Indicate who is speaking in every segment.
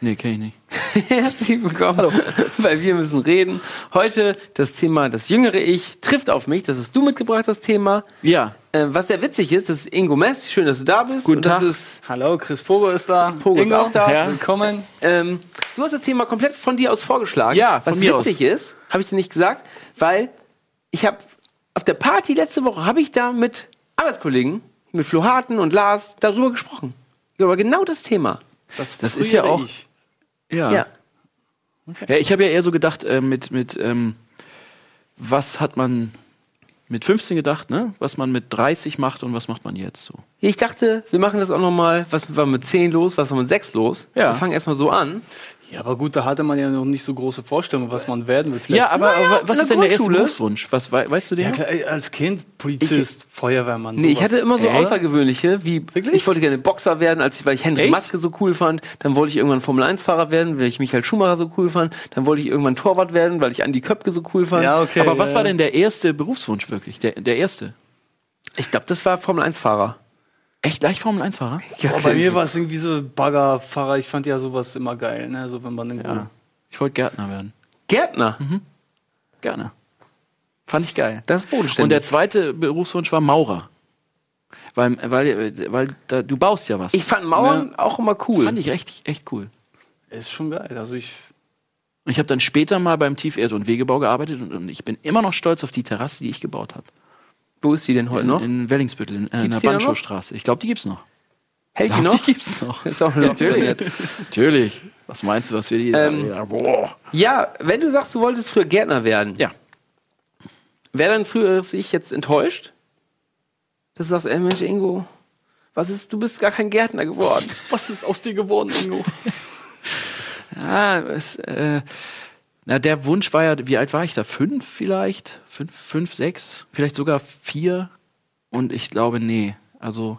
Speaker 1: Nee, kenn ich nicht.
Speaker 2: Herzlich willkommen weil Wir müssen reden. Heute das Thema Das jüngere Ich trifft auf mich. Das hast du mitgebracht, das Thema.
Speaker 1: Ja.
Speaker 2: Äh, was sehr witzig ist, das ist Ingo Mess. Schön, dass du da bist.
Speaker 1: Guten
Speaker 2: Und das
Speaker 1: Tag.
Speaker 2: ist
Speaker 3: Hallo, Chris Pogo ist da. Chris
Speaker 2: Pogo ist auch da.
Speaker 1: Ja.
Speaker 3: Willkommen.
Speaker 2: Ähm, du hast das Thema komplett von dir aus vorgeschlagen.
Speaker 1: Ja, von
Speaker 2: Was
Speaker 1: mir
Speaker 2: witzig ist, habe ich dir nicht gesagt, weil ich habe auf der Party letzte Woche habe ich da mit Arbeitskollegen, mit Flo Harten und Lars darüber gesprochen. Über genau das Thema.
Speaker 3: Das,
Speaker 1: Das ist ja auch-
Speaker 3: Ich.
Speaker 1: Ja.
Speaker 2: Ja.
Speaker 1: Ja, ich habe ja eher so gedacht, äh, mit, mit ähm, was hat man mit 15 gedacht, ne? Was man mit 30 macht und was macht man jetzt so?
Speaker 2: Ich dachte, wir machen das auch nochmal. Was war mit 10 los, was war mit 6 los?
Speaker 1: Ja.
Speaker 2: Wir fangen erstmal so an.
Speaker 3: Ja, aber gut, da hatte man ja noch nicht so große Vorstellungen, was man werden will. Vielleicht-
Speaker 1: Ja, aber,
Speaker 2: Naja,
Speaker 1: was ist denn der erste. Berufswunsch? Was, wei- weißt du den?
Speaker 3: Ja, klar, als Kind, Polizist, Feuerwehrmann.
Speaker 2: Nee, ich hatte immer so
Speaker 1: Echt?
Speaker 2: außergewöhnliche, wie
Speaker 3: Wirklich?
Speaker 2: ich wollte gerne Boxer werden, als ich, weil ich Henry? Maske so cool fand. Dann wollte ich irgendwann Formel 1 Fahrer werden, weil ich Michael Schumacher so cool fand. Dann wollte ich irgendwann Torwart werden, weil ich Andi Köpke so cool fand.
Speaker 3: Ja, okay.
Speaker 1: aber was war denn der erste Berufswunsch wirklich? Der, der erste?
Speaker 2: Ich glaube, das war Formel 1 Fahrer.
Speaker 1: Echt gleich Formel 1 Fahrer?
Speaker 3: Boah, bei mir war es irgendwie so Baggerfahrer. Ich fand ja sowas immer geil, ne? So, wenn man.
Speaker 1: Ja. Ich wollte Gärtner werden.
Speaker 2: Gärtner.
Speaker 1: Gerne. Fand ich geil.
Speaker 2: Das ist bodenständig.
Speaker 1: Und der zweite Berufswunsch war Maurer. Weil, weil, weil da, du baust ja was.
Speaker 2: ich fand Mauern auch immer
Speaker 1: das
Speaker 2: cool.
Speaker 1: fand ich echt, echt cool.
Speaker 3: Ist schon geil. Also ich.
Speaker 1: Ich habe dann später mal beim Tieferd- und Wegebau gearbeitet und, und ich bin immer noch stolz auf die Terrasse, die ich gebaut habe.
Speaker 2: Wo ist die denn heute noch?
Speaker 1: In Wellingsbüttel, in, äh, der? Banschowstraße. Ich glaube, die gibt's noch.
Speaker 2: Hält die noch?
Speaker 1: Die gibt's noch.
Speaker 2: Ist auch noch
Speaker 1: Natürlich.
Speaker 2: jetzt.
Speaker 1: Natürlich. Was meinst du, was wir die
Speaker 2: Ähm,
Speaker 1: da, boah.
Speaker 2: Ja, wenn du sagst, du wolltest früher Gärtner werden,
Speaker 1: Ja.
Speaker 2: wäre dein früheres Ich jetzt enttäuscht? Dass du sagst, ey Mensch, Ingo, was ist, du bist gar kein Gärtner geworden.
Speaker 3: Was ist aus dir geworden, Ingo?
Speaker 1: Ja, es, äh, na, der Wunsch war ja, wie alt war ich da? Fünf vielleicht? Fünf, fünf, sechs? Vielleicht sogar vier? Und ich glaube, nee. Also,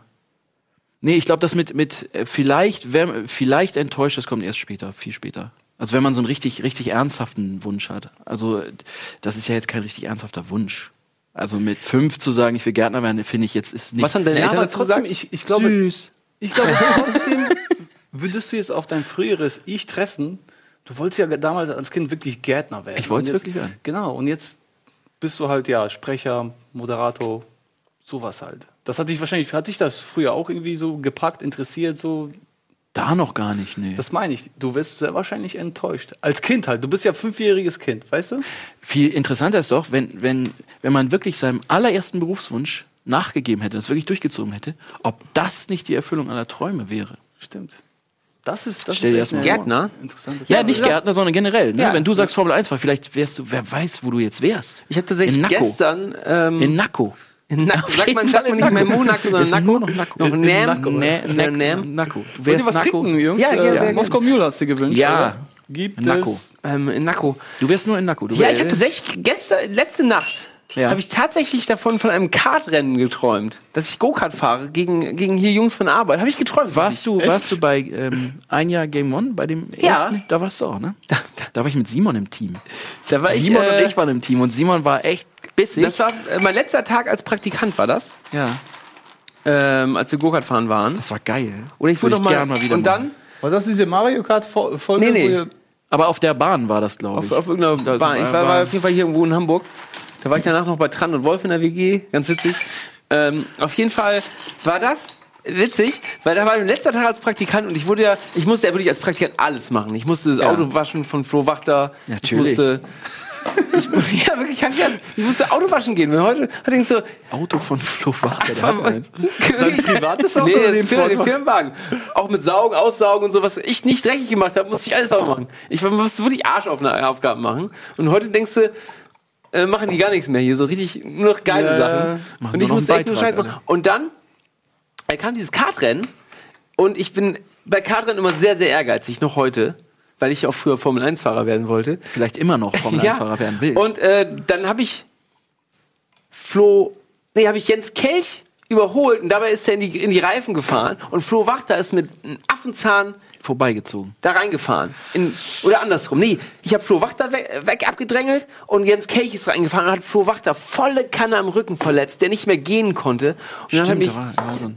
Speaker 1: nee, ich glaube, das mit, mit äh, vielleicht, wär, vielleicht enttäuscht, das kommt erst später, viel später. Also, wenn man so einen richtig, richtig ernsthaften Wunsch hat. Also, das ist ja jetzt kein richtig ernsthafter Wunsch. Also, mit fünf zu sagen, ich will Gärtner werden, finde ich jetzt ist nicht.
Speaker 2: Was haben deine
Speaker 3: Ja,
Speaker 2: Eltern
Speaker 3: aber trotzdem,
Speaker 2: gesagt?
Speaker 3: ich, ich glaube,
Speaker 1: süß?
Speaker 3: Ich glaube trotzdem, würdest du jetzt auf dein früheres Ich treffen, du wolltest ja damals als Kind wirklich Gärtner werden.
Speaker 1: Ich
Speaker 3: Und jetzt-
Speaker 1: wirklich werden.
Speaker 3: Genau, und jetzt bist du halt, ja, Sprecher, Moderator, sowas halt. Das hat dich wahrscheinlich, hat dich das früher auch irgendwie so gepackt, interessiert, so?
Speaker 1: Da noch gar nicht, nee.
Speaker 3: Das meine ich. Du wirst sehr wahrscheinlich enttäuscht. Als Kind halt. Du bist ja fünfjähriges Kind, weißt du?
Speaker 1: Viel interessanter ist doch, wenn, wenn, wenn man wirklich seinem allerersten Berufswunsch nachgegeben hätte, das wirklich durchgezogen hätte, ob das nicht die Erfüllung aller Träume wäre.
Speaker 3: Stimmt. Das ist, das
Speaker 1: Stell dir
Speaker 3: ist
Speaker 1: das mal
Speaker 2: Gärtner?
Speaker 1: Ja, nicht Gärtner, sondern generell. Ne?
Speaker 2: Ja.
Speaker 1: Wenn du sagst Formel 1 fahr, vielleicht wärst du, wer weiß, wo du jetzt wärst.
Speaker 2: Ich habe tatsächlich
Speaker 1: In Nacko.
Speaker 2: gestern ähm,
Speaker 1: In Nacko.
Speaker 2: in Nacko, sagt man, sagt man
Speaker 1: in
Speaker 2: nicht mehr
Speaker 1: Nacko.
Speaker 2: Monaco, sondern
Speaker 1: Ist
Speaker 2: Nacko.
Speaker 1: nur noch Nacko.
Speaker 2: Noch
Speaker 1: In
Speaker 2: Nam.
Speaker 1: Nacko. Nee,
Speaker 2: Nam.
Speaker 1: Nacko.
Speaker 2: Nam.
Speaker 1: Nacko. Du wärst
Speaker 3: was
Speaker 1: Nacko.
Speaker 3: trinken, Jungs?
Speaker 2: Ja, gerne,
Speaker 3: Äh,
Speaker 2: sehr gerne.
Speaker 3: Moskau Mule hast du gewünscht.
Speaker 1: Ja.
Speaker 3: oder? Gibt
Speaker 1: Nacko.
Speaker 3: es.
Speaker 2: Ähm, in Nacko.
Speaker 1: Du wärst nur in Nacko. Du
Speaker 2: Ja, ich habe tatsächlich gestern, letzte Nacht,
Speaker 1: Ja.
Speaker 2: habe ich tatsächlich davon von einem Kartrennen geträumt, dass ich Go-Kart fahre gegen, gegen hier Jungs von Arbeit. Habe ich geträumt.
Speaker 1: Warst du,
Speaker 3: Echt?
Speaker 1: warst du bei ähm, ein Jahr Game One, bei dem
Speaker 2: Ja.
Speaker 1: ersten? Da warst du auch, ne? Da, da war ich mit Simon im Team.
Speaker 2: Da war
Speaker 1: Simon
Speaker 2: ich, äh,
Speaker 1: und ich waren im Team und Simon war echt bissig.
Speaker 2: Das war äh, mein letzter Tag als Praktikant, war das,
Speaker 1: ja,
Speaker 2: ähm, als wir Go-Kart fahren waren.
Speaker 1: das war geil.
Speaker 2: Oder ich wurde
Speaker 1: Würde
Speaker 2: noch mal,
Speaker 1: gern mal wieder
Speaker 2: und
Speaker 1: machen.
Speaker 2: dann
Speaker 3: War das diese Mario Kart-Folge?
Speaker 2: Nee, nee.
Speaker 3: ihr-
Speaker 1: Aber auf der Bahn war das, glaube
Speaker 2: auf,
Speaker 1: ich.
Speaker 2: auf irgendeiner
Speaker 1: Da
Speaker 2: Bahn. Ich war, war auf jeden Fall hier irgendwo in Hamburg. Da war ich danach noch bei Tran und Wolf in der WG, ganz witzig. Ähm, auf jeden Fall war das witzig, weil da war mein letzter Tag als Praktikant und ich wurde ja, ich musste ja wirklich als Praktikant alles machen. Ich musste das
Speaker 1: Ja.
Speaker 2: Auto waschen von Flo Wachter.
Speaker 1: Natürlich.
Speaker 2: Ich musste, ich, ja, wirklich, Scherz. Ich musste Auto waschen gehen. Weil heute, heute denkst du,
Speaker 1: Auto von Flo Wachter, der hat eins.
Speaker 2: Sein
Speaker 3: privates Auto
Speaker 2: Nee,
Speaker 3: oder
Speaker 2: das
Speaker 3: den
Speaker 2: Firmen, den? Firmenwagen. Auch mit Saugen, Aussaugen und so, was ich nicht dreckig gemacht habe, musste ich alles sauber machen. Ich musste wirklich Arschaufgaben machen. Und heute denkst du, äh, machen die gar nichts mehr hier, so richtig nur noch geile
Speaker 3: Ja,
Speaker 2: Sachen.
Speaker 1: machen
Speaker 2: Und ich musste echt nur Scheiß machen. Und dann äh, kam dieses Kartrennen und ich bin bei Kartrennen immer sehr, sehr ehrgeizig, noch heute, weil ich auch früher Formel-1-Fahrer werden wollte.
Speaker 1: Vielleicht immer noch Formel 1-Fahrer werden will.
Speaker 2: Und äh, dann habe ich Flo, nee, habe ich Jens Kelch überholt und dabei ist er in die, in die Reifen gefahren und Flo Wachter ist mit einem Affenzahn
Speaker 1: vorbeigezogen.
Speaker 2: da reingefahren. In, oder andersrum. Nee, ich habe Flo Wachter weg, weg abgedrängelt und Jens Kelch ist reingefahren und hat Flo Wachter volle Kanne am Rücken verletzt, der nicht mehr gehen konnte. Und dann hat
Speaker 1: Stimmt,
Speaker 2: mich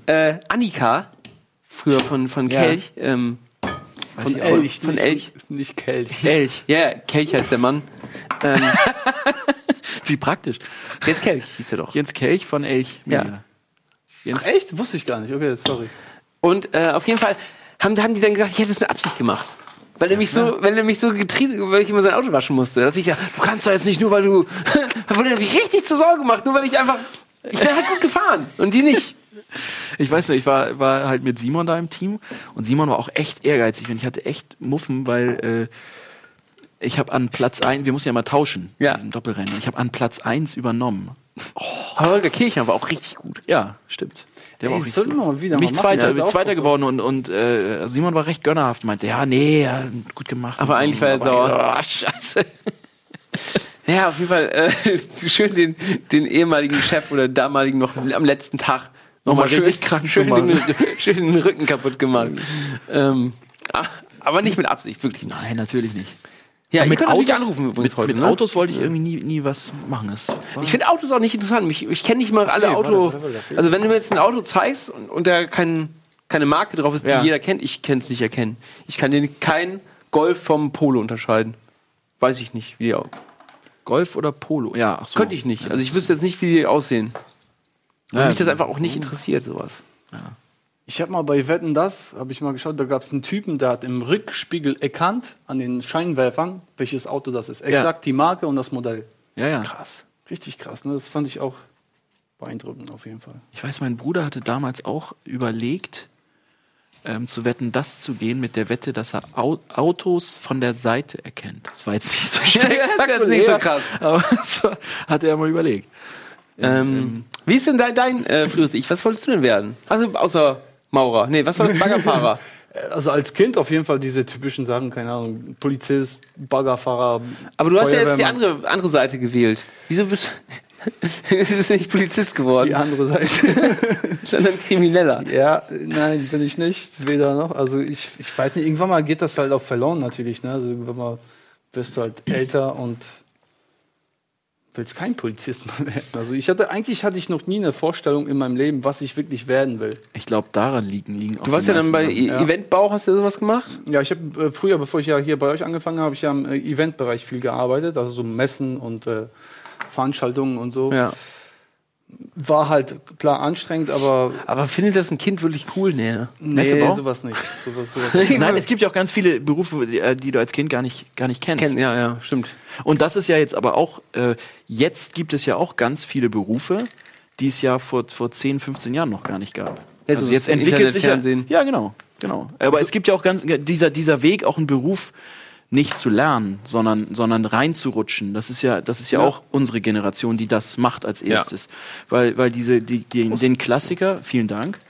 Speaker 2: äh, Annika, früher von, von
Speaker 1: Ja.
Speaker 2: Kelch, ähm,
Speaker 3: Von Elch,
Speaker 2: von
Speaker 3: nicht,
Speaker 2: Elch.
Speaker 3: Nicht Kelch.
Speaker 1: Elch.
Speaker 2: ja, Kelch heißt der Mann. ähm,
Speaker 1: Wie praktisch.
Speaker 2: Jens Kelch hieß er doch.
Speaker 1: Jens Kelch von Elch.
Speaker 2: Ja.
Speaker 1: Jens,
Speaker 3: Ach, echt? Wusste ich gar nicht. Okay, sorry.
Speaker 2: Und äh, auf jeden Fall haben, haben die dann gesagt, ich hätte es mit Absicht gemacht. Weil er mich so, weil er mich so getrieben, weil ich immer sein Auto waschen musste. Dass ich ja, du kannst doch jetzt nicht nur, weil du, wurde er mich richtig zur Sorge gemacht, nur weil ich einfach, ich wäre halt gut gefahren und die nicht.
Speaker 1: Ich weiß nur, ich war, war halt mit Simon da im Team und Simon war auch echt ehrgeizig und ich hatte echt Muffen, weil äh, ich habe an Platz 1, wir mussten ja mal tauschen,
Speaker 2: Ja.
Speaker 1: in diesem Doppelrennen. Ich habe an Platz 1 übernommen.
Speaker 2: Aber Holger Kirchner war auch richtig gut.
Speaker 1: Ja, stimmt. Der
Speaker 3: Ey, sollten wir mal wieder
Speaker 1: Mich
Speaker 3: machen.
Speaker 1: Zweiter,
Speaker 3: auch
Speaker 1: Zweiter geworden und, und äh, Simon war recht gönnerhaft, meinte, ja, nee, ja, gut gemacht.
Speaker 2: Aber
Speaker 1: so.
Speaker 2: eigentlich war er sauer.
Speaker 1: so, ah, scheiße.
Speaker 2: Ja, auf jeden Fall äh, schön den, den ehemaligen Chef oder damaligen noch am letzten Tag nochmal schön,
Speaker 1: richtig krank
Speaker 2: schön, den, schön den Rücken kaputt gemacht. ähm, aber nicht mit Absicht, wirklich.
Speaker 1: Nein, natürlich nicht.
Speaker 2: Ja, ihr könnt natürlich anrufen übrigens
Speaker 1: mit,
Speaker 2: heute.
Speaker 1: mit
Speaker 2: ne?
Speaker 1: Autos wollte ich irgendwie nie, nie was machen. Das
Speaker 2: Ich finde Autos auch nicht interessant. Ich, ich kenne nicht mal alle
Speaker 3: nee,
Speaker 2: Auto. Also wenn du mir jetzt ein Auto zeigst und, und da kein, keine Marke drauf ist, die
Speaker 1: Ja.
Speaker 2: jeder kennt, ich kann es nicht erkennen. Ich kann den kein Golf vom Polo unterscheiden. Weiß ich nicht, wie die au-
Speaker 1: Golf oder Polo? Ja, so.
Speaker 2: Könnte ich nicht. Also ich wüsste jetzt nicht, wie die aussehen. Weil
Speaker 1: Ja,
Speaker 2: mich das einfach auch nicht interessiert, sowas.
Speaker 3: Ich habe mal bei Wetten das, habe ich mal geschaut, da gab es einen Typen, der hat im Rückspiegel erkannt, an den Scheinwerfern, welches Auto das ist. Exakt die Marke und das Modell.
Speaker 1: Ja, ja.
Speaker 3: Krass. Richtig krass, ne? Das fand ich auch beeindruckend auf jeden Fall.
Speaker 1: Ich weiß, mein Bruder hatte damals auch überlegt, ähm, zu wetten, das zu gehen mit der Wette, dass er Au Autos von der Seite erkennt. Das war jetzt nicht so
Speaker 2: das ist nicht so krass.
Speaker 1: aber das war- hatte er mal überlegt.
Speaker 2: Ähm, wie ist denn dein, dein äh, frühes Ich? Was wolltest du denn werden? Also außer Maurer. Nee, was war das? Baggerfahrer.
Speaker 3: Also als Kind auf jeden Fall diese typischen Sachen, keine Ahnung, Polizist, Baggerfahrer.
Speaker 2: Aber du hast ja jetzt die andere, andere Seite gewählt. Wieso bist, bist du nicht Polizist geworden,
Speaker 3: Die andere Seite.
Speaker 2: sondern Krimineller?
Speaker 3: ja, nein, bin ich nicht. Weder noch. Also ich, ich weiß nicht, irgendwann mal geht das halt auch verloren natürlich. Ne? Also irgendwann mal wirst du halt älter und willst kein Polizist mehr werden. Also ich hatte, eigentlich hatte ich noch nie eine Vorstellung in meinem Leben, was ich wirklich werden will.
Speaker 1: Ich glaube, daran liegen, liegen auch
Speaker 2: Du warst ja dann bei
Speaker 1: meisten
Speaker 2: E-
Speaker 3: ja.
Speaker 2: Eventbau, hast du sowas gemacht?
Speaker 3: Ja, ich habe äh, früher, bevor ich ja hier bei euch angefangen habe, habe ich ja im äh, Eventbereich viel gearbeitet, also so Messen und äh, Veranstaltungen und so.
Speaker 2: Ja.
Speaker 3: War halt klar anstrengend, aber
Speaker 2: Aber findet das ein Kind wirklich cool? Nee, ne?
Speaker 3: nee, sowas nicht. Sowas, sowas nicht.
Speaker 1: Nein, es gibt ja auch ganz viele Berufe, die, äh, die du als Kind gar nicht, gar nicht kennst.
Speaker 2: Kennen, ja, ja, stimmt.
Speaker 1: Und das ist ja jetzt aber auch, äh, jetzt gibt es ja auch ganz viele Berufe, die es ja vor, vor 10, 15 Jahren noch gar nicht gab.
Speaker 2: Ja,
Speaker 1: also
Speaker 2: so
Speaker 1: jetzt entwickelt sich ja, ja genau, genau. Aber es gibt ja auch ganz dieser dieser Weg auch einen Beruf nicht zu lernen, sondern sondern reinzurutschen. Das ist ja das ist ja,
Speaker 3: Ja.
Speaker 1: auch unsere Generation, die das macht als erstes, weil weil diese die, die den Klassiker, vielen Dank.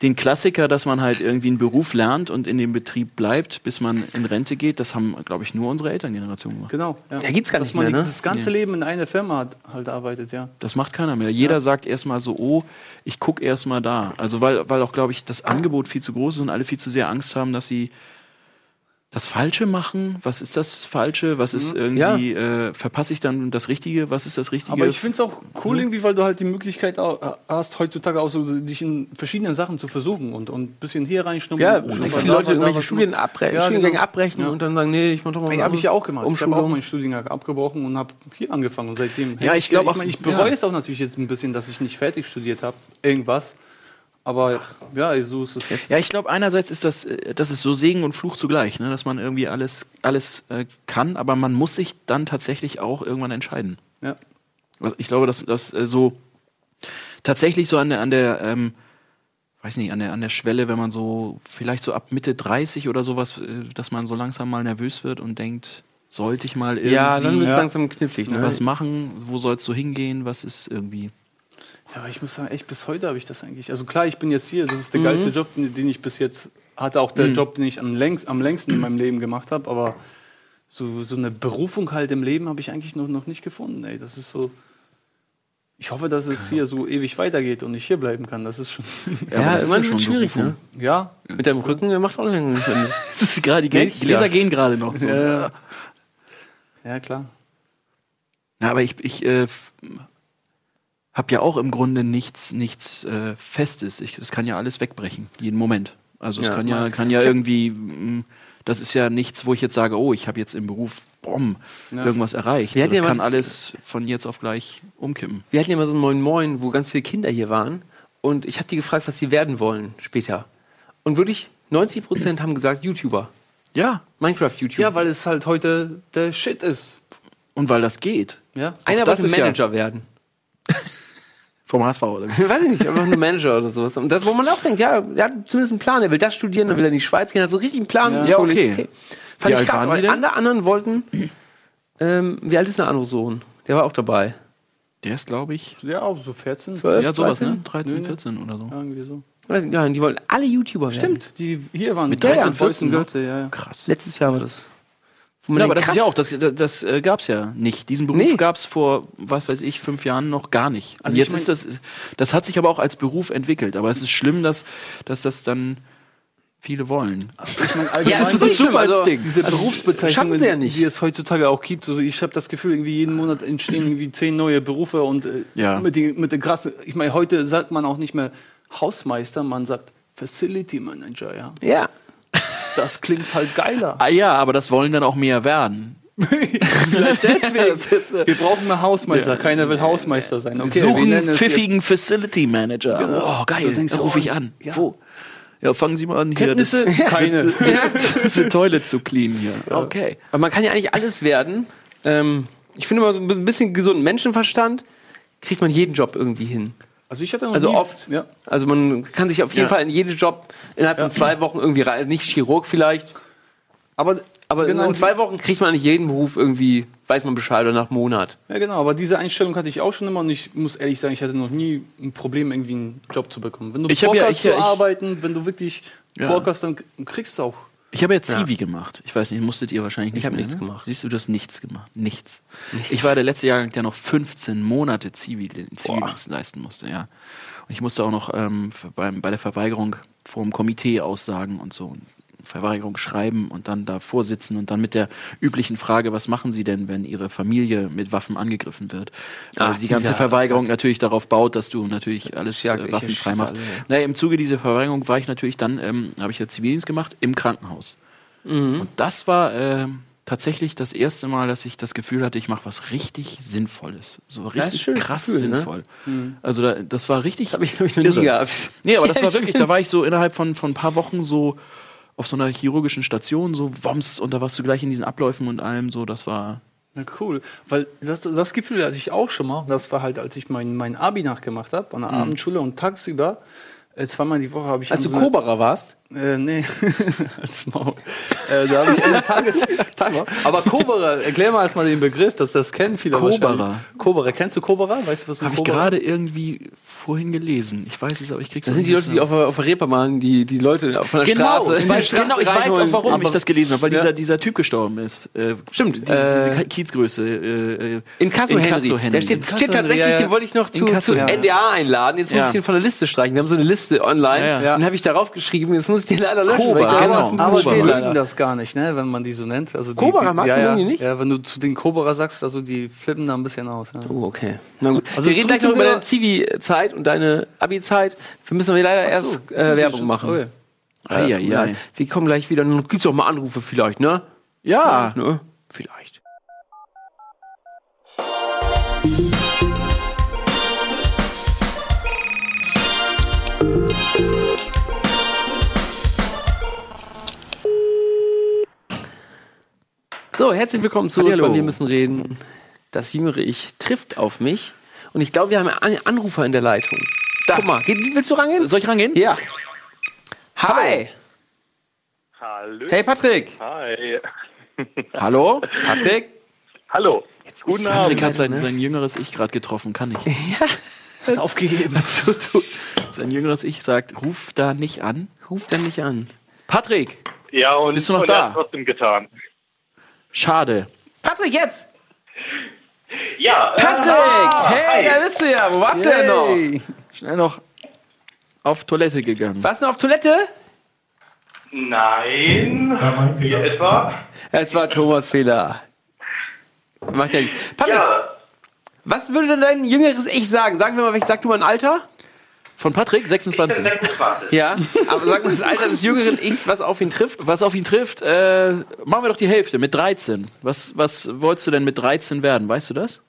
Speaker 1: Den Klassiker, dass man halt irgendwie einen Beruf lernt und in dem Betrieb bleibt, bis man in Rente geht, das haben, glaube ich, nur unsere Elterngeneration gemacht.
Speaker 3: Genau. Ja,
Speaker 2: Ja, gibt's gar
Speaker 3: Dass
Speaker 2: nicht
Speaker 3: man
Speaker 2: mehr, ne?
Speaker 3: das ganze
Speaker 1: Nee.
Speaker 3: Leben in einer Firma hat, halt arbeitet, ja.
Speaker 1: Das macht keiner mehr. Jeder sagt erstmal so, oh, ich gucke erstmal da. Also weil, weil auch, glaube ich, das Angebot viel zu groß ist und alle viel zu sehr Angst haben, dass sie das Falsche machen. Was ist das Falsche? Was
Speaker 3: Mhm.
Speaker 1: ist irgendwie, äh, verpasse ich dann das Richtige? Was ist das Richtige?
Speaker 3: Aber ich finde es auch cool irgendwie, weil du halt die Möglichkeit au- hast, heutzutage auch so dich in verschiedenen Sachen zu versuchen und, und ein bisschen hier reinschnuppern.
Speaker 2: Ja,
Speaker 3: ein bisschen
Speaker 2: viele Leute irgendwelche Studien abbrechen,
Speaker 3: Ja,
Speaker 2: Studiengänge
Speaker 3: genau.
Speaker 2: abbrechen
Speaker 3: Ja.
Speaker 2: und dann sagen, nee, ich mach doch mal was
Speaker 3: Ja, habe ich ja auch gemacht. Ich habe auch
Speaker 2: Umschulung.
Speaker 3: meinen Studiengang abgebrochen und habe hier angefangen und seitdem.
Speaker 1: Ja, ich glaub
Speaker 3: ich,
Speaker 1: auch-
Speaker 3: mein, ich bereue
Speaker 1: ja.
Speaker 3: es auch natürlich jetzt ein bisschen, dass ich nicht fertig studiert habe, irgendwas. Aber ja, so ist es jetzt.
Speaker 1: Ja, ich glaube, einerseits ist das, äh, das ist so Segen und Fluch zugleich, ne? dass man irgendwie alles, alles äh, kann, aber man muss sich dann tatsächlich auch irgendwann entscheiden.
Speaker 3: Ja.
Speaker 1: Also ich glaube, dass das äh, so tatsächlich so an der, an der ähm, weiß nicht, an der, an der Schwelle, wenn man so vielleicht so ab Mitte 30 oder sowas, äh, dass man so langsam mal nervös wird und denkt, sollte ich mal irgendwie
Speaker 2: Ja, dann wird es
Speaker 3: Ja.
Speaker 2: langsam knifflig. Ne?
Speaker 1: was machen, wo soll es so hingehen, was ist irgendwie.
Speaker 3: Ja, aber ich muss sagen, echt bis heute habe ich das eigentlich. Also klar, ich bin jetzt hier, das ist der
Speaker 2: Mhm.
Speaker 3: geilste Job, den den ich bis jetzt hatte, auch der Job, den ich am, längst, am längsten in meinem Leben gemacht habe, aber so, so eine Berufung halt im Leben habe ich eigentlich noch, noch nicht gefunden. Ey. Das ist so. Ich hoffe, dass es hier so ewig weitergeht und ich hier bleiben kann. Das ist schon.
Speaker 2: Ja,
Speaker 1: aber das ist
Speaker 2: immer
Speaker 1: ja schon
Speaker 2: schwierig, ne?
Speaker 3: ja,
Speaker 2: Mit deinem Rücken der macht auch länger nicht. mehr.
Speaker 1: Das ist gerade, die
Speaker 3: Echt?
Speaker 1: Gläser
Speaker 3: Ja.
Speaker 1: gehen gerade noch. So.
Speaker 3: ja, ja klar.
Speaker 1: Ja, aber ich, ich äh, habe ja auch im Grunde nichts, nichts äh, Festes. Ich, es kann ja alles wegbrechen, jeden Moment. Also es
Speaker 2: Ja,
Speaker 1: kann ja, kann ja irgendwie, mh, das ist ja nichts, wo ich jetzt sage, oh, ich habe jetzt im Beruf bom,
Speaker 3: Ja.
Speaker 1: irgendwas erreicht.
Speaker 2: Wir
Speaker 1: So,
Speaker 2: ja
Speaker 1: das
Speaker 2: mal
Speaker 1: kann
Speaker 2: das-
Speaker 1: alles von jetzt auf gleich umkippen.
Speaker 2: Wir hatten ja mal so ein Moin Moin, wo ganz viele Kinder hier waren. Und ich habe die gefragt, was sie werden wollen später. Und wirklich 90 Prozent haben gesagt, YouTuber.
Speaker 1: Ja,
Speaker 2: Minecraft-YouTuber.
Speaker 3: Ja, weil es halt heute der Shit ist.
Speaker 1: und weil das geht.
Speaker 3: Ja.
Speaker 2: Einer
Speaker 1: das
Speaker 2: wollte
Speaker 1: ja-
Speaker 2: Manager werden.
Speaker 1: Vom HSV oder wie?
Speaker 2: Weiß ich nicht, einfach nur Manager oder sowas. Und das, wo man auch denkt, ja, er hat zumindest einen Plan. Er will das studieren, dann will er in die Schweiz gehen, hat so richtig einen Plan.
Speaker 3: Ja.
Speaker 1: Ja,
Speaker 2: völlig
Speaker 1: okay.
Speaker 2: Fand
Speaker 1: Wie
Speaker 2: ich krass.
Speaker 1: waren
Speaker 2: Aber
Speaker 1: die denn?
Speaker 2: alle anderen wollten, ähm, wie alt ist der andere Sohn? Der war auch dabei.
Speaker 1: Der ist, glaube ich,
Speaker 3: Ja, auch so 14.
Speaker 2: 12,
Speaker 1: ja, sowas,
Speaker 2: 13?
Speaker 1: ne? 13,
Speaker 3: Nö.
Speaker 1: 14 oder so.
Speaker 3: Ja, irgendwie so.
Speaker 2: Ja, die wollten alle YouTuber werden.
Speaker 3: Stimmt, die hier waren
Speaker 1: Mit
Speaker 3: Ja,
Speaker 1: 13,
Speaker 3: ja, Boys
Speaker 1: 14
Speaker 3: and
Speaker 1: noch?
Speaker 3: Girls, ja, ja.
Speaker 1: Krass.
Speaker 2: Letztes Jahr war das. Wo man
Speaker 1: Ja, aber das ist ja auch, das, das, das äh, gab es ja nicht. Diesen Beruf
Speaker 2: Nee.
Speaker 1: gab es vor, was weiß ich, fünf Jahren noch gar nicht. Und
Speaker 3: Also
Speaker 1: jetzt
Speaker 3: ich
Speaker 1: ist das, das hat sich aber auch als Beruf entwickelt. Aber es ist schlimm, dass, dass das dann viele wollen.
Speaker 3: Ich meine,
Speaker 2: Ja, das ist so ein Zufallsding.
Speaker 3: Diese
Speaker 2: Also,
Speaker 3: Berufsbezeichnungen,
Speaker 2: schaffen sie ja nicht.
Speaker 3: die es heutzutage auch gibt. Also ich habe das Gefühl, irgendwie jeden Monat entstehen irgendwie zehn neue Berufe und äh,
Speaker 1: Ja.
Speaker 3: mit, den, mit den krassen. Ich meine, heute sagt man auch nicht mehr Hausmeister, man sagt Facility Manager, ja.
Speaker 2: Ja.
Speaker 3: Das klingt halt geiler.
Speaker 1: Ah ja, aber das wollen dann auch mehr werden.
Speaker 3: Vielleicht deswegen. Wir brauchen mehr Hausmeister. Keiner will Hausmeister sein. Okay, wir
Speaker 1: Suchen
Speaker 3: nennen es
Speaker 1: pfiffigen Facility Manager.
Speaker 3: Genau.
Speaker 1: Oh, geil.
Speaker 3: Du denkst,
Speaker 1: Dann rufe ich
Speaker 3: oh,
Speaker 1: an.
Speaker 3: ja.
Speaker 1: Wo? Ja, fangen Sie mal an,
Speaker 3: jetzt
Speaker 1: hier das,
Speaker 3: Kenntnisse? Keine.
Speaker 1: diese Toilette zu cleanen hier. Okay.
Speaker 2: Aber man kann ja eigentlich alles werden. Ähm, ich finde mal so ein bisschen gesunden Menschenverstand kriegt man jeden Job irgendwie hin.
Speaker 3: Also ich hatte noch
Speaker 2: Also
Speaker 3: nie,
Speaker 2: oft.
Speaker 3: Ja.
Speaker 2: Also man kann sich auf jeden
Speaker 1: Ja.
Speaker 2: Fall in jeden Job innerhalb von zwei Wochen irgendwie rein. Nicht Chirurg vielleicht,
Speaker 3: Aber,
Speaker 2: aber
Speaker 3: Genau,
Speaker 2: in zwei Wochen kriegt man nicht jeden Beruf irgendwie, weiß man Bescheid oder nach einem Monat.
Speaker 3: Ja, genau, aber diese Einstellung hatte ich auch schon immer und ich muss ehrlich sagen, ich hatte noch nie ein Problem, irgendwie einen Job zu bekommen. Wenn du
Speaker 1: Ich
Speaker 3: Bock
Speaker 1: ja-
Speaker 3: hast
Speaker 1: ich-
Speaker 3: zu
Speaker 1: ich-
Speaker 3: arbeiten, wenn du wirklich
Speaker 1: Ja.
Speaker 3: Bock hast, dann kriegst du auch.
Speaker 1: Ich habe ja Zivi gemacht. Ich weiß nicht, musstet ihr wahrscheinlich nicht
Speaker 2: Ich hab
Speaker 1: mehr,
Speaker 2: nichts
Speaker 1: ne?
Speaker 2: gemacht.
Speaker 1: Siehst du, du hast nichts gemacht. Nichts. Ich war der letzte Jahrgang, der noch 15 Monate Zivi, Zivildienst leisten musste, ja. Und ich musste auch noch ähm, beim, bei der Verweigerung vor dem Komitee aussagen und so. Und Verweigerung schreiben und dann davor sitzen und dann mit der üblichen Frage, was machen Sie denn, wenn Ihre Familie mit Waffen angegriffen wird? Weil
Speaker 2: Ach,
Speaker 1: die ganze Verweigerung natürlich darauf baut, dass du natürlich alles
Speaker 2: Ja,
Speaker 1: äh, waffenfrei machst.
Speaker 2: alle, ja.
Speaker 1: Naja, im Zuge dieser Verweigerung war ich natürlich dann, ähm, habe ich ja Zivildienst gemacht im Krankenhaus. Und das war ähm, tatsächlich das erste Mal, dass ich das Gefühl hatte, ich mache was richtig Sinnvolles. So richtig krass
Speaker 2: Gefühl, ne?
Speaker 1: sinnvoll. Also da, das war richtig.
Speaker 2: Habe ich, hab ich noch nie gehabt.
Speaker 1: Nee, aber das war
Speaker 2: ich
Speaker 1: wirklich, da war ich so innerhalb von, von ein paar Wochen so auf so einer chirurgischen Station, so Woms, und da warst du gleich in diesen Abläufen und allem, so, das war.
Speaker 3: Na cool, weil das, das Gefühl hatte ich auch schon mal. Das war halt, als ich mein, mein Abi nachgemacht habe, an der Abendschule und tagsüber, äh, zweimal die Woche habe ich...
Speaker 2: Als du
Speaker 3: so
Speaker 2: Koberer warst,
Speaker 3: Äh, nee, als Maul. Äh, da habe ich eine Tages... Tag aber Koberer, erklär mal erstmal den Begriff, dass das kennen viele wahrscheinlich. Koberer, kennst du Koberer? Weißt du, was
Speaker 1: Habe ich gerade irgendwie vorhin gelesen. Ich weiß es, aber ich krieg's
Speaker 2: das sind die Leute, die auf, der- auf der Reeperbahn die, die Leute von der
Speaker 1: Genau,
Speaker 2: Straße.
Speaker 1: ich
Speaker 2: die
Speaker 1: weiß,
Speaker 2: Straße
Speaker 1: genau, ich weiß auch, warum
Speaker 3: Aber-
Speaker 1: ich das gelesen habe, weil
Speaker 3: Ja.
Speaker 1: dieser, dieser Typ gestorben ist. Äh,
Speaker 2: Stimmt,
Speaker 1: Diese,
Speaker 2: äh,
Speaker 1: diese Kiezgröße. Äh, äh,
Speaker 2: In Kasso Henry.
Speaker 1: Henry.
Speaker 2: Der steht,
Speaker 3: Inkasso
Speaker 2: steht tatsächlich,
Speaker 3: ja, ja.
Speaker 2: den wollte ich noch zu,
Speaker 1: Inkasso
Speaker 2: zu
Speaker 1: Henry.
Speaker 2: NDA einladen. Jetzt muss
Speaker 1: Ja.
Speaker 2: ich den von der Liste streichen. Wir haben so eine Liste online.
Speaker 1: Ja,
Speaker 3: ja.
Speaker 2: Und habe ich darauf geschrieben, jetzt muss ich den leider löschen.
Speaker 1: Koba,
Speaker 2: weil ich glaube,
Speaker 1: genau.
Speaker 3: Aber die mögen das gar nicht, ne, wenn man die so nennt. Also die, die,
Speaker 2: mag
Speaker 3: ja,
Speaker 2: man
Speaker 3: ja,
Speaker 2: irgendwie nicht?
Speaker 3: Ja, wenn du zu den Koberer sagst, also die flippen da ein bisschen aus. Ja.
Speaker 2: Oh, okay. Na gut.
Speaker 3: Also
Speaker 2: wir reden gleich noch über deine Zivi-Zeit und deine Abi-Zeit. Wir müssen aber leider erst
Speaker 3: ist
Speaker 2: äh, Werbung
Speaker 3: schon-
Speaker 2: machen.
Speaker 3: Okay.
Speaker 2: Äh,
Speaker 1: ei,
Speaker 2: ja,
Speaker 1: ei.
Speaker 2: Wir kommen gleich wieder. Dann gibt's auch mal Anrufe vielleicht, ne?
Speaker 1: Ja,
Speaker 2: Ne? Vielleicht. So, herzlich willkommen zurück
Speaker 1: Hallihallo.
Speaker 2: bei Wir müssen reden. Das jüngere Ich trifft auf mich. Und ich glaube, wir haben einen Anrufer in der Leitung. Guck mal, geht, willst du rangehen?
Speaker 1: soll ich rangehen?
Speaker 2: Ja. Hi.
Speaker 4: Hallo.
Speaker 2: Hey Patrick.
Speaker 4: Hi.
Speaker 1: Hallo?
Speaker 2: Patrick.
Speaker 4: Hallo.
Speaker 2: Jetzt
Speaker 4: Guten
Speaker 2: ist
Speaker 4: Abend.
Speaker 1: Patrick hat sein,
Speaker 2: ne?
Speaker 1: sein jüngeres Ich gerade getroffen, kann ich.
Speaker 3: Hat aufgegeben.
Speaker 1: So, du, sein jüngeres Ich sagt, ruf da nicht an.
Speaker 2: Ruf dann nicht an.
Speaker 1: Patrick,
Speaker 4: Ja, und,
Speaker 1: Bist du noch
Speaker 4: und
Speaker 1: da?
Speaker 4: er trotzdem getan.
Speaker 1: Schade.
Speaker 2: Patrick, jetzt!
Speaker 5: Ja,
Speaker 2: Patrick!
Speaker 5: ah,
Speaker 2: hey,
Speaker 5: hi.
Speaker 2: da bist du ja. Wo warst du denn noch?
Speaker 3: Yay.
Speaker 1: Schnell noch auf Toilette gegangen.
Speaker 2: Warst du noch auf Toilette?
Speaker 5: Nein, hier etwa.
Speaker 2: Es war Thomas Fehler. Macht ja nichts. Patrick,
Speaker 5: Ja,
Speaker 2: was würde denn dein jüngeres Ich sagen? Sagen wir mal, welch- sag du mal ein Alter?
Speaker 1: Von Patrick,
Speaker 5: ich bin
Speaker 1: 26.
Speaker 5: 26.
Speaker 2: Ja, aber sag mal das Alter des jüngeren Ichs, was auf ihn trifft.
Speaker 1: Was auf ihn trifft, äh, machen wir doch die Hälfte mit 13. Was, was wolltest du denn mit 13 werden? Weißt du das?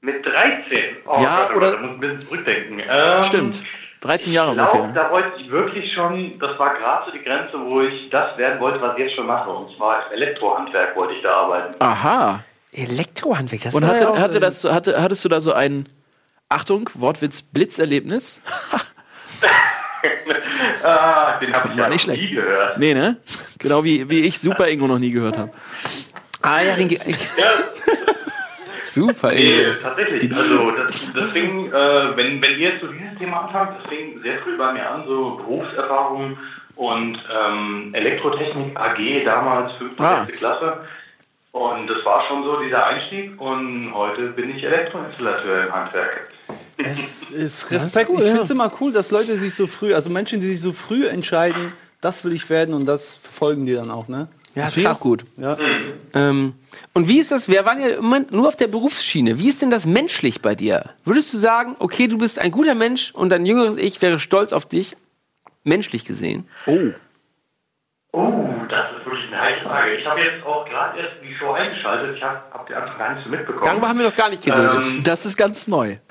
Speaker 5: Mit 13. Oh,
Speaker 1: Ja,
Speaker 5: Gott, oh
Speaker 1: oder-
Speaker 5: Gott, Da muss ein bisschen zurückdenken. Ähm,
Speaker 1: Stimmt. 13 Jahre
Speaker 5: Ich glaube,
Speaker 1: ungefähr.
Speaker 5: da wollte ich wirklich schon, das war gerade so die Grenze, wo ich das werden wollte, was ich jetzt schon mache. Und zwar im Elektrohandwerk wollte ich da arbeiten.
Speaker 1: Aha.
Speaker 2: Elektrohandwerk, das
Speaker 1: Und
Speaker 2: ist ja
Speaker 1: hatte, hatte das, hatte, hattest du da so ein, Achtung, Wortwitz, Blitzerlebnis?
Speaker 5: Ah, den habe ich ja
Speaker 1: nicht
Speaker 5: noch
Speaker 1: schlecht.
Speaker 5: nie gehört.
Speaker 1: Nee, ne? Genau wie, wie ich Super Ingo noch nie gehört habe.
Speaker 2: Ah ja, den
Speaker 5: Ja,
Speaker 2: Super,
Speaker 5: nee,
Speaker 2: ey.
Speaker 5: tatsächlich. Also das, fing, äh, wenn, wenn ihr jetzt so dieses Thema anfangt, das fing sehr früh bei mir an, so Berufserfahrung und ähm, Elektrotechnik AG damals, 5.
Speaker 1: Ah.
Speaker 5: Klasse. Und das war schon so dieser Einstieg und heute bin ich Elektroinstallateur im Handwerk.
Speaker 3: Es ist Respekt.
Speaker 2: cool,
Speaker 3: ich
Speaker 2: ja.
Speaker 3: finde es immer cool, dass Leute sich so früh, also Menschen, die sich so früh entscheiden, das will ich werden und das verfolgen die dann auch, ne?
Speaker 2: Ja,
Speaker 1: Das finde ich
Speaker 2: krass.
Speaker 1: auch gut.
Speaker 3: Ja.
Speaker 2: Ähm, und wie ist das? Wir waren ja im Moment nur auf der Berufsschiene. Wie ist denn das menschlich bei dir? Würdest du sagen, okay, du bist ein guter Mensch und dein jüngeres Ich wäre stolz auf dich, menschlich gesehen?
Speaker 1: Oh.
Speaker 5: Oh, heiße Frage. Ich habe jetzt auch gerade erst die Show eingeschaltet. Ich habe hab den Anfang gar nicht so mitbekommen.
Speaker 2: Darüber haben wir noch gar nicht geredet.
Speaker 5: Ähm,
Speaker 1: Das ist ganz neu.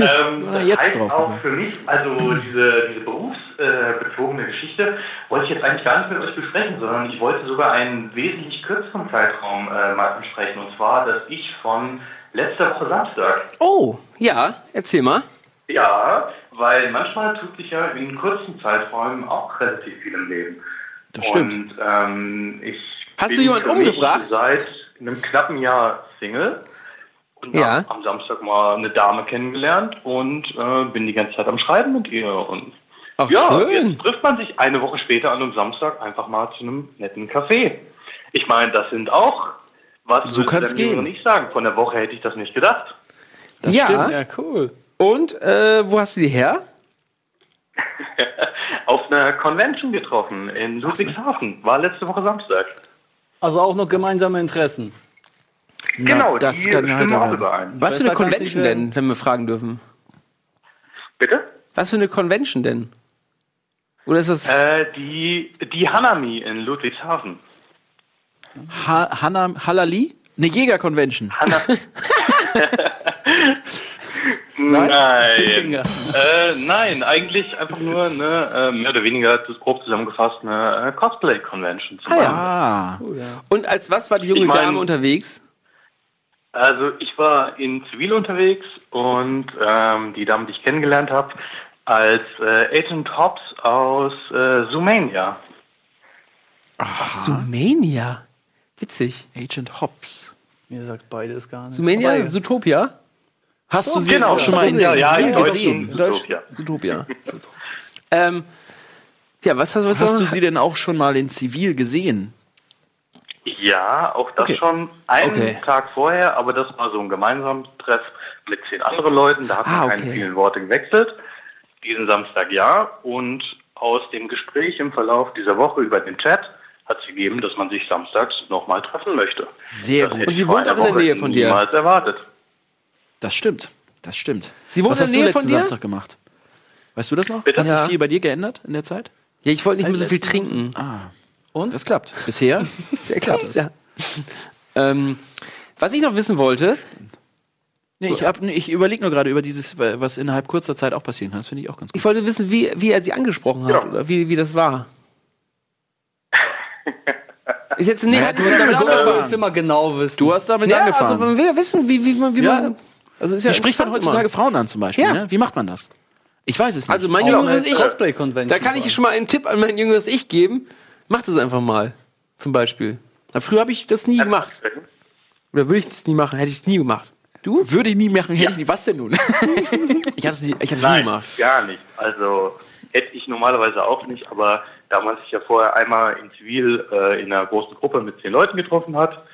Speaker 5: Ähm, das
Speaker 1: jetzt
Speaker 5: heißt
Speaker 1: drauf
Speaker 5: auch
Speaker 1: gekommen.
Speaker 5: für mich, also diese, diese berufsbezogene Geschichte, wollte ich jetzt eigentlich gar nicht mit euch besprechen, sondern ich wollte sogar einen wesentlich kürzeren Zeitraum äh, mal besprechen. Und zwar, dass ich von letzter Woche Samstag,
Speaker 2: Oh, ja, erzähl mal.
Speaker 5: ja, weil manchmal tut sich ja in kurzen Zeiträumen auch relativ viel im Leben.
Speaker 1: Das stimmt.
Speaker 5: Und ähm, ich
Speaker 2: Hast du jemanden umgebracht?
Speaker 5: Seit einem knappen Jahr Single. Und
Speaker 2: Ja.
Speaker 5: am Samstag mal eine Dame kennengelernt und äh, bin die ganze Zeit am Schreiben mit ihr. Und
Speaker 2: Ach,
Speaker 5: ja,
Speaker 2: schön.
Speaker 5: jetzt trifft man sich eine Woche später an einem Samstag einfach mal zu einem netten Café. Ich meine, das sind auch, was
Speaker 1: So kann's
Speaker 5: deinem
Speaker 1: gehen.
Speaker 5: Nicht sagen. Von der Woche hätte ich das nicht gedacht.
Speaker 1: Das
Speaker 2: ja.
Speaker 1: stimmt.
Speaker 3: ja, cool.
Speaker 2: Und äh, wo hast du die her?
Speaker 5: Auf einer Convention getroffen in Ludwigshafen. War letzte Woche Samstag.
Speaker 3: Also auch noch gemeinsame Interessen.
Speaker 1: Na,
Speaker 5: genau,
Speaker 1: das
Speaker 5: die
Speaker 1: kann ja heiter
Speaker 5: auch überein.
Speaker 2: Was für eine Convention denn, wenn wir fragen dürfen?
Speaker 5: Bitte?
Speaker 2: Was für eine Convention denn? Oder ist das.
Speaker 5: Äh, die, die Hanami in Ludwigshafen.
Speaker 1: Ha Hanna Halali? Eine Jäger-Convention.
Speaker 5: Hanna
Speaker 1: Nein?
Speaker 5: nein. Äh, nein, eigentlich einfach nur eine, äh, mehr oder weniger das grob zusammengefasst, eine äh, Cosplay-Convention zu machen.
Speaker 1: Ah.
Speaker 2: Und als was war die junge
Speaker 5: Ich mein-
Speaker 2: Dame unterwegs?
Speaker 5: Also ich war in Zivil unterwegs und ähm, die Dame, die ich kennengelernt habe, als äh, Agent Hobbs aus äh, Sumania.
Speaker 2: Sumania. Witzig.
Speaker 1: Agent Hobbs.
Speaker 3: Mir sagt beides gar nicht.
Speaker 2: Sumania, Zootopia?
Speaker 1: Hast du sie
Speaker 5: genau,
Speaker 1: auch schon mal in
Speaker 5: ja, ja,
Speaker 1: Zivil
Speaker 5: in Deutschen.
Speaker 1: gesehen?
Speaker 5: Zootopia.
Speaker 2: Zootopia. ähm, ja, was hast, was
Speaker 1: Hast du sie denn auch schon mal in Zivil gesehen?
Speaker 5: Ja, auch das
Speaker 2: Okay.
Speaker 5: schon einen
Speaker 2: Okay.
Speaker 5: Tag vorher, aber das war so ein gemeinsames Treff mit zehn anderen Leuten. Da hat man
Speaker 2: Ah,
Speaker 5: keine
Speaker 2: okay.
Speaker 5: vielen Worte gewechselt. Diesen Samstag ja. Und aus dem Gespräch im Verlauf dieser Woche über den Chat hat es gegeben, dass man sich samstags nochmal treffen möchte.
Speaker 1: Sehr
Speaker 5: Das
Speaker 1: gut.
Speaker 2: Und sie wohnt auch in der Nähe von dir?
Speaker 5: Niemals erwartet.
Speaker 1: Das stimmt. Das stimmt.
Speaker 2: Sie wohnt
Speaker 1: Was
Speaker 2: in
Speaker 1: hast du
Speaker 2: Nähe von
Speaker 1: letzten
Speaker 2: dir?
Speaker 1: Samstag gemacht? Weißt du das noch?
Speaker 5: Bitte?
Speaker 1: Hat sich
Speaker 2: Ja.
Speaker 1: viel bei dir geändert in der Zeit?
Speaker 2: Ja, ich wollte nicht mehr so viel
Speaker 3: letzten
Speaker 2: trinken.
Speaker 1: Ah.
Speaker 3: Und?
Speaker 1: Das klappt. Bisher?
Speaker 2: Sehr klar. Ja. ähm, was ich noch wissen wollte,
Speaker 1: Nee, ich, hab- nee, ich überlege nur gerade über dieses, was innerhalb kurzer Zeit auch passieren kann. Das finde ich auch ganz gut.
Speaker 2: ich wollte wissen, wie, wie er sie angesprochen hat
Speaker 5: Ja.
Speaker 2: oder wie, wie das war. Ist jetzt nicht.
Speaker 1: Naja, du hast damit angefangen.
Speaker 3: genau wissen.
Speaker 1: Du hast damit
Speaker 2: ja,
Speaker 1: angefangen.
Speaker 2: also man will ja wissen, wie, wie man. Wie
Speaker 3: Ja.
Speaker 2: man also ist ja
Speaker 1: Wie spricht man heutzutage
Speaker 2: immer.
Speaker 1: Frauen an zum Beispiel?
Speaker 2: Ja.
Speaker 1: Ne? Wie macht man das? Ich weiß es nicht.
Speaker 2: Also mein jüngeres Ich.
Speaker 3: Cosplay-Convention.
Speaker 2: Da kann ich schon mal einen Tipp an mein jüngeres Ich geben. Macht es einfach mal. Zum Beispiel. Na, früher habe ich das nie gemacht. Oder würde ich das nie machen? Hätte ich es nie gemacht. Du?
Speaker 1: würde ich nie machen, hätte ich nie. Was denn nun?
Speaker 2: Ich habe es nie, ich hab's nie gemacht.
Speaker 5: gar nicht. Also hätte ich normalerweise auch nicht, aber da man sich ja vorher einmal in Zivil äh, in einer großen Gruppe mit zehn Leuten getroffen hat,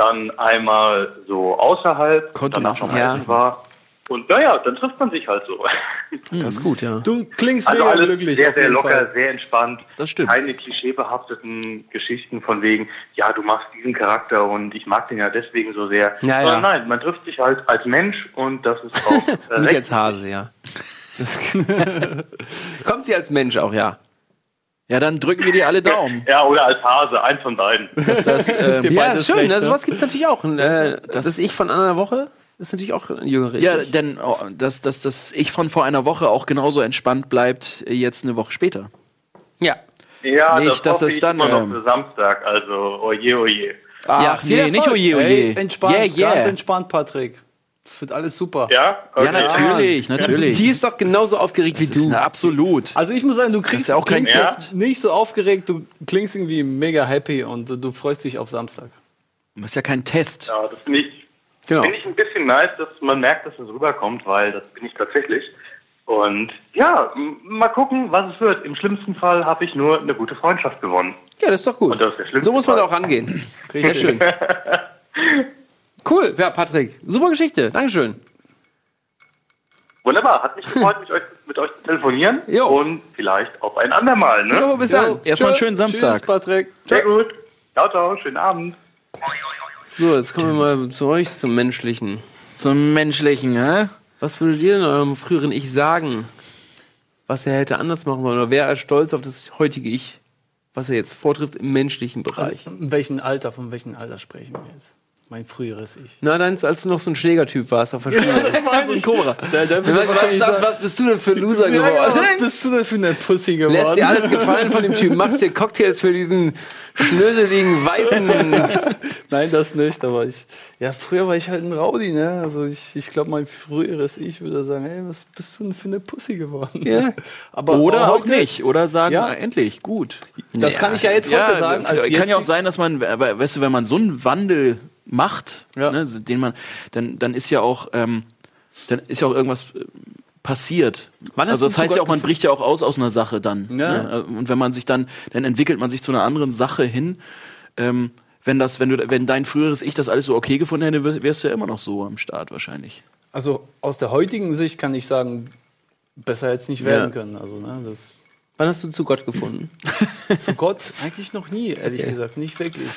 Speaker 4: dann einmal so außerhalb,
Speaker 1: Konnte
Speaker 4: danach noch
Speaker 2: schon, ja.
Speaker 4: war. Und naja, dann trifft man sich halt so.
Speaker 2: Das ist gut, ja.
Speaker 3: Du klingst
Speaker 4: Also
Speaker 3: mega glücklich.
Speaker 4: sehr, sehr locker,
Speaker 3: Fall.
Speaker 4: sehr entspannt.
Speaker 1: Das stimmt.
Speaker 4: Keine klischeebehafteten Geschichten von wegen, ja, du machst diesen Charakter und ich mag den ja deswegen so sehr.
Speaker 2: Ja, ja.
Speaker 4: nein, man trifft sich halt als Mensch und das ist auch
Speaker 2: Nicht als Hase, ja. Kommt sie als Mensch auch, ja.
Speaker 1: Ja, dann drücken wir dir alle Daumen.
Speaker 4: Ja, oder als Hase, eins von beiden.
Speaker 1: Dass das, ähm,
Speaker 3: dir
Speaker 2: Ja, ist schön.
Speaker 3: recht,
Speaker 2: ne?
Speaker 3: ne?
Speaker 2: Sowas gibt es natürlich auch. Äh, das, Ich von einer Woche ist natürlich auch ein jüngerer.
Speaker 1: ja,
Speaker 2: Ich.
Speaker 1: denn oh, dass, dass das Ich von vor einer Woche auch genauso entspannt bleibt, äh, jetzt eine Woche später.
Speaker 2: ja.
Speaker 4: Ja,
Speaker 1: Nicht,
Speaker 4: das
Speaker 1: dass
Speaker 4: hoffe
Speaker 1: es
Speaker 4: ich
Speaker 1: dann,
Speaker 4: immer noch
Speaker 1: ähm,
Speaker 4: für Samstag. Also, oje, oje.
Speaker 2: Ja,
Speaker 1: Ach,
Speaker 2: viel
Speaker 1: nee, nicht
Speaker 2: Erfolg.
Speaker 1: oje, oje.
Speaker 3: Hey, entspannt,
Speaker 2: Yeah, yeah.
Speaker 3: ganz entspannt, Patrick. Das wird alles super.
Speaker 4: Ja? Okay.
Speaker 1: Ja, natürlich, natürlich.
Speaker 2: Die ist doch genauso aufgeregt wie
Speaker 1: Das ist
Speaker 2: du.
Speaker 1: absolut.
Speaker 3: Also ich muss sagen, du kriegst
Speaker 1: ja auch kein
Speaker 3: jetzt nicht so aufgeregt, du klingst irgendwie mega happy und du, freust dich auf Samstag.
Speaker 1: Das ist ja kein Test.
Speaker 4: Ja, das finde ich,
Speaker 2: Genau.
Speaker 4: finde ich ein bisschen nice, dass man merkt, dass es rüberkommt, weil das bin ich tatsächlich. Und ja, mal gucken, was es wird. Im schlimmsten Fall habe ich nur eine gute Freundschaft gewonnen.
Speaker 2: Ja, das ist doch gut.
Speaker 4: Und das ist
Speaker 2: so muss man
Speaker 4: Fall.
Speaker 2: auch rangehen. Sehr schön. Cool, ja, Patrick. Super Geschichte. Dankeschön.
Speaker 4: Wunderbar, hat mich gefreut, mit euch, mit euch zu telefonieren.
Speaker 2: Jo.
Speaker 4: Und vielleicht auf ein andermal, ne?
Speaker 2: Jo, bis dann.
Speaker 1: Erstmal einen schönen Samstag.
Speaker 3: Tschüss, Patrick.
Speaker 4: Sehr gut. Ciao, ciao, schönen Abend.
Speaker 2: So, jetzt kommen wir mal zu euch, zum Menschlichen.
Speaker 1: Zum Menschlichen, hä?
Speaker 2: Was würdet ihr denn eurem früheren Ich sagen? Was er hätte anders machen sollen? Oder wäre er stolz auf das heutige Ich? Was er jetzt vortrifft im menschlichen
Speaker 3: Also,
Speaker 2: Bereich?
Speaker 3: in welchem Alter, von welchem Alter sprechen wir jetzt? Mein früheres Ich.
Speaker 2: Na, dann, als du noch so ein Schlägertyp warst auf der Schule.
Speaker 3: Das meine ich.
Speaker 2: Cobra.
Speaker 3: Der, der
Speaker 2: was, was, das, was bist du denn für ein Loser
Speaker 3: ja, ja,
Speaker 2: geworden?
Speaker 3: was bist du denn für eine Pussy geworden?
Speaker 2: Lässt dir alles gefallen von dem Typen. Machst dir Cocktails für diesen schnöseligen, weißen.
Speaker 3: Nein, das nicht, aber ich. Ja, früher war ich halt ein Rowdy, ne? Also ich, ich glaube, mein früheres Ich würde sagen, hey, was bist du denn für eine Pussy geworden?
Speaker 2: Ja.
Speaker 3: Aber
Speaker 1: Oder
Speaker 3: aber
Speaker 1: auch nicht. Oder sagen,
Speaker 3: Ja.
Speaker 1: endlich, gut.
Speaker 3: Das kann ich ja jetzt heute sagen. Als
Speaker 1: kann ja auch sein, dass man, we- weißt du, wenn man so einen Wandel macht,
Speaker 3: Ja.
Speaker 1: ne, den man, dann, dann ist ja auch, ähm, dann ist ja auch irgendwas äh, passiert. Also das heißt ja auch, man bricht ja auch aus aus einer Sache dann.
Speaker 3: Ja.
Speaker 1: Ne? Und wenn man sich dann, dann entwickelt man sich zu einer anderen Sache hin. Ähm, wenn das, wenn du, wenn dein früheres Ich das alles so okay gefunden hätte, wär- wärst du ja immer noch so am Start wahrscheinlich.
Speaker 3: Also aus der heutigen Sicht kann ich sagen, besser jetzt nicht werden können. Also, ne, das
Speaker 2: Wann hast du zu Gott gefunden?
Speaker 3: zu Gott eigentlich noch nie, ehrlich
Speaker 2: Okay.
Speaker 3: gesagt, nicht wirklich.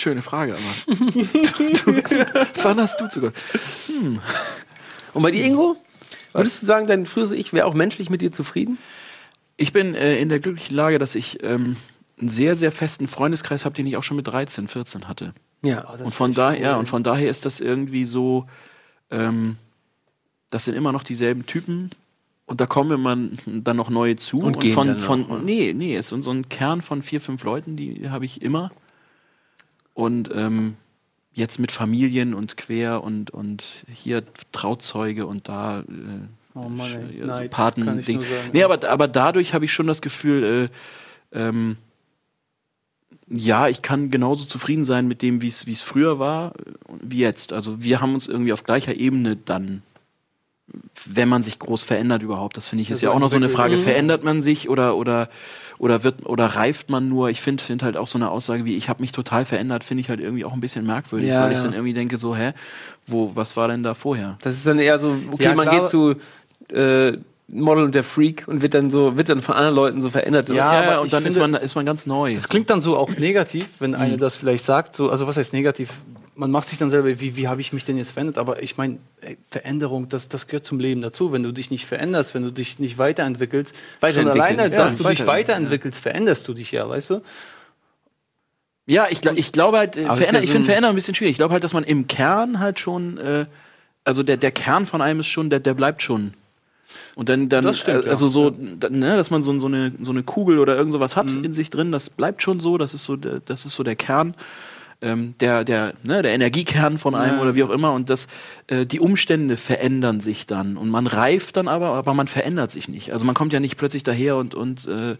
Speaker 1: Schöne Frage, aber. wann hast du zu Gott?
Speaker 2: Und bei dir, Ingo? Würdest du sagen, dein früheres Ich wäre auch menschlich mit dir zufrieden?
Speaker 1: Ich bin äh, in der glücklichen Lage, dass ich ähm, einen sehr, sehr festen Freundeskreis habe, den ich auch schon mit 13, 14 hatte.
Speaker 2: Ja.
Speaker 3: Das
Speaker 1: Und
Speaker 3: ist
Speaker 1: von daher,
Speaker 3: cool.
Speaker 1: ja, und von daher ist das irgendwie so, ähm, das sind immer noch dieselben Typen und da kommen immer dann noch neue zu.
Speaker 2: Und gehen
Speaker 1: von,
Speaker 2: dann
Speaker 1: von
Speaker 2: noch, oder?
Speaker 1: nee, nee, es sind so ein Kern von vier, fünf Leuten, die habe ich immer. Und ähm, jetzt mit Familien und quer und, und hier Trauzeuge und da äh,
Speaker 3: Oh Mann, ey,
Speaker 1: so
Speaker 3: Neid,
Speaker 1: Paten
Speaker 3: kann ich
Speaker 1: Ding.
Speaker 3: nur sagen.
Speaker 1: Nee, aber, aber dadurch habe ich schon das Gefühl, äh, ähm, ja, ich kann genauso zufrieden sein mit dem, wie es wie es früher war, äh, wie jetzt. Also wir haben uns irgendwie auf gleicher Ebene dann, wenn man sich groß verändert überhaupt. Das finde ich ist
Speaker 3: Das
Speaker 1: ja
Speaker 3: war
Speaker 1: auch noch so eine. Frage.
Speaker 3: Mhm.
Speaker 1: Verändert man sich oder oder oder wird oder reift man nur? Ich finde find halt auch so eine Aussage wie ich habe mich total verändert, finde ich halt irgendwie auch ein bisschen merkwürdig,
Speaker 2: Ja,
Speaker 1: weil ich
Speaker 2: ja.
Speaker 1: dann irgendwie denke so, hä, wo was war denn da vorher?
Speaker 2: Das ist dann eher so, okay,
Speaker 3: Ja,
Speaker 2: man
Speaker 3: klar.
Speaker 2: geht zu äh, Model und der Freak und wird dann so, wird dann von anderen Leuten so verändert. Das
Speaker 3: Ja,
Speaker 1: Ja,
Speaker 3: aber
Speaker 1: ja, und
Speaker 3: ich
Speaker 1: dann ist
Speaker 3: finde-
Speaker 1: man ist man ganz neu.
Speaker 3: Das klingt dann so auch negativ, wenn einer das vielleicht sagt. So, also was heißt negativ? Man macht sich dann selber, wie, wie habe ich mich denn jetzt verändert? Aber ich meine, Veränderung, das, das gehört zum Leben dazu. Wenn du dich nicht veränderst, wenn du dich nicht weiterentwickelst, schon alleine,
Speaker 2: Ja,
Speaker 3: dass du dich
Speaker 1: weiter-
Speaker 3: weiterentwickelst, veränderst du dich ja, weißt du?
Speaker 1: Ja, ich, ich glaube halt, äh, ich finde
Speaker 2: ein-
Speaker 1: Verändern ein bisschen schwierig. Ich glaube halt, dass man im Kern halt schon, äh, also der, der Kern von einem ist schon, der, der bleibt schon. Und dann, dann
Speaker 3: Das stimmt,
Speaker 1: äh, also
Speaker 3: ja.
Speaker 1: so, ne, dass man so, so, eine, so eine Kugel oder irgend sowas hat
Speaker 3: Mhm.
Speaker 1: in sich drin, das bleibt schon so, das ist so, der, das ist so der Kern. Ähm, der, der, ne, der Energiekern von einem
Speaker 3: Ja.
Speaker 1: oder wie auch immer und das, äh, die Umstände verändern sich dann und man reift dann aber, aber man verändert sich nicht. Also man kommt ja nicht plötzlich daher und, und äh,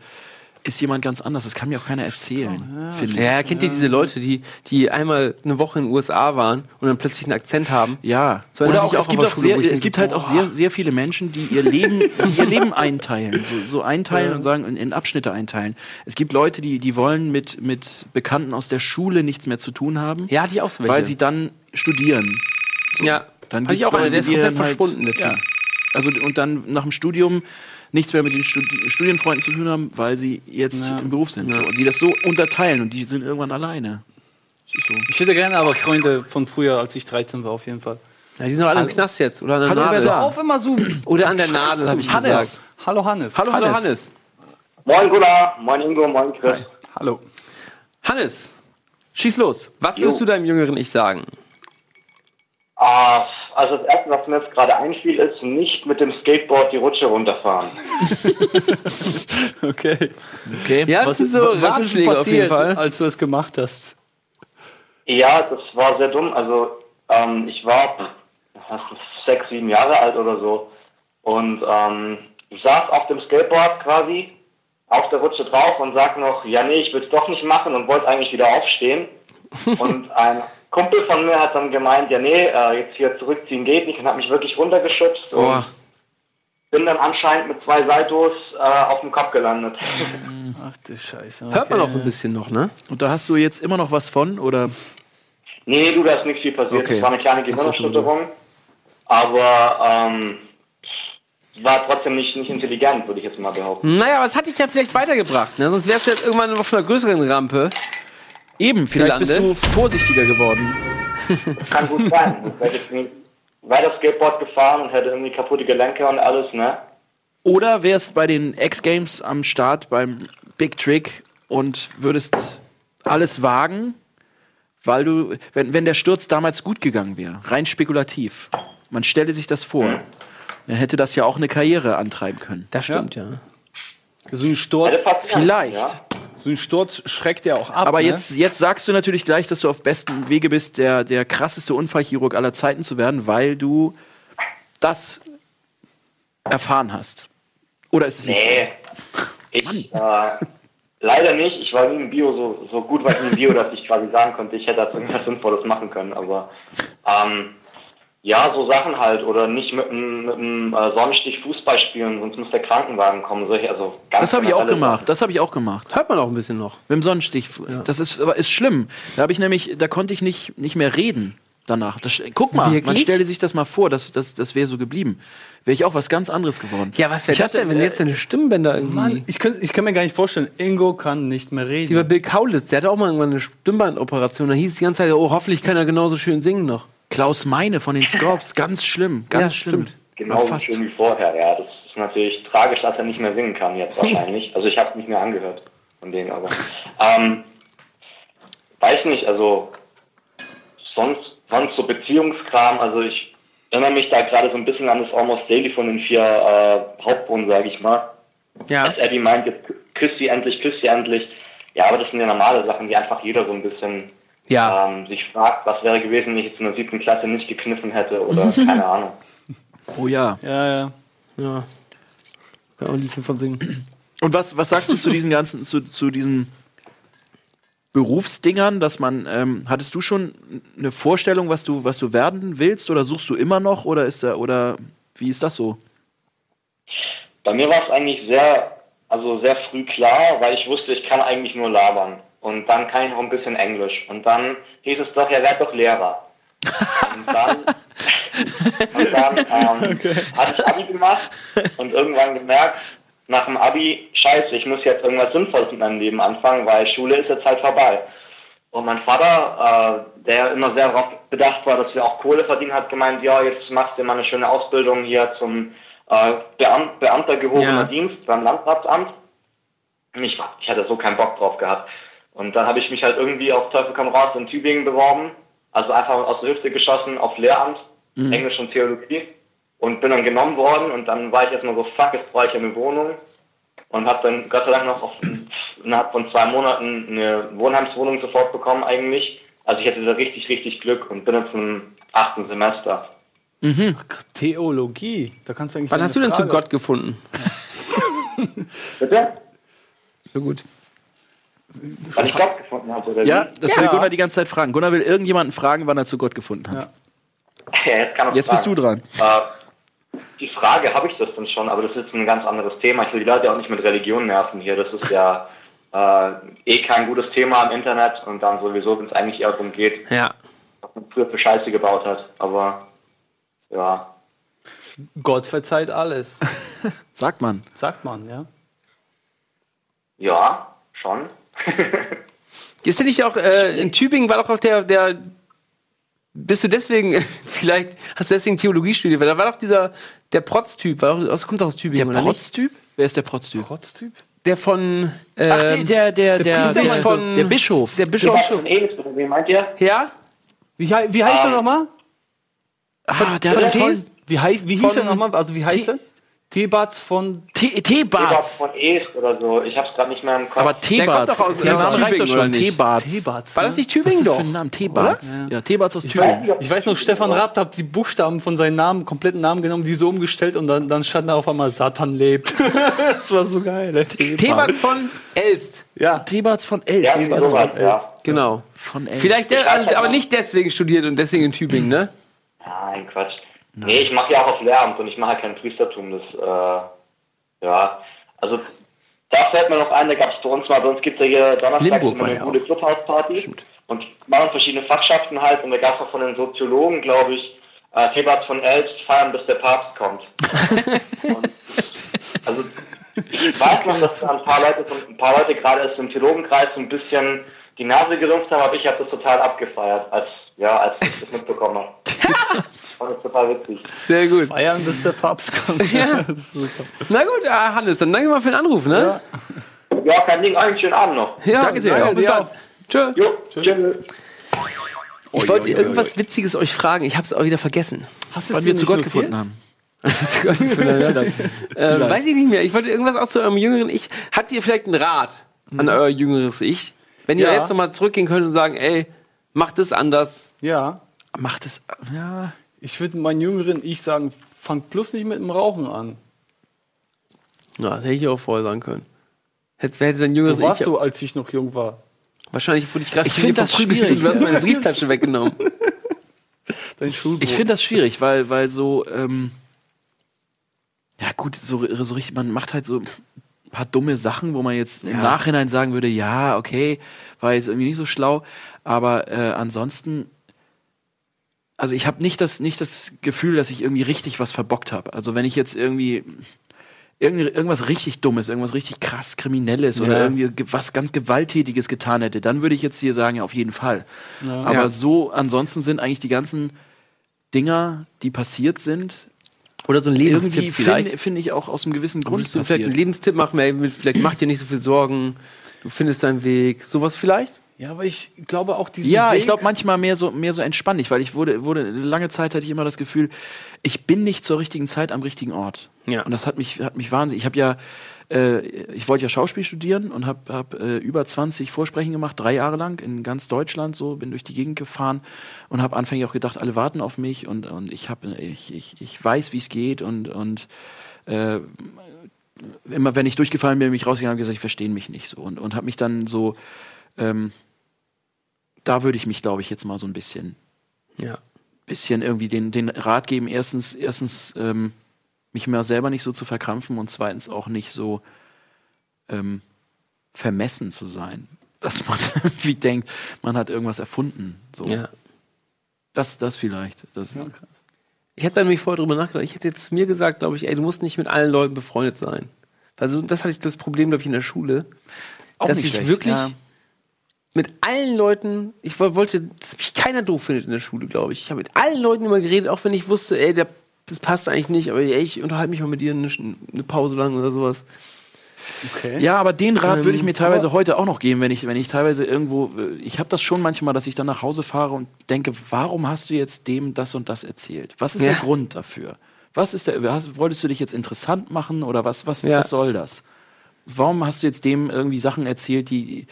Speaker 1: ist jemand ganz anders. Das kann mir auch keiner erzählen, finde ich.
Speaker 2: Ja, kennt ihr diese Leute, die, die einmal eine Woche in den USA waren und dann plötzlich einen Akzent haben?
Speaker 1: Ja,
Speaker 2: So
Speaker 1: oder auch, es gibt, auch sehr, es
Speaker 2: denke,
Speaker 1: gibt halt auch sehr, sehr viele Menschen, die ihr Leben, die ihr Leben einteilen, so, so einteilen und sagen, in, in Abschnitte einteilen. Es gibt Leute, die, die wollen mit, mit Bekannten aus der Schule nichts mehr zu tun haben,
Speaker 2: Ja, ich auch so welche.
Speaker 1: weil sie dann studieren.
Speaker 2: ja,
Speaker 1: Dann
Speaker 2: hatte ich
Speaker 1: gibt's
Speaker 2: auch eine, der ist
Speaker 1: die
Speaker 2: komplett
Speaker 1: dann halt-
Speaker 2: verschwunden.
Speaker 1: Ja. Also und dann nach dem Studium nichts mehr mit den Studi Studienfreunden zu tun haben, weil sie jetzt
Speaker 3: Ja.
Speaker 1: im Beruf sind.
Speaker 2: Ja.
Speaker 1: So, die das so unterteilen und die sind irgendwann alleine. So.
Speaker 3: Ich hätte gerne aber Freunde von früher, als ich 13 war, auf jeden Fall.
Speaker 2: Ja, die sind doch alle im Knast jetzt. Oder an der
Speaker 1: Hallo,
Speaker 2: Nadel.
Speaker 3: Auf immer so.
Speaker 2: Oder an der Nadel, habe ich
Speaker 1: Hannes.
Speaker 2: gesagt.
Speaker 3: Hallo Hannes.
Speaker 1: Hallo,
Speaker 2: Hallo
Speaker 1: Hannes.
Speaker 2: Hannes.
Speaker 4: Moin Gunnar, moin Ingo, moin Chris.
Speaker 3: Hallo.
Speaker 2: Hannes,
Speaker 1: Schieß los.
Speaker 2: was
Speaker 4: Jo.
Speaker 2: würdest du deinem jüngeren Ich sagen?
Speaker 4: Ah, also das erste, was mir jetzt gerade einfiel, ist nicht mit dem Skateboard die Rutsche runterfahren.
Speaker 3: Okay.
Speaker 1: Okay.
Speaker 2: Ja, das sind so
Speaker 3: was ist passiert,
Speaker 2: Fall.
Speaker 3: als du es gemacht hast?
Speaker 4: Ja, das war sehr dumm. Also ähm, ich war was, sechs, sieben Jahre alt oder so und ähm, ich saß auf dem Skateboard quasi auf der Rutsche drauf und sag noch, ja nee, ich will es doch nicht machen und wollte eigentlich wieder aufstehen. und ein Kumpel von mir hat dann gemeint, ja nee, äh, jetzt hier zurückziehen geht nicht und hat mich wirklich runtergeschubst
Speaker 2: Oh,
Speaker 4: und bin dann anscheinend mit zwei Saltos äh, auf dem Kopf gelandet.
Speaker 3: Ach du Scheiße.
Speaker 2: hört man
Speaker 3: okay.
Speaker 2: auch ein bisschen noch, ne?
Speaker 1: Und da hast du jetzt immer noch was von? Oder?
Speaker 4: Nee, nee, du, da ist nicht viel passiert.
Speaker 1: Okay.
Speaker 4: Es war eine kleine Gehirnerschütterung. Aber ähm, war trotzdem nicht, nicht intelligent, würde ich jetzt mal behaupten.
Speaker 2: Naja, aber es hat dich ja vielleicht weitergebracht, ne? Sonst wärst du jetzt irgendwann auf einer größeren Rampe.
Speaker 1: Eben, vielleicht bist du vorsichtiger geworden.
Speaker 4: Kann gut sein. Ich wäre jetzt nie weiter Skateboard gefahren und hätte irgendwie kaputte Gelenke und alles, ne?
Speaker 1: Oder wärst bei den X-Games am Start beim Big Trick und würdest alles wagen, weil du, wenn, wenn der Sturz damals gut gegangen wäre, rein spekulativ, man stelle sich das vor, dann hätte das ja auch eine Karriere antreiben können.
Speaker 2: Das stimmt, ja.
Speaker 3: So ein Sturz,
Speaker 1: Vielleicht.
Speaker 4: Ja.
Speaker 3: So ein Sturz schreckt ja auch ab.
Speaker 1: Aber
Speaker 3: ne?
Speaker 1: jetzt, jetzt sagst du natürlich gleich, dass du auf bestem Wege bist, der, der krasseste Unfallchirurg aller Zeiten zu werden, weil du das erfahren hast. Oder ist es nicht
Speaker 4: Nee. Ich, äh, leider nicht. Ich war nie im Bio so, so gut war ich im Bio, dass ich quasi sagen konnte, ich hätte jetzt irgendwas Sinnvolles machen können. Aber ähm, ja, so Sachen halt. Oder nicht mit einem, äh, Sonnenstich Fußball spielen, sonst muss der Krankenwagen kommen. Solche, also ganz
Speaker 1: Das habe ich auch gemacht. Das habe ich auch gemacht.
Speaker 2: Hört man auch ein bisschen noch.
Speaker 1: Mit dem Sonnenstich. Das ist, aber ist schlimm. Da habe ich nämlich, da konnte ich nicht, nicht mehr reden danach. Das, guck mal, man
Speaker 2: Wirklich?
Speaker 1: stelle sich das mal vor, das, das, das wäre so geblieben. Wäre ich auch was ganz anderes geworden.
Speaker 2: Ja, was wäre
Speaker 1: Ich
Speaker 2: das
Speaker 1: hatte,
Speaker 2: denn, wenn
Speaker 1: äh,
Speaker 2: jetzt deine Stimmbänder irgendwie...
Speaker 3: Mann, ich kann, ich kann mir gar nicht vorstellen, Ingo kann nicht mehr
Speaker 2: Wie bei
Speaker 3: reden.
Speaker 2: Bill Kaulitz, der hatte auch mal irgendwann eine Stimmbandoperation. Da hieß es die ganze Zeit, oh, hoffentlich kann er genauso schön singen noch.
Speaker 1: Klaus Meine von den Scorps, ganz schlimm, ganz
Speaker 2: Ja,
Speaker 1: schlimm.
Speaker 2: stimmt.
Speaker 4: Genau
Speaker 1: Fast.
Speaker 4: schön wie vorher, ja. Das ist natürlich tragisch, dass er nicht mehr singen kann jetzt wahrscheinlich. Also ich habe es nicht mehr angehört von denen, aber ähm, weiß nicht, also sonst, sonst so Beziehungskram, also ich erinnere mich da gerade so ein bisschen an das Almost Daily von den vier äh, Hauptbrunnen, sage ich mal.
Speaker 2: Ja.
Speaker 4: Als Eddie meint, jetzt küsst sie endlich, küsst sie endlich. Ja, aber das sind ja normale Sachen, die einfach jeder so ein bisschen
Speaker 2: Ja.
Speaker 4: ähm, sich fragt, was wäre gewesen, wenn ich jetzt in der siebten Klasse nicht gekniffen hätte oder keine Ahnung.
Speaker 1: Oh ja.
Speaker 3: Ja, ja.
Speaker 2: Ja. Kann auch ein Liedchen von singen.
Speaker 1: Und was, was sagst du zu diesen ganzen, zu, zu diesen Berufsdingern, dass man, ähm, hattest du schon eine Vorstellung, was du, was du werden willst oder suchst du immer noch oder ist da, oder wie ist das so?
Speaker 4: Bei mir war es eigentlich sehr, also sehr früh klar, weil ich wusste, ich kann eigentlich nur labern. Und dann kann ich noch ein bisschen Englisch. Und dann hieß es doch, er werd doch Lehrer. Und dann, und dann ähm, hatte ich Abi gemacht und irgendwann gemerkt, nach dem Abi, scheiße, ich muss jetzt irgendwas Sinnvolles mit meinem Leben anfangen, weil Schule ist jetzt halt vorbei. Und mein Vater, äh, der immer sehr darauf bedacht war, dass wir auch Kohle verdienen, hat gemeint, ja, jetzt machst du mal eine schöne Ausbildung hier zum äh, Beam Beamter gehobener
Speaker 2: Ja.
Speaker 4: Dienst beim Landratsamt. Und ich, ich hatte so keinen Bock drauf gehabt. Und dann habe ich mich halt irgendwie auf Teufel komm raus in Tübingen beworben. Also einfach aus der Hüfte geschossen auf Lehramt, Englisch und Theologie. Und bin dann genommen worden und dann war ich erstmal so, fuck, jetzt brauche ich eine Wohnung. Und habe dann Gott sei Dank noch auf, innerhalb von zwei Monaten eine Wohnheimswohnung sofort bekommen eigentlich. Also ich hatte da richtig, richtig Glück und bin jetzt im achten Semester.
Speaker 3: Theologie. Da kannst du eigentlich
Speaker 2: Wann hast du denn zu
Speaker 3: Frage-
Speaker 2: Gott gefunden?
Speaker 4: Bitte?
Speaker 2: So gut.
Speaker 4: Weil ich Gott gefunden habe, oder
Speaker 1: Ja,
Speaker 4: wie?
Speaker 1: das will Gunnar die ganze Zeit fragen. Gunnar will irgendjemanden fragen, wann er zu Gott gefunden hat.
Speaker 4: Ja, jetzt kann
Speaker 1: Jetzt bist du dran.
Speaker 4: Äh, die Frage habe ich das dann schon, aber das ist ein ganz anderes Thema. Ich will die Leute auch nicht mit Religion nerven hier. Das ist ja äh, eh kein gutes Thema im Internet und dann sowieso, wenn es eigentlich eher darum geht,
Speaker 2: Ja.
Speaker 4: was man früher für Scheiße gebaut hat. Aber ja,
Speaker 3: Gott verzeiht alles,
Speaker 1: Sagt man.
Speaker 3: sagt man, ja.
Speaker 4: ja, schon.
Speaker 2: Ist ja nicht auch, äh, in Tübingen war doch auch der, der, bist du deswegen, vielleicht hast du deswegen Theologie studiert, weil da war doch dieser, der Protz-Typ, war doch, das kommt doch aus
Speaker 1: Der
Speaker 2: Tübingen, oder nicht?
Speaker 1: Protztyp? Wer ist der Protztyp?
Speaker 3: Protztyp?
Speaker 2: Der von, ähm,
Speaker 1: Ach, der, der, der, der,
Speaker 2: Priester
Speaker 1: der,
Speaker 2: von-
Speaker 1: der Bischof.
Speaker 2: der Bischof,
Speaker 4: Elis, oder wie meint ihr?
Speaker 2: ja?
Speaker 3: Wie, wie heißt er
Speaker 4: Ähm,
Speaker 3: nochmal?
Speaker 1: ah, der hat einen?
Speaker 3: Wie, heißt, wie hieß
Speaker 2: von
Speaker 3: er nochmal? Also wie heißt er? Tebatz von
Speaker 1: Te-
Speaker 4: Elis
Speaker 1: Teebarts.
Speaker 4: von Elis oder so. Ich habe es gerade nicht mehr im Kopf.
Speaker 1: Aber
Speaker 2: doch aus-
Speaker 1: Der Name reicht
Speaker 2: Tübingen,
Speaker 1: doch
Speaker 2: oder
Speaker 1: schon.
Speaker 2: nicht?
Speaker 1: Teebarts.
Speaker 3: Tebatz.
Speaker 2: War
Speaker 3: ne?
Speaker 2: das nicht
Speaker 1: Was ist
Speaker 2: Tübingen
Speaker 1: das
Speaker 2: doch?
Speaker 1: für ein Name? Teebarts.
Speaker 3: Oder?
Speaker 1: Ja, Teebarts aus
Speaker 3: Ich
Speaker 1: Tübingen.
Speaker 3: weiß, ich weiß noch, Stefan Raab hat die Buchstaben von seinem Namen, kompletten Namen genommen, die so umgestellt und dann, dann stand da auf einmal Satan lebt. das war so geil. ey.
Speaker 2: Thebats von Elst,
Speaker 3: Ja,
Speaker 1: Teebarts von Elst.
Speaker 4: ja.
Speaker 2: genau.
Speaker 1: Von Elst.
Speaker 2: Vielleicht der, aber nicht deswegen studiert und deswegen in Tübingen, ne?
Speaker 4: Nein, Quatsch. Nee, ich mache ja auch auf Lehramt und ich mache halt kein Priestertum. Das, äh, ja, also da fällt mir noch ein, da gab es bei uns mal, bei uns gibt es ja hier Donnerstag immer eine
Speaker 2: ja
Speaker 4: gute Clubhausparty und machen verschiedene Fachschaften halt und da gab es auch von den Soziologen, glaube ich, äh, Thebats von Elst feiern, bis der Papst kommt. und, also ich weiß noch, dass ein paar Leute, ein paar Leute gerade aus dem Theologenkreis so ein bisschen die Nase gerümpft haben, aber ich habe das total abgefeiert, als, ja, als ich das mitbekommen habe. Ich fand das total witzig.
Speaker 2: Sehr gut.
Speaker 3: feiern, bis der Papst kommt.
Speaker 2: Ja.
Speaker 3: Super.
Speaker 2: Na gut, ah, Hannes, dann danke mal für den Anruf, ne?
Speaker 4: Ja, kein Ding, einen schönen Abend noch.
Speaker 2: Ja,
Speaker 1: Danke sehr.
Speaker 2: Ja,
Speaker 1: Ja,
Speaker 2: bis
Speaker 3: dir
Speaker 2: dann. Tschö.
Speaker 4: Jo, tschüss.
Speaker 2: Ich wollte irgendwas Witziges euch fragen, ich habe es auch wieder vergessen.
Speaker 3: Hast du
Speaker 1: Wann wir zu Gott gefunden haben.
Speaker 2: Ähm, weiß ich nicht mehr. Ich wollte irgendwas auch zu eurem jüngeren Ich. Habt ihr vielleicht einen Rat an euer jüngeres Ich? Wenn ihr
Speaker 3: Ja.
Speaker 2: jetzt nochmal zurückgehen könnt und sagen, ey, macht es anders.
Speaker 3: Ja,
Speaker 1: Macht es. Ja.
Speaker 3: Ich würde meinen jüngeren Ich sagen, fang bloß nicht mit dem Rauchen an.
Speaker 2: Ja, das hätte ich auch vorher sagen können. Hätte, hätte sein jüngeres
Speaker 3: So warst
Speaker 2: Ich.
Speaker 3: du, als ich noch jung war.
Speaker 2: Wahrscheinlich wurde ich gerade
Speaker 1: Ich
Speaker 2: von dir
Speaker 1: find das schwierig.
Speaker 2: Du hast meine Brieftasche weggenommen.
Speaker 3: Dein Schulbuch.
Speaker 1: Ich finde das schwierig, weil, weil so, ähm, ja gut, so, so richtig, man macht halt so ein paar dumme Sachen, wo man jetzt im Nachhinein sagen würde, ja, okay, war jetzt irgendwie nicht so schlau, aber äh, ansonsten, also ich habe nicht das, nicht das Gefühl, dass ich irgendwie richtig was verbockt habe. Also wenn ich jetzt irgendwie irgend- irgendwas richtig Dummes, irgendwas richtig krass Kriminelles oder
Speaker 3: Ja.
Speaker 1: irgendwie ge- was ganz Gewalttätiges getan hätte, dann würde ich jetzt hier sagen, ja, auf jeden Fall. Aber
Speaker 2: Ja.
Speaker 1: so, ansonsten sind eigentlich die ganzen Dinger, die passiert sind,
Speaker 2: Oder so ein
Speaker 1: irgendwie
Speaker 2: Lebenstipp vielleicht.
Speaker 1: finde find ich auch aus einem gewissen Grund
Speaker 2: vielleicht einen
Speaker 1: passiert.
Speaker 2: Lebenstipp machen, ey, mit- vielleicht mach dir nicht so viel Sorgen, du findest deinen Weg. Sowas vielleicht?
Speaker 3: Ja, aber ich glaube auch diesen
Speaker 1: Ja,
Speaker 3: Weg,
Speaker 1: ich glaube manchmal mehr so, mehr so entspannt, weil ich wurde, wurde, lange Zeit hatte ich immer das Gefühl, ich bin nicht zur richtigen Zeit am richtigen Ort.
Speaker 2: Ja.
Speaker 1: Und das hat mich, hat mich wahnsinnig. Ich habe ja, äh, ich wollte ja Schauspiel studieren und habe hab, äh, über 20 Vorsprechen gemacht, drei Jahre lang in ganz Deutschland so, bin durch die Gegend gefahren und habe anfänglich auch gedacht, alle warten auf mich und, und ich, hab, ich, ich, ich weiß, wie es geht und, und äh, immer wenn ich durchgefallen bin, bin ich rausgegangen und gesagt, ich verstehe mich nicht so und, und habe mich dann so, ähm, da würde ich mich, glaube ich, jetzt mal so ein bisschen,
Speaker 2: Ja.
Speaker 1: bisschen irgendwie den, den Rat geben, erstens, erstens ähm, mich mal selber nicht so zu verkrampfen und zweitens auch nicht so ähm, vermessen zu sein, dass man irgendwie denkt, man hat irgendwas erfunden. So.
Speaker 2: ja.
Speaker 1: Das, das vielleicht. Das,
Speaker 2: Ich habe da nämlich vorher drüber nachgedacht. Ich hätte jetzt mir gesagt, glaube ich, ey, du musst nicht mit allen Leuten befreundet sein. Also das hatte ich das Problem, glaube ich, in der Schule.
Speaker 1: Auch
Speaker 2: dass
Speaker 1: nicht
Speaker 2: ich
Speaker 1: schlecht,
Speaker 2: wirklich
Speaker 1: ja.
Speaker 2: Mit allen Leuten, ich woll- wollte, dass mich keiner doof findet in der Schule, glaube ich. Ich habe mit allen Leuten immer geredet, auch wenn ich wusste, ey, der, das passt eigentlich nicht, aber ey, ich unterhalte mich mal mit dir eine, eine Pause lang oder sowas.
Speaker 3: Okay.
Speaker 1: Ja, aber den Rat würde ich
Speaker 2: Ähm,
Speaker 1: mir teilweise heute auch noch geben, wenn ich, wenn ich teilweise irgendwo, äh, ich habe das schon manchmal, dass ich dann nach Hause fahre und denke, warum hast du jetzt dem das und das erzählt? Was ist
Speaker 2: Ja.
Speaker 1: der Grund dafür? Was ist der, hast, wolltest du dich jetzt interessant machen oder was, was,
Speaker 2: Ja.
Speaker 1: was soll das? Warum hast du jetzt dem irgendwie Sachen erzählt, die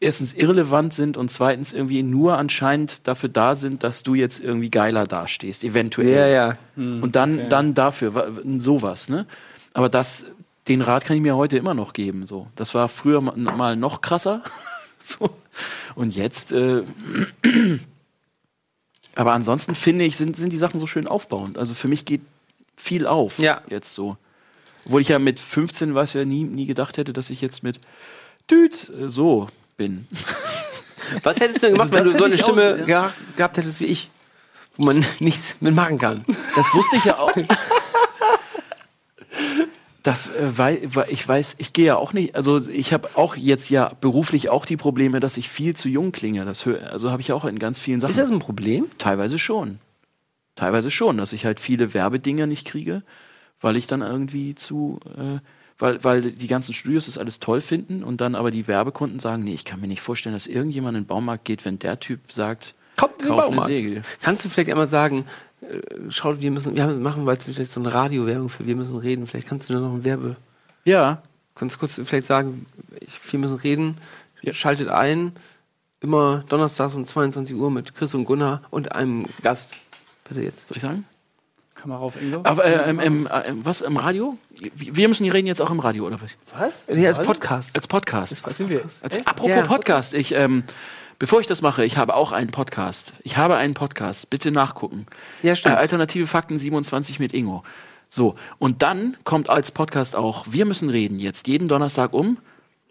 Speaker 1: erstens irrelevant sind und zweitens irgendwie nur anscheinend dafür da sind, dass du jetzt irgendwie geiler dastehst, eventuell.
Speaker 2: Ja, ja.
Speaker 1: Und dann, dann dafür, wa- sowas, ne? Aber das, den Rat kann ich mir heute immer noch geben. So, das war früher ma- mal noch krasser. so. Und jetzt. Äh, aber ansonsten finde ich, sind, sind die Sachen so schön aufbauend. Also für mich geht viel auf.
Speaker 2: Ja.
Speaker 1: Jetzt so. Obwohl ich ja mit 15, weiß ja, nie, nie gedacht hätte, dass ich jetzt mit Düt äh, so bin.
Speaker 2: Was hättest du denn gemacht,
Speaker 3: Also
Speaker 2: wenn du so eine
Speaker 3: ich auch,
Speaker 2: Stimme
Speaker 3: ja.
Speaker 2: geha gehabt hättest wie ich? Wo man nichts mitmachen kann.
Speaker 1: Das wusste ich ja auch. Das, äh, weil, weil ich weiß, ich gehe ja auch nicht, also ich habe auch jetzt ja beruflich auch die Probleme, dass ich viel zu jung klinge. Das hör, also habe ich auch in ganz vielen Sachen.
Speaker 2: Ist das ein Problem?
Speaker 1: Teilweise schon. Teilweise schon, dass ich halt viele Werbedinger nicht kriege, weil ich dann irgendwie zu, äh, weil, weil die ganzen Studios das alles toll finden und dann aber die Werbekunden sagen, nee, ich kann mir nicht vorstellen, dass irgendjemand in den Baumarkt geht, wenn der Typ sagt,
Speaker 2: Kommt in den
Speaker 1: kauf eine
Speaker 2: Baumarkt. Kannst du vielleicht einmal sagen, äh, schau, wir müssen, wir machen bald vielleicht so eine Radiowerbung für Wir müssen reden. Vielleicht kannst du da noch ein Werbe,
Speaker 1: Ja,
Speaker 2: kannst kurz vielleicht sagen, wir müssen reden. Schaltet ein, immer donnerstags um 22 Uhr mit Chris und Gunnar und einem Gast. Bitte jetzt.
Speaker 1: soll ich sagen?
Speaker 3: Kamera auf Ingo.
Speaker 1: Aber äh, im, im, äh, was im Radio? Wir müssen die reden jetzt auch im Radio oder was?
Speaker 3: Was?
Speaker 2: Nee, als? Podcast.
Speaker 1: Als Podcast.
Speaker 3: Was sind wir?
Speaker 1: Als,
Speaker 3: Echt?
Speaker 1: apropos
Speaker 2: Ja.
Speaker 1: Podcast, ich ähm, bevor ich das mache, ich habe auch einen Podcast. Ich habe einen Podcast. Bitte nachgucken.
Speaker 2: Ja, stimmt.
Speaker 1: Äh, Alternative Fakten 27 mit Ingo. So und dann kommt als Podcast auch. Wir müssen reden jetzt jeden Donnerstag um.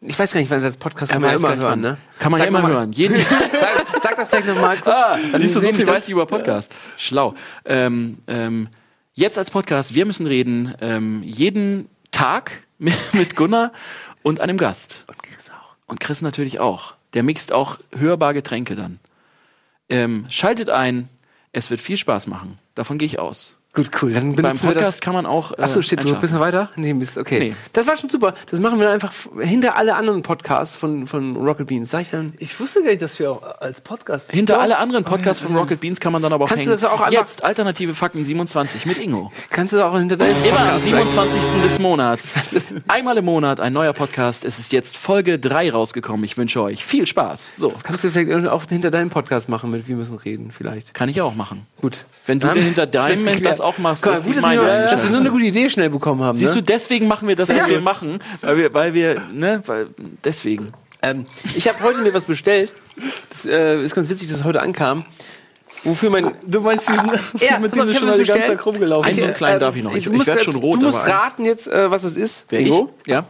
Speaker 2: Ich weiß gar nicht, wann das Podcast kann
Speaker 1: Äh,
Speaker 2: man ja immer hören,
Speaker 1: wann.
Speaker 2: ne?
Speaker 1: Kann man
Speaker 2: Sag
Speaker 1: ja immer
Speaker 2: mal-
Speaker 1: hören. Jeden,
Speaker 2: Sag, sag das vielleicht nochmal kurz.
Speaker 1: Ah, siehst du, so viel weiß ich über Podcast. Schlau. Ähm, ähm, jetzt als Podcast, wir müssen reden, ähm, jeden Tag mit, mit Gunnar und einem Gast. Und Chris auch. Und Chris natürlich auch. Der mixt auch hörbar Getränke dann. Ähm, schaltet ein, es wird viel Spaß machen. Davon gehe ich aus.
Speaker 2: Gut, cool. Dann
Speaker 1: Beim
Speaker 2: benutzen wir
Speaker 1: Podcast
Speaker 2: das.
Speaker 1: kann man auch. Äh,
Speaker 2: Achso, shit, du noch weiter? Nee, Mist, okay.
Speaker 1: Nee.
Speaker 2: Das war schon super. Das machen wir dann einfach hinter alle anderen Podcasts von, von Rocket Beans. Sag ich dann.
Speaker 3: Ich wusste gar nicht, dass wir auch als Podcast.
Speaker 1: Hinter
Speaker 3: Doch.
Speaker 1: alle anderen Podcasts von Rocket Beans kann man dann aber auch
Speaker 2: Kannst du
Speaker 1: hängen.
Speaker 2: das auch einfach-
Speaker 1: Jetzt Alternative Fakten 27 mit Ingo.
Speaker 2: Kannst du das auch hinter deinem
Speaker 1: Immer am
Speaker 2: Podcast
Speaker 1: 27. des Monats. Einmal im Monat ein neuer Podcast. Es ist jetzt Folge 3 rausgekommen. Ich wünsche euch viel Spaß. So,
Speaker 2: Kannst du vielleicht auch hinter deinem Podcast machen mit Wir müssen reden, vielleicht.
Speaker 1: kann ich auch machen.
Speaker 2: Gut.
Speaker 1: Wenn du hinter
Speaker 2: das
Speaker 1: deinem das
Speaker 2: geklärt.
Speaker 1: Auch machst,
Speaker 2: mal,
Speaker 1: ist
Speaker 2: gut, dass, wir,
Speaker 1: meine
Speaker 2: dass wir nur eine gute Idee schnell bekommen haben.
Speaker 1: Siehst du,
Speaker 2: ne?
Speaker 1: deswegen machen wir das, was
Speaker 2: Sehr
Speaker 1: wir machen. Weil wir, weil wir, ne, weil, deswegen.
Speaker 2: Ähm, ich habe heute mir was bestellt. Das äh, ist ganz witzig, dass es heute ankam. Wofür mein.
Speaker 3: Du meinst diesen,
Speaker 2: Ja,
Speaker 3: mit dem du schon
Speaker 2: das
Speaker 3: mal die ganze. Tag rumgelaufen
Speaker 1: Einen so einen
Speaker 3: bist?
Speaker 1: kleinen darf ich noch.
Speaker 2: äh,
Speaker 1: Ich,
Speaker 2: du
Speaker 1: ich werde
Speaker 2: jetzt-
Speaker 1: schon rot.
Speaker 2: Du musst raten jetzt, äh, was es ist.
Speaker 1: Wer
Speaker 2: Ingo.
Speaker 1: ich? Ja.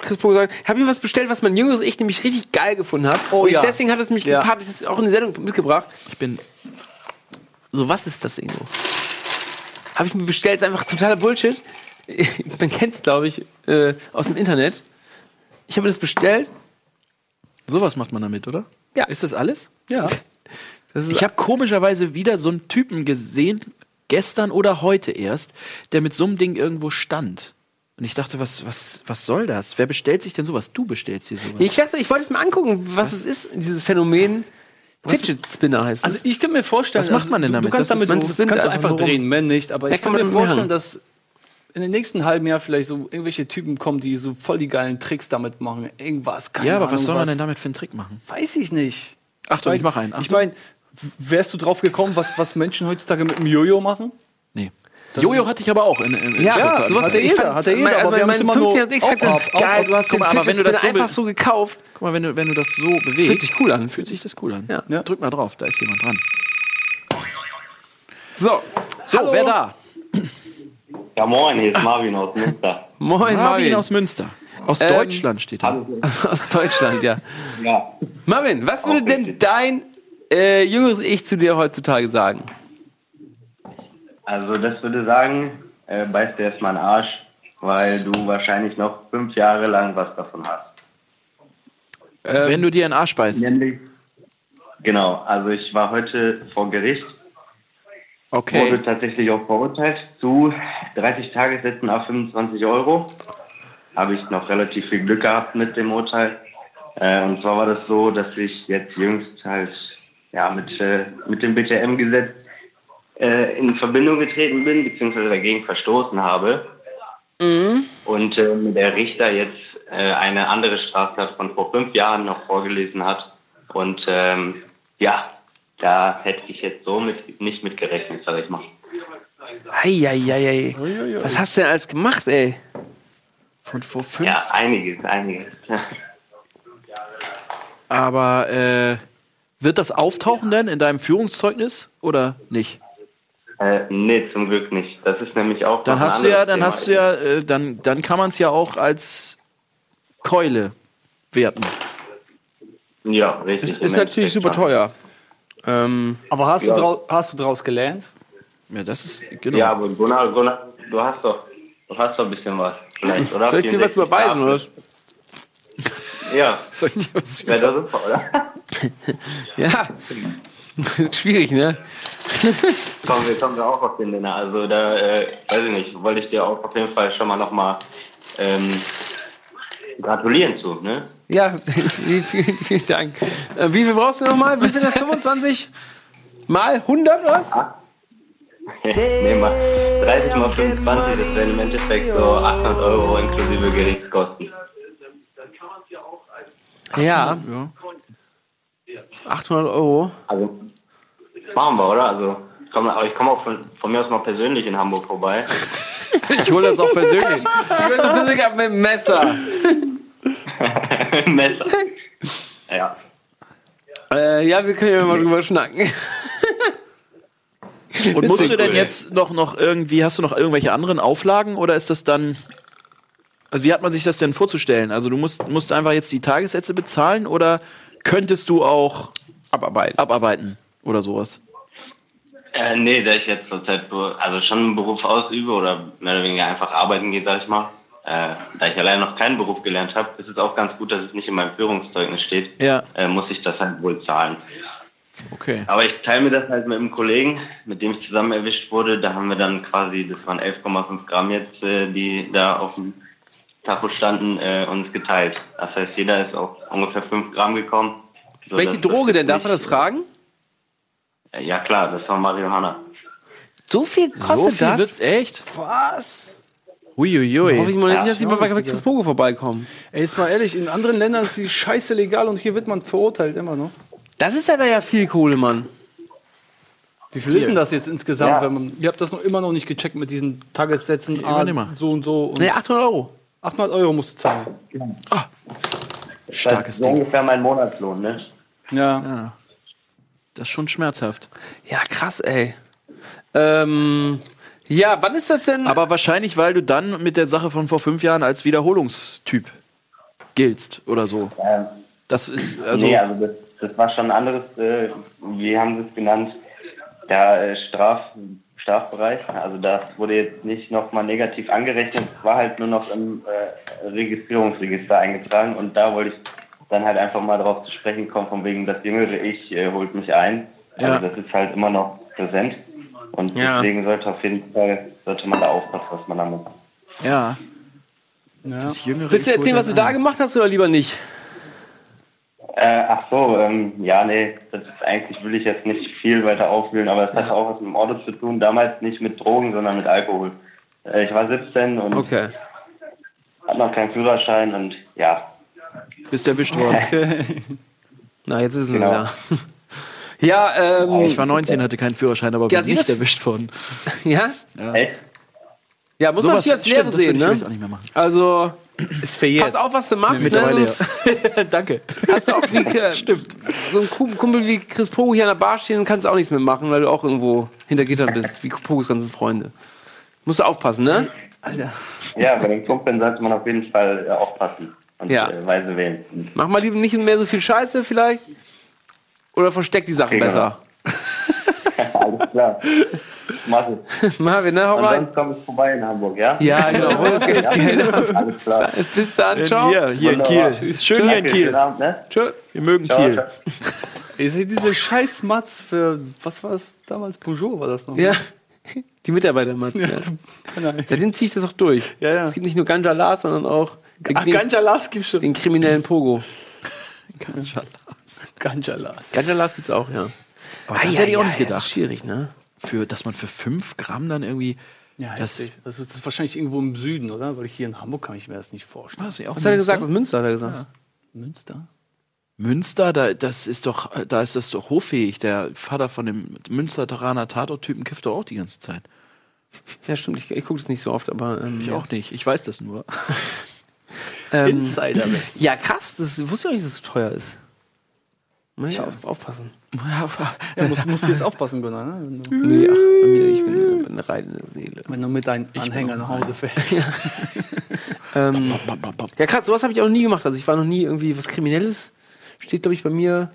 Speaker 2: Chris Pro gesagt, ich habe mir was bestellt, was mein jüngeres Ich nämlich richtig geil gefunden hat.
Speaker 3: Oh
Speaker 2: Und ich,
Speaker 3: ja.
Speaker 2: deswegen hat es mich
Speaker 3: Ja.
Speaker 2: habe ich das auch in die Sendung mitgebracht.
Speaker 1: Ich bin.
Speaker 2: So, was ist das, Ingo? Habe ich mir bestellt, ist einfach totaler Bullshit. Man kennt es, glaube ich, äh, aus dem Internet. Ich habe mir das bestellt.
Speaker 1: Sowas macht man damit, oder?
Speaker 2: Ja.
Speaker 1: Ist das alles?
Speaker 3: Ja.
Speaker 2: Das
Speaker 1: Ich habe komischerweise wieder so einen Typen gesehen, gestern oder heute erst, der mit so einem Ding irgendwo stand. Und ich dachte, was, was, was soll das? Wer bestellt sich denn sowas? Du bestellst dir sowas.
Speaker 2: Ich, ich wollte es mal angucken, was, es ist, dieses Phänomen. Fidget Spinner heißt
Speaker 3: Also
Speaker 2: es.
Speaker 3: ich kann mir vorstellen,
Speaker 1: Was macht man denn
Speaker 3: du,
Speaker 1: damit?
Speaker 3: Du kannst
Speaker 1: Das
Speaker 3: damit
Speaker 2: spinnt
Speaker 3: kannst du
Speaker 2: einfach rum.
Speaker 3: drehen, man nicht. Aber
Speaker 2: Ja,
Speaker 3: ich
Speaker 2: kann
Speaker 3: kann mir
Speaker 2: machen.
Speaker 3: vorstellen, dass in den nächsten halben Jahr vielleicht so irgendwelche Typen kommen, die so voll die geilen Tricks damit machen. Irgendwas, keine
Speaker 1: ja, aber
Speaker 3: Ahnung,
Speaker 1: was soll man denn damit für einen Trick machen?
Speaker 3: Weiß ich nicht.
Speaker 1: Achtung,
Speaker 3: Weil-
Speaker 1: ich mach einen.
Speaker 3: Ich
Speaker 1: Achtung.
Speaker 3: meine, wärst du drauf gekommen, was, was Menschen heutzutage mit dem Jojo machen?
Speaker 1: Nee. Jojo hatte ich aber auch in, in, in
Speaker 2: Ja,
Speaker 1: Schulzeit.
Speaker 2: sowas
Speaker 3: hat ja
Speaker 2: ich
Speaker 3: jeder,
Speaker 2: fand-
Speaker 3: hat ja jeder, aber wir
Speaker 2: mein-
Speaker 3: haben's immer
Speaker 2: mein
Speaker 3: nur
Speaker 2: 15 und ich
Speaker 3: auf, auf,
Speaker 2: geil, du hast
Speaker 1: Guck
Speaker 2: den
Speaker 1: aber wenn du das so
Speaker 2: einfach so gekauft.
Speaker 1: Guck mal, wenn du, wenn du das so bewegst.
Speaker 2: Fühlt sich cool an.
Speaker 1: Fühlt sich das cool an.
Speaker 2: Ja.
Speaker 3: Ja.
Speaker 1: Drück mal drauf, da ist jemand dran.
Speaker 2: So,
Speaker 1: So,
Speaker 2: Hallo.
Speaker 1: wer da?
Speaker 6: Ja, moin, hier ist Marvin aus Münster.
Speaker 2: moin
Speaker 1: Marvin,
Speaker 2: Marvin.
Speaker 1: aus Münster. Aus
Speaker 2: Ähm,
Speaker 1: Deutschland steht da.
Speaker 2: Aus Deutschland, ja.
Speaker 6: Ja,
Speaker 2: Marvin, was würde denn dein äh, jüngeres Ich zu dir heutzutage sagen?
Speaker 6: Also das würde sagen, äh, beiß dir erstmal einen Arsch, weil du wahrscheinlich noch fünf Jahre lang was davon hast.
Speaker 2: Ähm,
Speaker 1: Wenn du dir einen Arsch beißt.
Speaker 6: Nämlich, genau, also ich war heute vor Gericht,
Speaker 1: Okay.
Speaker 6: wurde tatsächlich auch verurteilt zu 30 Tagessätzen auf 25 Euro. Habe ich noch relativ viel Glück gehabt mit dem Urteil. Äh, und zwar war das so, dass ich jetzt jüngst halt ja, mit, äh, mit dem BTM-Gesetz äh, in Verbindung getreten bin, beziehungsweise dagegen verstoßen habe. Und äh, der Richter jetzt äh, eine andere Straftat von vor fünf Jahren noch vorgelesen hat. Und ähm, ja, da hätte ich jetzt so mit, nicht mit gerechnet, sag ich mal.
Speaker 2: Eieiei. Was hast du denn alles gemacht, ey?
Speaker 1: Von vor fünf.
Speaker 6: Ja, einiges, einiges.
Speaker 1: Aber äh, wird das auftauchen denn in deinem Führungszeugnis oder nicht?
Speaker 6: Äh, nee, zum Glück nicht. Das ist nämlich auch
Speaker 1: Dann hast du ja, dann
Speaker 6: Thema.
Speaker 1: hast du ja, äh, dann, dann kann man es ja auch als Keule werten.
Speaker 6: Ja, richtig.
Speaker 2: Ist, ist natürlich super teuer. Ähm,
Speaker 3: Aber hast,
Speaker 6: Ja.
Speaker 3: du drau hast du daraus gelernt?
Speaker 1: Ja, das ist genau.
Speaker 6: Ja, aber Gunnar, Gunnar, du hast doch, du hast doch ein bisschen was. Vielleicht, oder?
Speaker 2: soll ich dir was
Speaker 6: 64
Speaker 2: überweisen, oder?
Speaker 6: Ja,
Speaker 1: Soll ich dir was
Speaker 6: wäre doch super, oder?
Speaker 2: Ja. Schwierig, ne?
Speaker 6: kommen, wir kommen wir auch auf den Nenner. Also da, äh, weiß ich nicht, wollte ich dir auch auf jeden Fall schon mal nochmal ähm, gratulieren zu, ne?
Speaker 2: Ja, vielen, vielen, Dank. Äh, wie viel brauchst du nochmal? Wie sind das? 25 mal 100 oder was?
Speaker 6: nee, mal 30 mal 25, das wären im Endeffekt so 800 Euro inklusive Gerichtskosten.
Speaker 2: Ja,
Speaker 1: Ja.
Speaker 2: 800 Euro.
Speaker 6: Also, machen wir, oder? Also, ich komme ich komm auch von, von mir aus mal persönlich in Hamburg vorbei.
Speaker 1: Ich hole das auch persönlich.
Speaker 2: Ich bin so Physiker mit dem Messer.
Speaker 6: Messer. Ja.
Speaker 2: Äh, ja, wir können ja mal drüber schnacken.
Speaker 1: Und musst du denn jetzt noch, noch irgendwie, hast du noch irgendwelche anderen Auflagen oder ist das dann. Also wie hat man sich das denn vorzustellen? Also du musst, musst einfach jetzt die Tagessätze bezahlen oder könntest du auch
Speaker 2: Abarbeiten.
Speaker 1: abarbeiten oder sowas?
Speaker 6: Äh, nee, da ich jetzt zurzeit so- also schon einen Beruf ausübe oder mehr oder weniger einfach arbeiten gehe, sag ich mal. Äh, da ich allein noch keinen Beruf gelernt habe, ist es auch ganz gut, dass es nicht in meinem Führungszeugnis steht.
Speaker 1: Ja.
Speaker 6: Äh, muss ich das halt wohl zahlen.
Speaker 1: Okay.
Speaker 6: Aber ich teile mir das halt mit einem Kollegen, mit dem ich zusammen erwischt wurde. Da haben wir dann quasi, das waren 11,5 Gramm jetzt, äh, die da auf dem Tacho standen, äh, uns geteilt. Das heißt, jeder ist auf ungefähr 5 Gramm gekommen. So,
Speaker 2: Welche Droge denn? Darf man das fragen?
Speaker 6: Äh, Ja klar, das war Marihuana.
Speaker 2: So viel kostet
Speaker 1: viel
Speaker 2: das?
Speaker 1: wird echt?
Speaker 3: Was?
Speaker 1: Huiuiui.
Speaker 2: Hoffe ich mal nicht, dass mal bei
Speaker 3: Ja,
Speaker 2: Chris Pogo vorbeikomme.
Speaker 3: Ey, jetzt mal ehrlich, in anderen Ländern ist die Scheiße legal und hier wird man verurteilt immer noch.
Speaker 2: Das ist aber ja viel Kohle, Mann.
Speaker 3: Wie viel ist denn das jetzt insgesamt,
Speaker 6: Ja.
Speaker 3: wenn man. Ihr habt das noch immer noch nicht gecheckt mit diesen Tagessätzen. ah,
Speaker 1: mal.
Speaker 3: so und so. Und
Speaker 2: Ne, 800 Euro.
Speaker 3: 800 Euro musst du zahlen.
Speaker 1: Starkes
Speaker 6: so
Speaker 1: Ding.
Speaker 6: ungefähr mein Monatslohn, ne?
Speaker 3: Ja.
Speaker 1: Das ist schon schmerzhaft.
Speaker 2: Ja, krass, ey. Ähm, ja, wann ist das denn?
Speaker 1: Aber wahrscheinlich, weil du dann mit der Sache von vor fünf Jahren als Wiederholungstyp giltst oder so.
Speaker 6: Ähm,
Speaker 1: Das ist also.
Speaker 6: nee, also das, das war schon ein anderes, äh, wie haben sie es genannt, der äh, Straf, Strafbereich. Also das wurde jetzt nicht nochmal negativ angerechnet, es war halt nur noch im äh, Registrierungsregister eingetragen und da wollte ich dann halt einfach mal drauf zu sprechen kommen, von wegen das jüngere Ich äh, holt mich ein. Also
Speaker 1: Ja.
Speaker 6: das ist halt immer noch präsent und
Speaker 2: Ja.
Speaker 6: deswegen sollte auf jeden Fall, sollte man da aufpassen, was man da macht.
Speaker 1: ja.
Speaker 3: ja.
Speaker 1: Das jüngere
Speaker 2: Willst du erzählen, was du da gemacht hast oder lieber nicht?
Speaker 6: Äh, ach so, ähm, ja, nee, das ist eigentlich will ich jetzt nicht viel weiter aufwühlen, aber es hatte auch was mit dem Auto zu tun. Damals nicht mit Drogen, sondern mit Alkohol. Äh, ich war 17 und
Speaker 2: Okay.
Speaker 6: hatte noch keinen Führerschein und ja,
Speaker 1: Bist erwischt worden.
Speaker 2: Na, jetzt wissen
Speaker 6: Genau.
Speaker 2: wir ja. Ja, ähm,
Speaker 1: Ich war 19, hatte keinen Führerschein, aber bin
Speaker 2: Ja, sieh
Speaker 1: nicht erwischt worden.
Speaker 2: ja?
Speaker 6: echt?
Speaker 2: Ja, muss man sich
Speaker 1: das würde
Speaker 2: sehen, ne?
Speaker 1: auch nicht mehr machen.
Speaker 2: Also,
Speaker 3: Ist verjährt.
Speaker 2: pass auf, was du machst,
Speaker 1: Mittlerweile
Speaker 2: ne?
Speaker 1: Danke.
Speaker 2: Hast du auch wie, äh, Stimmt. So ein Ku- Kumpel wie Chris Pogo hier an der Bar stehen und kannst auch nichts mehr machen, weil du auch irgendwo hinter Gittern bist, wie Pogos ganzen Freunde. Musst du aufpassen, ne?
Speaker 3: Alter.
Speaker 6: Ja, bei den Kumpeln sollte man auf jeden Fall äh, aufpassen und
Speaker 2: Ja.
Speaker 6: äh, weise wählen.
Speaker 2: Mach mal lieber nicht mehr so viel Scheiße vielleicht. Oder versteck die Sachen
Speaker 6: Okay,
Speaker 2: besser.
Speaker 6: Alles klar. Mach es.
Speaker 2: Marvin, ne? Hau
Speaker 6: Und
Speaker 2: rein.
Speaker 6: sonst komme ich vorbei in Hamburg, ja?
Speaker 2: Ja, genau. Hol das Geld.
Speaker 6: Alles klar.
Speaker 2: Bis dann. Ciao.
Speaker 1: Hier, hier in
Speaker 6: Wunderbar.
Speaker 1: Kiel. Schön hier in
Speaker 6: Danke,
Speaker 1: Kiel.
Speaker 6: Abend, ne?
Speaker 2: Tschö.
Speaker 1: Wir mögen
Speaker 6: Ciao,
Speaker 1: Kiel.
Speaker 3: seht diese scheiß Matz für, was war das damals? Peugeot war das noch?
Speaker 2: Ja. Die Mitarbeiter, Mats. Ja,
Speaker 3: Nein.
Speaker 2: Seitdem ziehe ich das auch durch.
Speaker 3: Ja, ja.
Speaker 2: Es gibt nicht nur Ganja Lars, sondern auch den,
Speaker 3: Ach, Ganja Lars gibt's schon.
Speaker 2: den kriminellen Pogo.
Speaker 3: Ganja Lars.
Speaker 2: Ganja Lars gibt's auch, ja.
Speaker 1: Aber das hätte ich auch nicht
Speaker 2: Das ist
Speaker 1: gedacht.
Speaker 2: schwierig, ne?
Speaker 1: Für, dass man für 5 Gramm dann irgendwie.
Speaker 3: Ja,
Speaker 1: Das-
Speaker 3: das, das ist wahrscheinlich irgendwo im Süden, oder? Weil hier in Hamburg kann ich mir das nicht vorstellen.
Speaker 1: Was, auch
Speaker 2: Was hat er gesagt? Aus Münster hat er gesagt.
Speaker 3: Münster?
Speaker 1: Münster, da, das ist doch, da ist das doch hoffähig. Der Vater von dem Münsteraner Tatort-Typen kifft doch auch die ganze Zeit.
Speaker 2: Ja, stimmt. Ich, ich gucke das nicht so oft, aber. Ähm,
Speaker 1: Ich
Speaker 2: ja.
Speaker 1: auch nicht. Ich weiß das nur.
Speaker 2: Ähm,
Speaker 3: Insiderwissen.
Speaker 2: ja, krass. Das wusste ich auch nicht, dass es so teuer ist. Mal ja, auf, aufpassen.
Speaker 3: Ja, musst, musst du jetzt aufpassen, Gunnar, ne?
Speaker 2: Nee, ach, bei mir, ich bin äh, eine reine Seele.
Speaker 3: wenn du mit deinem Anhänger nach Hause fährst.
Speaker 2: Ähm, ja, krass, sowas habe ich auch noch nie gemacht. Also ich war noch nie irgendwie was Kriminelles. Steht, glaube ich, bei mir.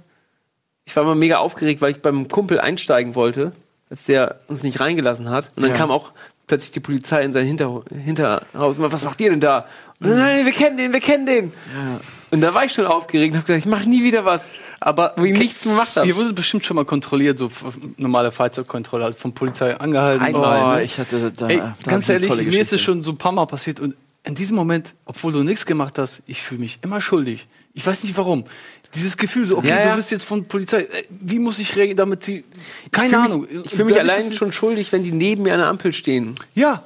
Speaker 2: Ich war mal mega aufgeregt, weil ich beim Kumpel einsteigen wollte, als der uns nicht reingelassen hat. Und dann
Speaker 1: Ja.
Speaker 2: kam auch plötzlich die Polizei in sein Hinter Hinterhaus. Und was macht ihr denn da? Und nein, wir kennen den, wir kennen den. Und da war ich schon aufgeregt und habe gesagt, ich mache nie wieder was.
Speaker 3: Aber
Speaker 2: ich nichts gemacht habe.
Speaker 3: Ihr wurdet bestimmt schon mal kontrolliert, so normale Fahrzeugkontrolle, halt von Polizei angehalten.
Speaker 2: Einmal.
Speaker 1: Oh,
Speaker 2: ne?
Speaker 1: ich hatte da,
Speaker 3: Ey,
Speaker 1: da
Speaker 3: ganz ehrlich, mir ist es schon so ein paar Mal passiert und in diesem Moment, obwohl du nichts gemacht hast, ich fühle mich immer schuldig. Ich weiß nicht warum. Dieses Gefühl so, okay,
Speaker 2: Ja, ja.
Speaker 3: du bist jetzt von Polizei, äh, wie muss ich reagieren, damit sie, keine
Speaker 2: Ich
Speaker 3: Ahnung.
Speaker 2: Mich, ich fühle mich allein schon schuldig, wenn die neben mir an der Ampel stehen.
Speaker 3: Ja,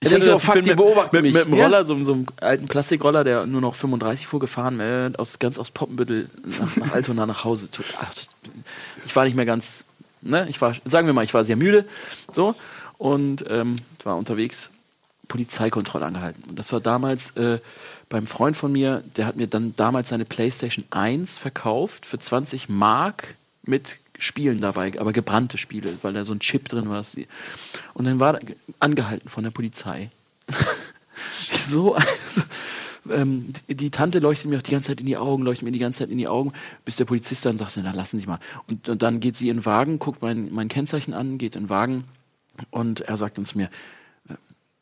Speaker 2: Ich denke so,
Speaker 1: das,
Speaker 2: fuck,
Speaker 1: bin
Speaker 2: die
Speaker 1: mit,
Speaker 2: beobachten
Speaker 1: mit, mit einem
Speaker 3: Ja.
Speaker 1: Roller, so, so einem alten Plastikroller, der nur noch 35 fuhr, gefahren, äh, aus, ganz aus Poppenbüttel nach, nach Altona nach Hause. Ich war nicht mehr ganz, ne, ich war, sagen wir mal, ich war sehr müde, so, und ähm, war unterwegs, Polizeikontrolle angehalten. Und das war damals äh, beim Freund von mir, der hat mir dann damals seine PlayStation 1 verkauft für 20 Mark mit Spielen dabei, aber gebrannte Spiele, weil da so ein Chip drin war. Und dann war angehalten von der Polizei. So, also, ähm, die, Tante leuchtet mir auch die ganze Zeit in die Augen, leuchtet mir die ganze Zeit in die Augen, bis der Polizist dann sagte, na lassen Sie mal. Und, und dann geht sie in den Wagen, guckt mein, mein Kennzeichen an, geht in den Wagen und er sagt uns mir, äh,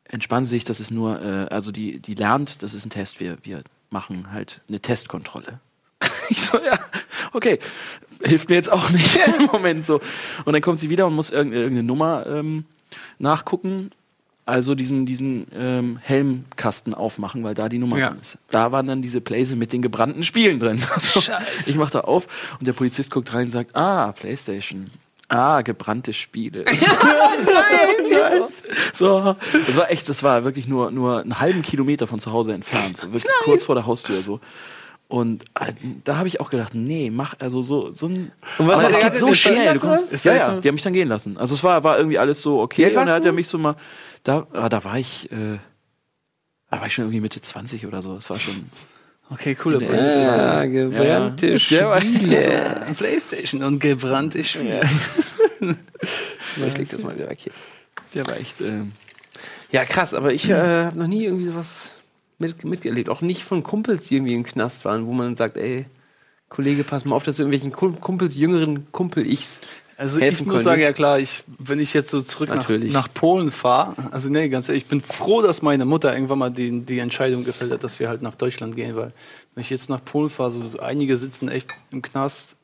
Speaker 1: entspannen Sie sich, das ist nur, äh, also die, die lernt, das ist ein Test, wir, wir machen halt eine Testkontrolle. Ich so, ja, okay, hilft mir jetzt auch nicht im Moment so. Und dann kommt sie wieder und muss irgendeine, Nummer ähm, nachgucken. Also diesen, diesen ähm, Helmkasten aufmachen, weil da die Nummer
Speaker 2: Ja.
Speaker 1: drin ist. Da waren dann diese Playse mit den gebrannten Spielen drin. Also, ich mach da auf und der Polizist guckt rein und sagt, ah, Playstation. Ah, gebrannte Spiele. so, das war echt, das war wirklich nur, nur einen halben Kilometer von zu Hause entfernt. So wirklich kurz vor der Haustür so. Und äh, da habe ich auch gedacht, nee, mach also so so ein.
Speaker 2: Und was
Speaker 1: aber
Speaker 2: hat
Speaker 1: es
Speaker 2: er
Speaker 1: geht so schnell. Kommst, ja,
Speaker 3: Ist er
Speaker 1: ja,
Speaker 3: so?
Speaker 1: die haben mich dann gehen lassen. Also es war, war irgendwie alles so okay. Und dann hat er mich so mal, da, ah, da war ich, äh, da war ich schon irgendwie Mitte 20 oder so. Es war schon.
Speaker 3: okay, coole
Speaker 2: Ja, gebrannte
Speaker 1: Der war-
Speaker 2: Spiele.
Speaker 3: Playstation und gebrannte Spiele.
Speaker 2: Ich leg das mal wieder weg hier.
Speaker 1: Der war echt. Ähm,
Speaker 2: Ja, krass, aber ich äh, habe noch nie irgendwie sowas mit, miterlebt. Auch nicht von Kumpels, die irgendwie im Knast waren, wo man sagt, ey, Kollege, pass mal auf, dass du irgendwelchen Kum- Kumpels, jüngeren Kumpel-Ichs
Speaker 3: Also ich muss
Speaker 2: könntest.
Speaker 3: sagen, ja klar, ich, wenn ich jetzt so zurück nach, nach Polen fahre, also nee, ganz ehrlich, ich bin froh, dass meine Mutter irgendwann mal die, die Entscheidung gefällt hat, dass wir halt nach Deutschland gehen, weil wenn ich jetzt nach Polen fahre, so einige sitzen echt im Knast,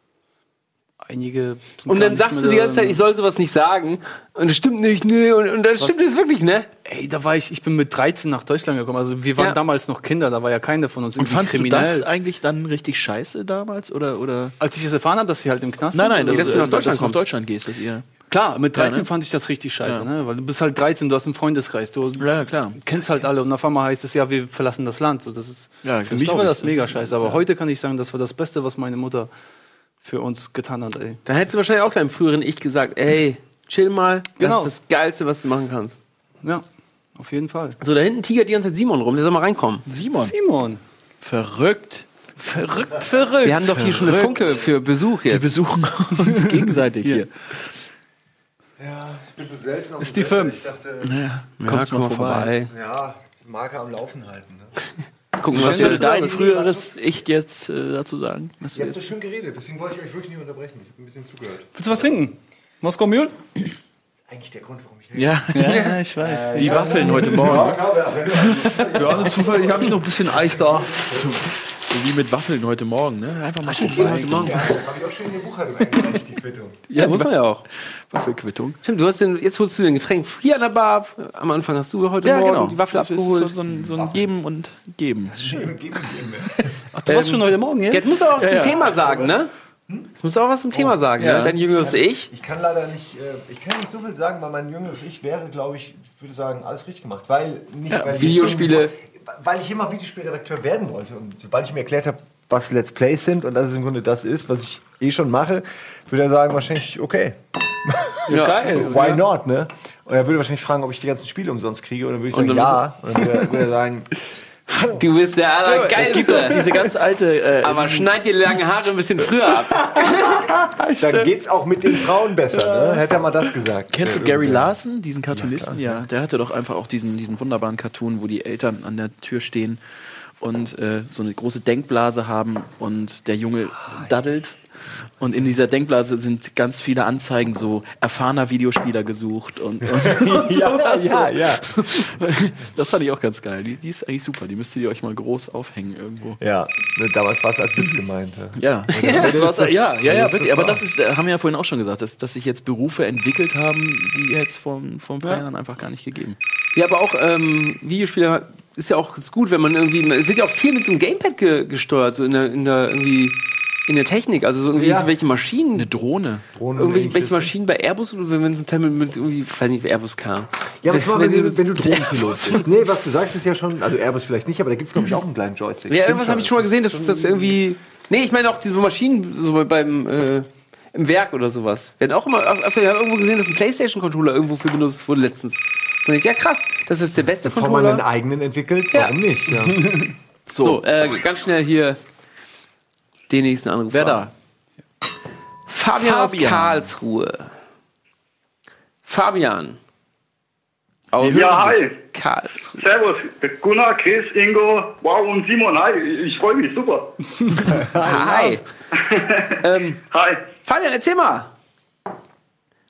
Speaker 3: einige sind
Speaker 2: Und dann sagst du die ganze Zeit, ich soll sowas nicht sagen. Und das stimmt nicht, ne? Und, und dann stimmt es wirklich, ne?
Speaker 3: Ey, da war ich, ich bin mit 13 nach Deutschland gekommen, also wir waren
Speaker 2: Ja.
Speaker 3: damals noch Kinder, da war ja keiner von uns
Speaker 1: und fandst du
Speaker 3: kriminell.
Speaker 1: das eigentlich dann richtig scheiße damals? Oder, oder?
Speaker 3: Als ich es erfahren habe, dass sie halt im Knast
Speaker 1: Nein,
Speaker 3: sind,
Speaker 1: nein,
Speaker 3: oder
Speaker 1: dass,
Speaker 2: dass
Speaker 1: du
Speaker 2: du
Speaker 1: nach Deutschland,
Speaker 2: Deutschland
Speaker 1: nach. Deutschland gehst, dass ihr.
Speaker 3: Klar, mit 13
Speaker 1: ne?
Speaker 3: fand ich das richtig scheiße,
Speaker 1: Ja.
Speaker 3: ne? weil du bist halt 13, du hast einen Freundeskreis, du
Speaker 1: Ja, klar.
Speaker 3: kennst halt alle und auf einmal heißt es ja, wir verlassen das Land. So, das ist,
Speaker 1: Ja,
Speaker 3: für mich war das mega scheiße, aber
Speaker 1: ja.
Speaker 3: heute kann ich sagen, das war das Beste, was meine Mutter für uns getan hat. Ey.
Speaker 2: Dann hättest du wahrscheinlich auch deinem früheren Ich gesagt, ey, chill mal,
Speaker 3: Genau.
Speaker 2: das ist das Geilste, was du machen kannst.
Speaker 3: Ja, auf jeden Fall.
Speaker 2: So, da hinten tigert die ganze Zeit Simon rum, der soll mal reinkommen.
Speaker 1: Simon.
Speaker 3: Simon,
Speaker 1: Verrückt.
Speaker 3: verrückt, verrückt.
Speaker 2: Wir haben doch hier schon eine. Funke für Besuch
Speaker 1: Wir
Speaker 2: jetzt.
Speaker 1: besuchen uns gegenseitig hier.
Speaker 7: Ja, ich bin so selten auf
Speaker 3: Ist die
Speaker 7: Sender.
Speaker 3: fünf?
Speaker 7: Ich dachte,
Speaker 1: Ja,
Speaker 2: Ja,
Speaker 1: kommst
Speaker 2: komm
Speaker 1: mal vorbei.
Speaker 7: ja, die Marke am Laufen halten. Ne?
Speaker 2: Gucken, was
Speaker 1: würde dein früheres Ich jetzt äh, dazu sagen? Was
Speaker 7: Ihr habt so
Speaker 1: jetzt?
Speaker 7: schön geredet, deswegen wollte ich euch wirklich nicht unterbrechen. Ich habe ein bisschen zugehört.
Speaker 3: Willst du was trinken? Moskau Mule?
Speaker 7: Das ist eigentlich der Grund, warum ich rede.
Speaker 1: Ja,
Speaker 3: Ja, ich weiß.
Speaker 1: die Waffeln heute
Speaker 7: Ja,
Speaker 1: Morgen.
Speaker 7: klar, ja, wenn du
Speaker 3: Ja, zufällig habe ich noch ein bisschen Eis da.
Speaker 1: So wie mit Waffeln heute Morgen, ne? Einfach mal vorbei.
Speaker 7: ja, habe ich auch schon in die Buchhaltung eingereicht, die Quittung.
Speaker 2: Ja, muss man ja auch.
Speaker 1: Waffelquittung.
Speaker 2: Stimmt, du hast den, jetzt holst du den Getränk hier an der Bar. Am Anfang hast du heute
Speaker 1: Ja,
Speaker 2: Morgen
Speaker 1: genau.
Speaker 2: die Waffel
Speaker 1: Das ist
Speaker 2: abgeholt.
Speaker 1: So, so, ein, so ein Geben und Geben.
Speaker 7: Geben, geben, geben.
Speaker 3: Ach, du warst schon heute Morgen jetzt?
Speaker 2: Jetzt musst du auch was zum
Speaker 1: ja.
Speaker 2: Thema sagen, ne? Jetzt musst du auch was zum Thema sagen,
Speaker 1: Ja.
Speaker 2: ne? Dein jüngeres Ich.
Speaker 7: Ich kann leider nicht, äh, ich kann nicht so viel sagen, weil mein jüngeres Ich wäre, glaube ich, ich würde sagen, alles richtig gemacht. Weil nicht, weil ich
Speaker 2: Videospiele.
Speaker 7: Weil ich immer Videospielredakteur werden wollte. Und sobald ich mir erklärt habe, was Let's Plays sind und dass es im Grunde das ist, was ich eh schon mache, würde er sagen, wahrscheinlich, okay,
Speaker 3: Ja, geil.
Speaker 7: why not, ne? Und er würde wahrscheinlich fragen, ob ich die ganzen Spiele umsonst kriege. Und dann würde ich
Speaker 2: Und
Speaker 7: sagen, ja. Und dann würde er sagen,
Speaker 2: Du bist der
Speaker 1: Es gibt doch
Speaker 2: Allergeilste.
Speaker 1: diese ganz alte. Äh,
Speaker 2: Aber schneid dir die langen Haare ein bisschen früher ab.
Speaker 7: Dann geht's auch mit den Frauen besser, ne? Hätte er mal das gesagt.
Speaker 1: Kennst du Gary. Larson, diesen Cartoonisten? Ja, der hatte doch einfach auch diesen, diesen wunderbaren Cartoon, wo die Eltern an der Tür stehen und äh, so eine große Denkblase haben und der Junge daddelt. Und in dieser Denkblase sind ganz viele Anzeigen, so erfahrener Videospieler gesucht und, und
Speaker 7: Ja,
Speaker 1: sowas.
Speaker 7: ja, ja.
Speaker 1: Das fand ich auch ganz geil. Die, die ist eigentlich super. Die müsstet ihr euch mal groß aufhängen irgendwo.
Speaker 7: Ja, ne, damals war es als Witz gemeint. ja.
Speaker 1: Ja, jetzt war's,
Speaker 7: das-
Speaker 1: ja, ja, ja, wirklich.
Speaker 7: ist
Speaker 1: Aber das ist, äh, haben wir ja vorhin auch schon gesagt, dass, dass sich jetzt Berufe entwickelt haben, die jetzt vor, vor ein paar Jahren einfach gar nicht gegeben.
Speaker 2: Ja, aber auch ähm, Videospieler ist ja auch ganz gut, wenn man irgendwie. Es wird ja auch viel mit so einem Gamepad ge gesteuert, so in der, in der irgendwie in der Technik. Also so irgendwie
Speaker 7: Ja.
Speaker 2: so welche Maschinen.
Speaker 1: Eine Drohne.
Speaker 7: Drohnen
Speaker 2: Irgendwelche welche. Maschinen bei Airbus oder wenn mit, mit, mit irgendwie, ich weiß nicht, wie Airbus kam.
Speaker 7: Ja, aber mal, wenn, du, wenn du Drohnenpilot bist. Nee, was du sagst, ist ja schon, also Airbus vielleicht nicht, aber da gibt es, glaube ich, auch einen kleinen Joystick.
Speaker 2: Ja,
Speaker 7: Stimmt
Speaker 2: irgendwas habe ich schon mal gesehen, dass
Speaker 7: ist
Speaker 2: das irgendwie. Nee, ich meine auch diese Maschinen so beim äh, im Werk oder sowas. Wir hatten auch immer, öfter, ich habe irgendwo gesehen, dass ein PlayStation-Controller irgendwo für benutzt wurde letztens. Und ich, ja krass, das ist der beste
Speaker 7: Bevor man einen
Speaker 2: Controller.
Speaker 7: eigenen entwickelt,
Speaker 2: Ja.
Speaker 7: warum nicht? Ja.
Speaker 2: So, äh, ganz schnell hier den nächsten Anruf.
Speaker 1: Wer da?
Speaker 2: Fabian, aus
Speaker 1: Fabian.
Speaker 2: Karlsruhe. Fabian. Aus
Speaker 8: Ja, hi.
Speaker 2: Karlsruhe.
Speaker 8: Servus. Gunnar, Chris, Ingo, wow und Simon. Hi, ich freue mich, super.
Speaker 2: Hi. ähm,
Speaker 8: Hi.
Speaker 2: Fabian, erzähl mal.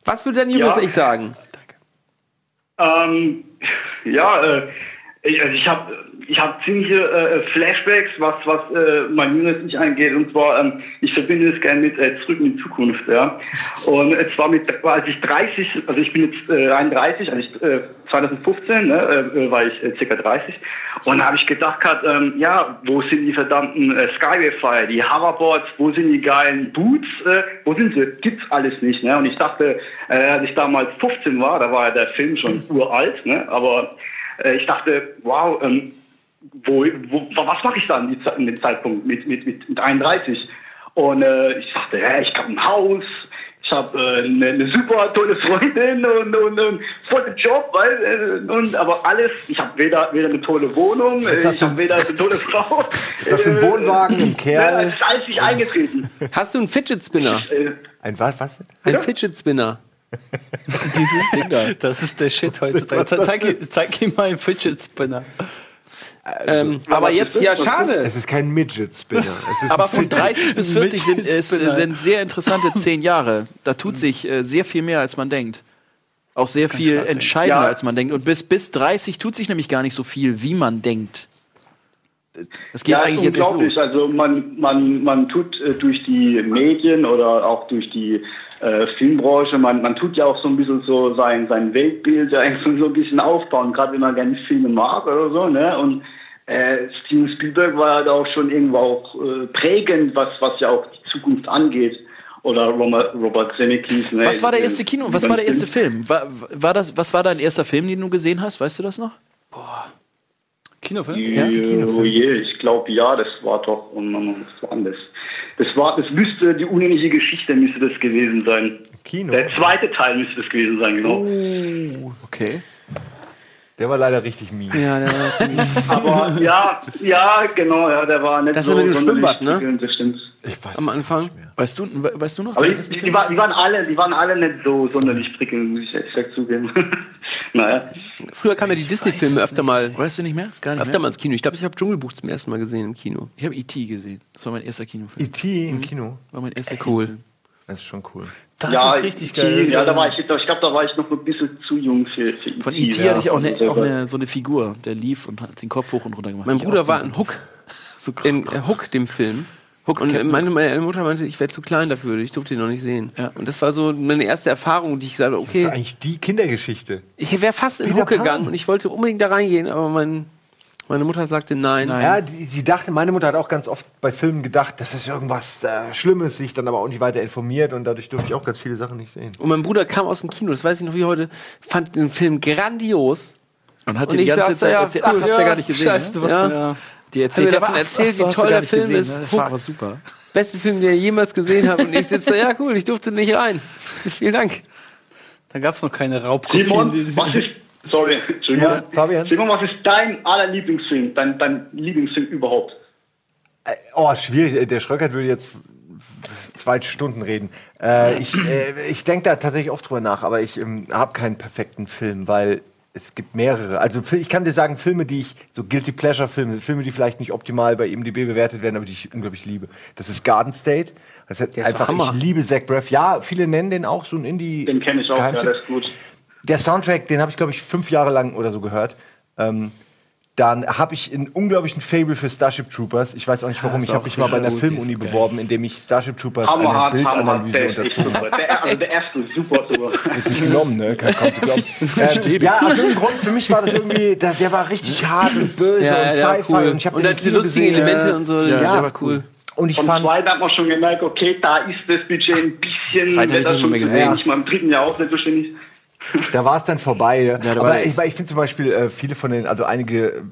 Speaker 2: Was würde dein jüngeres
Speaker 8: Ja.
Speaker 2: Ich sagen?
Speaker 8: Ähm, ja, äh, ich, also ich habe ich hab ziemliche äh, Flashbacks, was, was äh, mein jüngeres Ich angeht. Und zwar, ähm, ich verbinde es gerne mit äh, Zurück in die Zukunft. Ja. Und es war mit, als ich 30, also ich bin jetzt äh, 31, also ich, äh, 2015 ne, äh, war ich äh, circa 30. Und da habe ich gedacht, gehabt, ähm, ja, wo sind die verdammten äh, Skyway-Fire, die Hoverboards, wo sind die geilen Boots, äh, wo sind sie? Gibt's alles nicht. Ne? Und ich dachte, äh, als ich damals 15 war, da war ja der Film schon uralt, ne? aber äh, ich dachte, wow, ähm, wo, wo, was mache ich dann in dem Zeitpunkt mit, mit, mit, mit 31? Und äh, ich dachte, ja, ich habe ein Haus, ich habe äh, eine, eine super tolle Freundin und, und, und voll den Job, weil, äh, und, aber alles, ich habe weder, weder eine tolle Wohnung, äh, ich habe weder eine tolle Frau.
Speaker 7: hast du einen
Speaker 8: äh,
Speaker 7: Wohnwagen, einen Kerl.
Speaker 8: Ja, es ist alles nicht eingetreten.
Speaker 2: Hast du einen Fidget Spinner?
Speaker 8: Äh,
Speaker 7: Ein was? was?
Speaker 2: Ein Fidget Spinner.
Speaker 1: Dieses Ding da.
Speaker 3: Das ist der Shit heutzutage. Ze- Zeig, ihm- zeig ihm mal einen Fidget Spinner.
Speaker 2: Ähm,
Speaker 1: Aber jetzt,
Speaker 2: ja, schade.
Speaker 7: Es ist kein Midget Spinner. Es ist
Speaker 1: aber von 30 bis 40 sind, es,
Speaker 3: Spinner.
Speaker 1: sind sehr interessante zehn Jahre. Da tut sich äh, sehr viel mehr, als man denkt. Auch sehr viel entscheidender,
Speaker 8: Ja.
Speaker 1: als man denkt. Und bis, bis 30 tut sich nämlich gar nicht so viel, wie man denkt. Das geht
Speaker 8: ja,
Speaker 1: eigentlich jetzt los.
Speaker 8: Also man, man, man tut äh, durch die Medien oder auch durch die äh, Filmbranche, man, man tut ja auch so ein bisschen so sein, sein Weltbild ja eigentlich so ein bisschen aufbauen, gerade wenn man gerne Filme mag oder so. Ne? Und äh, Steven Spielberg war halt auch schon irgendwo auch äh, prägend, was, was ja auch die Zukunft angeht. Oder Robert, Robert Zemeckis. Ne?
Speaker 1: Was war der erste Kino? Was war der erste
Speaker 8: Film?
Speaker 1: War, war das, was war dein erster Film, den du gesehen hast? Weißt du das noch?
Speaker 3: Kinofilm?
Speaker 8: Ja, oh je, ich glaube ja, das war doch, oh Mann, was war das? Das war, das müsste die unendliche Geschichte müsste das gewesen sein.
Speaker 7: Kino.
Speaker 8: Der zweite Teil müsste das gewesen sein, genau.
Speaker 1: Okay.
Speaker 7: Der war leider richtig mies.
Speaker 2: Ja, der war
Speaker 8: Aber ja, ja, genau, ja, der war nicht
Speaker 2: Das ist
Speaker 8: so
Speaker 2: mit dem
Speaker 8: sonderlich
Speaker 2: Schwimmbad, ne?
Speaker 8: Das stimmt.
Speaker 7: Ich weiß
Speaker 2: am Anfang.
Speaker 1: Weißt du, we- weißt du noch?
Speaker 8: Aber die, die, war, die waren alle, die waren alle nicht so sonderlich prickelnd, muss ich echt ehrlich zugeben. naja.
Speaker 2: Früher kamen ja die Disney-Filme öfter mal,
Speaker 1: Weißt du nicht mehr? Gar nicht
Speaker 2: öfter
Speaker 1: mehr?
Speaker 2: mal ins Kino. Ich glaube, ich habe Dschungelbuch zum ersten Mal gesehen im Kino.
Speaker 1: Ich habe E.T. gesehen. Das war mein erster Kinofilm.
Speaker 7: E.T. im Kino.
Speaker 1: War mein erster
Speaker 2: Cool.
Speaker 1: Kinofilm.
Speaker 7: Das ist schon cool.
Speaker 3: Das
Speaker 8: ja,
Speaker 3: ist richtig geil.
Speaker 8: Ja, da war ich, ich glaube, da war ich noch ein bisschen zu jung für, für
Speaker 1: Von
Speaker 8: E.T.,
Speaker 1: E.T.
Speaker 8: ja.
Speaker 1: hatte ich auch, eine, auch eine, so eine Figur, der lief und hat den Kopf hoch und runter gemacht.
Speaker 2: Mein
Speaker 1: Ich
Speaker 2: Bruder war
Speaker 1: so-
Speaker 2: in Hook.
Speaker 1: So
Speaker 2: In äh, Hook, dem Film.
Speaker 1: Hook,
Speaker 2: und meine, meine Mutter meinte, ich wäre zu klein dafür, ich durfte ihn noch nicht sehen.
Speaker 1: Ja.
Speaker 2: Und das war so meine erste Erfahrung, die ich gesagt habe,
Speaker 7: Das ist
Speaker 2: okay,
Speaker 7: eigentlich die Kindergeschichte.
Speaker 2: ich wäre fast in
Speaker 7: Peter
Speaker 2: Hook
Speaker 7: Pan.
Speaker 2: gegangen und ich wollte unbedingt da reingehen, aber mein, meine Mutter sagte nein.
Speaker 7: Ja, die, sie dachte, meine Mutter hat auch ganz oft bei Filmen gedacht, das ist irgendwas äh, Schlimmes, sich dann aber auch nicht weiter informiert und dadurch durfte ich auch ganz viele Sachen nicht sehen.
Speaker 2: Und mein Bruder kam aus dem Kino, das weiß ich noch wie heute, fand den Film grandios.
Speaker 1: Und hat
Speaker 2: Und
Speaker 1: dir die
Speaker 2: ich
Speaker 1: ganze
Speaker 2: da,
Speaker 1: Zeit
Speaker 2: ja,
Speaker 1: erzählt, ach, hast du ja gar nicht gesehen.
Speaker 3: Scheiße,
Speaker 1: ne?
Speaker 3: was
Speaker 2: Ja.
Speaker 3: ja.
Speaker 1: Die erzählt,
Speaker 2: Hat mir
Speaker 1: ja,
Speaker 2: davon erzählt, wie toll der Film
Speaker 1: gesehen,
Speaker 2: ist.
Speaker 1: ne? Das war aber super.
Speaker 2: Beste Film, den ich jemals gesehen habe. Und ich sitze, ja cool, ich durfte nicht rein. Vielen Dank.
Speaker 3: Da gab es noch keine Raubkopien.
Speaker 8: Simon,
Speaker 3: die-
Speaker 8: was ist, Sorry, Entschuldigung.
Speaker 7: Ja, Fabian?
Speaker 8: Simon, was ist dein aller Lieblingsfilm? Dein, dein Lieblingsfilm überhaupt?
Speaker 7: Oh, schwierig. Der Schröckert würde jetzt zwei Stunden reden. Äh, ich äh, ich denke da tatsächlich oft drüber nach, aber ich ähm, habe keinen perfekten Film, weil es gibt mehrere. Also ich kann dir sagen, Filme, die ich, so Guilty Pleasure Filme, Filme, die vielleicht nicht optimal bei IMDb bewertet werden, aber die ich unglaublich liebe. Das ist Garden State. Das hat
Speaker 2: ist
Speaker 7: einfach,
Speaker 2: Hammer.
Speaker 7: ich liebe Zach Braff. Ja, viele nennen den auch so ein Indie.
Speaker 8: Den kenne ich auch, ja, der ist gut.
Speaker 7: Der Soundtrack, den habe ich, glaube ich, fünf Jahre lang oder so gehört. Ähm, dann habe ich einen unglaublichen Fable für Starship Troopers. Ich weiß auch nicht warum. ich habe mich mal bei einer Filmuni beworben, indem ich Starship Troopers eine
Speaker 8: Hammerhart, hammerhart,
Speaker 7: Bildanalyse
Speaker 8: der ist echt
Speaker 7: unterzogen habe.
Speaker 8: Der, also der erste ist super, super.
Speaker 7: Nicht genommen, ne? Kann kaum zu glauben. ähm, ja, aus irgendeinem Grund, für mich war das irgendwie, der, der war richtig hart und böse
Speaker 2: Ja,
Speaker 7: und
Speaker 2: ja,
Speaker 7: Sci-Fi.
Speaker 2: cool.
Speaker 7: Und ich habe
Speaker 2: Und
Speaker 7: im
Speaker 2: die lustigen
Speaker 7: gesehen.
Speaker 2: Elemente und so.
Speaker 7: Ja,
Speaker 2: Ja,
Speaker 7: war
Speaker 2: cool.
Speaker 7: Und ich
Speaker 8: Vom
Speaker 7: fand,
Speaker 8: zweiten hat man schon gemerkt, okay, da ist das Budget ein bisschen,
Speaker 2: ich
Speaker 8: das
Speaker 2: nicht
Speaker 8: schon
Speaker 2: mehr gesehen.
Speaker 8: gesehen. Ich mal im dritten Jahr auch selbstverständlich.
Speaker 7: Da war es dann vorbei. Ja,
Speaker 1: war
Speaker 7: Aber ich, ich finde zum Beispiel äh, viele von den, also einige, äh,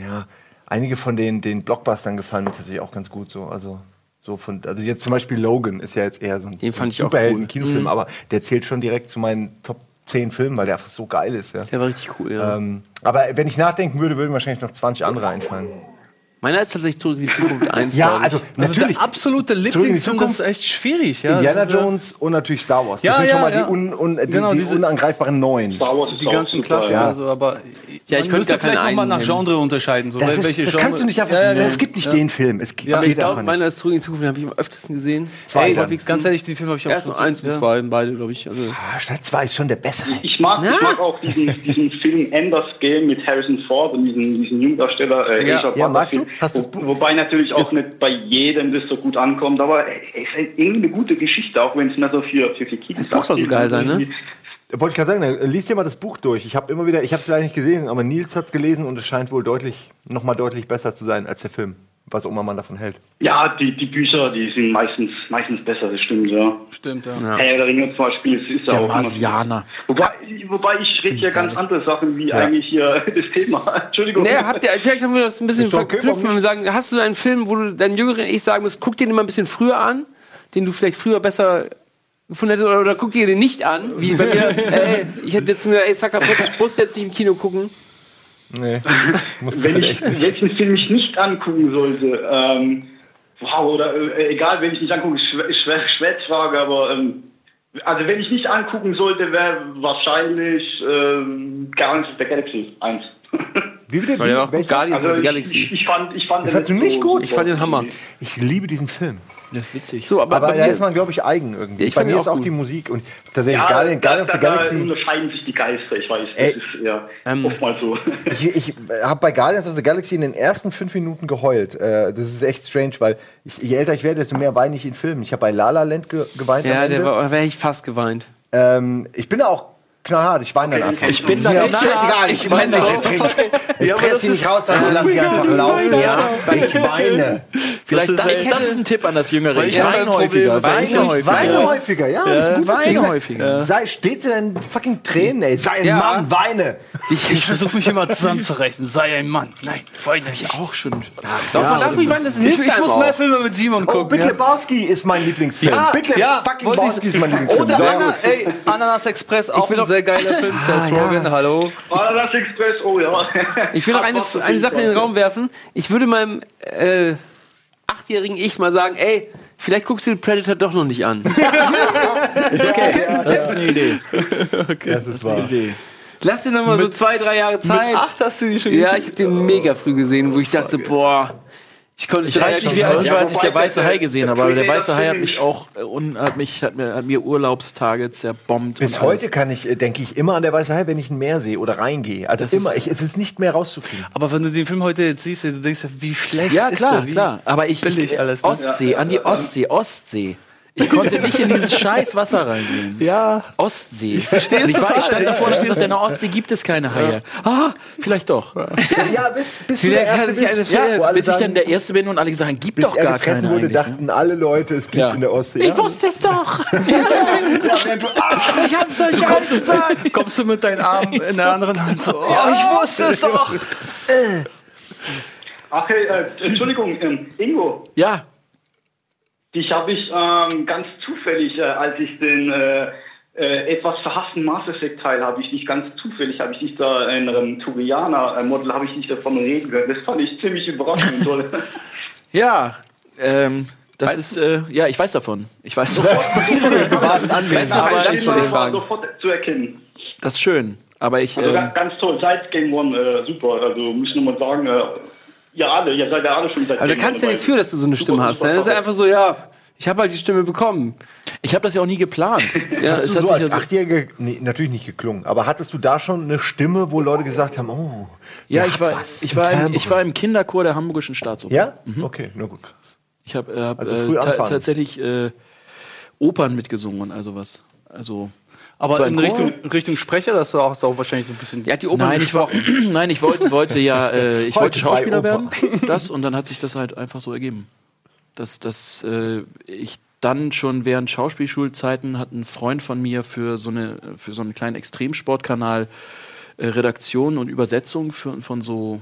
Speaker 7: ja, einige von den, den Blockbustern gefallen mir tatsächlich auch ganz gut. So, also so von, also jetzt zum Beispiel Logan ist ja jetzt eher so ein, so ein Superhelden-Kinofilm,
Speaker 2: Mhm.
Speaker 7: aber der zählt schon direkt zu meinen Top 10 Filmen, weil der einfach so geil ist. Ja.
Speaker 2: Der war richtig cool, ja.
Speaker 7: Ähm, aber wenn ich nachdenken würde, würden wahrscheinlich noch 20 andere einfallen.
Speaker 2: Meiner ist tatsächlich zurück in die Zukunft 1.
Speaker 7: Ja, also
Speaker 3: Also
Speaker 7: natürlich.
Speaker 3: der absolute
Speaker 7: in die
Speaker 3: Lieblingsfilm, das ist echt schwierig. Ja?
Speaker 7: Indiana
Speaker 3: ist, äh,
Speaker 7: Jones und natürlich Star Wars. Das
Speaker 3: Ja,
Speaker 7: sind
Speaker 3: ja,
Speaker 7: schon mal
Speaker 3: ja.
Speaker 7: die, un, un, die,
Speaker 3: Genau,
Speaker 7: die
Speaker 3: diese-
Speaker 7: unangreifbaren Neuen.
Speaker 8: Star Wars ist
Speaker 3: Die ganzen
Speaker 8: ja.
Speaker 3: also, aber
Speaker 2: Ja, ich könnte gar
Speaker 3: vielleicht
Speaker 2: keinen
Speaker 3: nochmal nach. Genre unterscheiden. So,
Speaker 7: Das, ist,
Speaker 3: welche
Speaker 7: das
Speaker 3: Genre-
Speaker 7: kannst du nicht einfach.
Speaker 3: Ja, ja,
Speaker 7: es gibt nicht
Speaker 3: Ja.
Speaker 7: den Film. Es gibt
Speaker 3: Ja,
Speaker 7: geht
Speaker 2: Ich glaube, meiner ist zurück in die Zukunft, den habe ich am öftesten gesehen.
Speaker 7: Zwei.
Speaker 3: Ganz ehrlich, die Filme habe ich auch
Speaker 2: Erst
Speaker 3: so-
Speaker 2: eins und zwei, beide, glaube ich. Also,
Speaker 7: Ah, Stadt 2 ist schon der bessere.
Speaker 8: Ich mag, mag auch diesen, Film Enders Game mit Harrison Ford und diesen, diesen Jungdarsteller. Äh,
Speaker 3: Ja.
Speaker 7: Magst du? Hast
Speaker 8: Wo,
Speaker 7: Buch?
Speaker 8: wobei natürlich auch nicht bei jedem das so gut ankommt, aber es ist halt irgendwie eine gute Geschichte, auch wenn es nicht so für, für, für Kids
Speaker 2: Das Buch soll so geil sein, ne?
Speaker 7: Wollte ich gerade sagen, dann lies dir mal das Buch durch. Ich habe immer wieder, ich habe es leider nicht gesehen, aber Nils hat es gelesen und es scheint wohl deutlich, noch mal deutlich besser zu sein als der Film. Was auch immer man davon hält.
Speaker 8: Ja, die, die Bücher, die sind meistens, meistens besser, das stimmt, ja.
Speaker 3: Stimmt, ja.
Speaker 2: Ja.
Speaker 8: Herr der Ringe zum Beispiel, es ist ja
Speaker 1: Der
Speaker 8: auch immer-
Speaker 1: Marsianer.
Speaker 8: Wobei, wobei ich rede ja ganz andere Sachen wie eigentlich hier das Thema. Entschuldigung.
Speaker 2: Nee, habt ihr, vielleicht haben wir das ein bisschen
Speaker 7: doch okay,
Speaker 2: wenn wir sagen, hast du einen Film, wo du deinem jüngeren Ich sagen musst, guck dir den mal ein bisschen früher an, den du vielleicht früher besser gefunden hättest, oder, oder guck dir den nicht an, wie bei mir, ey, ich hätte jetzt mir, ey, Sucker Punch, musst jetzt nicht im Kino gucken.
Speaker 7: Nee, muss
Speaker 8: wenn ich, wenn ich einen Film mich nicht angucken sollte, ähm, wow, oder äh, egal, wenn ich nicht angucke, ist schwer, schwer, schwer zu fragen, aber ähm, also wenn ich nicht angucken sollte, wäre wahrscheinlich ähm, Guardians of the Galaxy 1.
Speaker 7: Wie bitte?
Speaker 2: Weil der war auch
Speaker 7: Welcher?
Speaker 2: gut Guardians
Speaker 8: also
Speaker 2: of the
Speaker 8: ich,
Speaker 2: Galaxy.
Speaker 8: ich, ich fand, ich fand den
Speaker 7: Fandst du
Speaker 8: nicht
Speaker 7: nicht gut?
Speaker 2: Ich fand den Hammer.
Speaker 7: Ich liebe diesen Film.
Speaker 1: Das ist witzig.
Speaker 2: So, aber,
Speaker 7: Aber
Speaker 2: bei
Speaker 7: da
Speaker 2: mir-
Speaker 7: ist man, glaube ich, eigen irgendwie.
Speaker 2: Ich
Speaker 7: Bei mir
Speaker 2: ihn
Speaker 7: ist
Speaker 2: auch
Speaker 7: auch
Speaker 2: gut.
Speaker 7: die Musik und tatsächlich
Speaker 8: Ja,
Speaker 7: Guardian,
Speaker 8: da,
Speaker 7: Guardians of the
Speaker 8: da, da
Speaker 7: Galaxy.
Speaker 8: unterscheiden sich die Geister, ich weiß. Das
Speaker 7: Ey,
Speaker 8: ist ja
Speaker 2: ähm,
Speaker 8: oftmals so.
Speaker 7: Ich, ich habe bei Guardians of the Galaxy in den ersten fünf Minuten geheult. Äh, das ist echt strange, weil ich, je älter ich werde, desto mehr weine ich in Filmen. Ich habe bei La La Land ge geweint.
Speaker 2: ja, da wäre ich fast geweint.
Speaker 7: ähm, ich bin da auch knallhart. Ich weine dann einfach.
Speaker 8: Ich
Speaker 1: bin da
Speaker 7: Mir
Speaker 1: nicht
Speaker 7: auch scheißegal, Ich weine da Ich
Speaker 3: Ja, aber
Speaker 7: presse
Speaker 3: das
Speaker 7: die nicht
Speaker 3: ist-
Speaker 7: raus, sondern lass sie einfach laufen. Ja, ich weine.
Speaker 1: Vielleicht
Speaker 3: Das
Speaker 1: das,
Speaker 3: ist
Speaker 1: das,
Speaker 3: echt-
Speaker 1: ist ein Tipp an das Jüngere.
Speaker 3: Ich
Speaker 1: Ich weine häufiger. Weine häufiger.
Speaker 7: Weine häufiger, ja. ist gut.
Speaker 1: weine häufiger.
Speaker 7: Sei, steht zu deinen fucking Tränen, ey. Sei ein. Mann, weine.
Speaker 3: Ich versuche mich immer zusammenzureißen. Sei ein Mann. Nein, weine nicht.
Speaker 1: Auch schon.
Speaker 2: Doch, nicht weinen, das hilft
Speaker 3: Ich, ich muss mehr Filme mit Simon
Speaker 7: Oh,
Speaker 3: gucken.
Speaker 7: Big
Speaker 3: ja.
Speaker 7: Lebowski ist mein Lieblingsfilm.
Speaker 3: Ja,
Speaker 7: Big
Speaker 3: ich-
Speaker 7: Lebowski ist mein Lieblingsfilm.
Speaker 3: Oder ey, Ananas Express, auch ein sehr geiler Film. Seth Rogen, hallo.
Speaker 8: Ananas Express, oh ja.
Speaker 2: Ich will noch eine, eine Sache in den Raum werfen. Ich würde meinem äh, achtjährigen Ich mal sagen, ey, vielleicht guckst du Predator doch noch nicht an.
Speaker 1: Das ist eine Idee.
Speaker 7: Das ist wahr.
Speaker 1: Idee.
Speaker 2: Lass dir noch mal so zwei, drei Jahre Zeit.
Speaker 3: Ach, hast du die schon
Speaker 2: Ja, ich habe den mega früh gesehen, wo ich dachte, boah, ich konnte
Speaker 1: Ich weiß nicht, wie alt ich
Speaker 8: Ja,
Speaker 1: war, als ich der weiße Hai gesehen habe, aber der weiße Hai hat mich auch äh, hat mich hat mir, hat mir Urlaubstage zerbombt.
Speaker 7: Bis heute kann ich, äh, denke ich, immer an der Weiße Hai, wenn ich ein Meer sehe oder reingehe. Also
Speaker 1: Das ist-
Speaker 7: immer, ich, es ist nicht mehr rauszukriegen.
Speaker 3: Aber wenn du den Film heute jetzt siehst, du denkst ja, wie schlecht
Speaker 1: Ja,
Speaker 3: ist
Speaker 1: klar,
Speaker 3: der? Wie
Speaker 1: klar. Aber ich,
Speaker 3: billig
Speaker 1: ich
Speaker 3: alles, ne?
Speaker 1: Ostsee, an die Ostsee, Ostsee. Ich konnte nicht in dieses scheiß Wasser reingehen.
Speaker 3: Ja.
Speaker 1: Ostsee. Ich
Speaker 3: verstehe es
Speaker 1: ich, war, ich stand
Speaker 3: ich
Speaker 1: davor und
Speaker 3: verstehe
Speaker 1: dachte, in der Ostsee gibt es keine Haie. Ah, vielleicht doch.
Speaker 7: Ja, bis, bis du der Erste bist, alle
Speaker 1: Bis ich dann der Erste bin und alle sagen, gibt
Speaker 7: bis
Speaker 1: doch gar keine
Speaker 7: wurde, dachten alle Leute, es gibt
Speaker 1: Ja.
Speaker 7: in der Ostsee.
Speaker 1: Ich wusste es doch.
Speaker 2: Ich hab's euch
Speaker 3: kommst, du, kommst du mit deinen Armen in der anderen Hand so, oh, ich wusste es doch.
Speaker 8: Ach, hey, äh, Entschuldigung, ähm, Ingo.
Speaker 1: Ja,
Speaker 8: Dich habe ich ähm, ganz zufällig, äh, als ich den äh, äh, etwas verhassten Mass Effect Teil habe ich nicht ganz zufällig, habe ich nicht da in einem Turianer Model habe ich nicht davon reden können. Das fand ich ziemlich überraschend. toll.
Speaker 1: Ja, ähm, das ist, äh, ja, ich weiß davon. Ich weiß sofort.
Speaker 7: Du warst anwesend.
Speaker 2: Aber ich fragen.
Speaker 8: sofort zu erkennen.
Speaker 1: das ist schön. Aber ich,
Speaker 8: Also
Speaker 1: ähm,
Speaker 8: ganz, ganz toll. Seit Game One äh, super. Also muss ich nur mal sagen, alle, ihr seid ja alle schon seit
Speaker 2: Also da kannst du ja nichts für, dass du so eine Stimme hast. Ne? Das ist
Speaker 8: Sache.
Speaker 2: einfach so, ja, ich habe halt die Stimme bekommen.
Speaker 1: ich habe das ja auch nie geplant.
Speaker 2: Ja,
Speaker 7: Hast
Speaker 1: es
Speaker 7: du
Speaker 1: hat
Speaker 7: so
Speaker 1: sich ja
Speaker 7: als
Speaker 1: so,
Speaker 7: Achtjährige, nee, natürlich nicht geklungen, aber hattest du da schon eine Stimme, wo Leute gesagt haben, oh,
Speaker 1: ja, ich war,
Speaker 7: was
Speaker 1: ich, war im, ich war im Kinderchor der Hamburgischen Staatsoper.
Speaker 7: Ja? Okay, na gut.
Speaker 1: Ich habe äh, hab,
Speaker 7: Also
Speaker 1: äh,
Speaker 7: früh
Speaker 1: ta
Speaker 7: anfangen.
Speaker 1: tatsächlich äh, Opern mitgesungen und also was. Also
Speaker 3: Aber in
Speaker 1: Chor?
Speaker 3: Richtung, Richtung Sprecher, das auch, hast du auch wahrscheinlich so ein bisschen.
Speaker 2: Hat die Opern
Speaker 1: Nein, ich, war, nein, ich wollte, wollte ja, äh, ich
Speaker 7: Heute
Speaker 1: wollte Schauspieler werden,
Speaker 7: Oper.
Speaker 1: das und dann hat sich das halt einfach so ergeben, dass, dass äh, ich dann schon während Schauspielschulzeiten hat ein Freund von mir für so eine für so einen kleinen Extremsportkanal äh, Redaktion und Übersetzung für, von so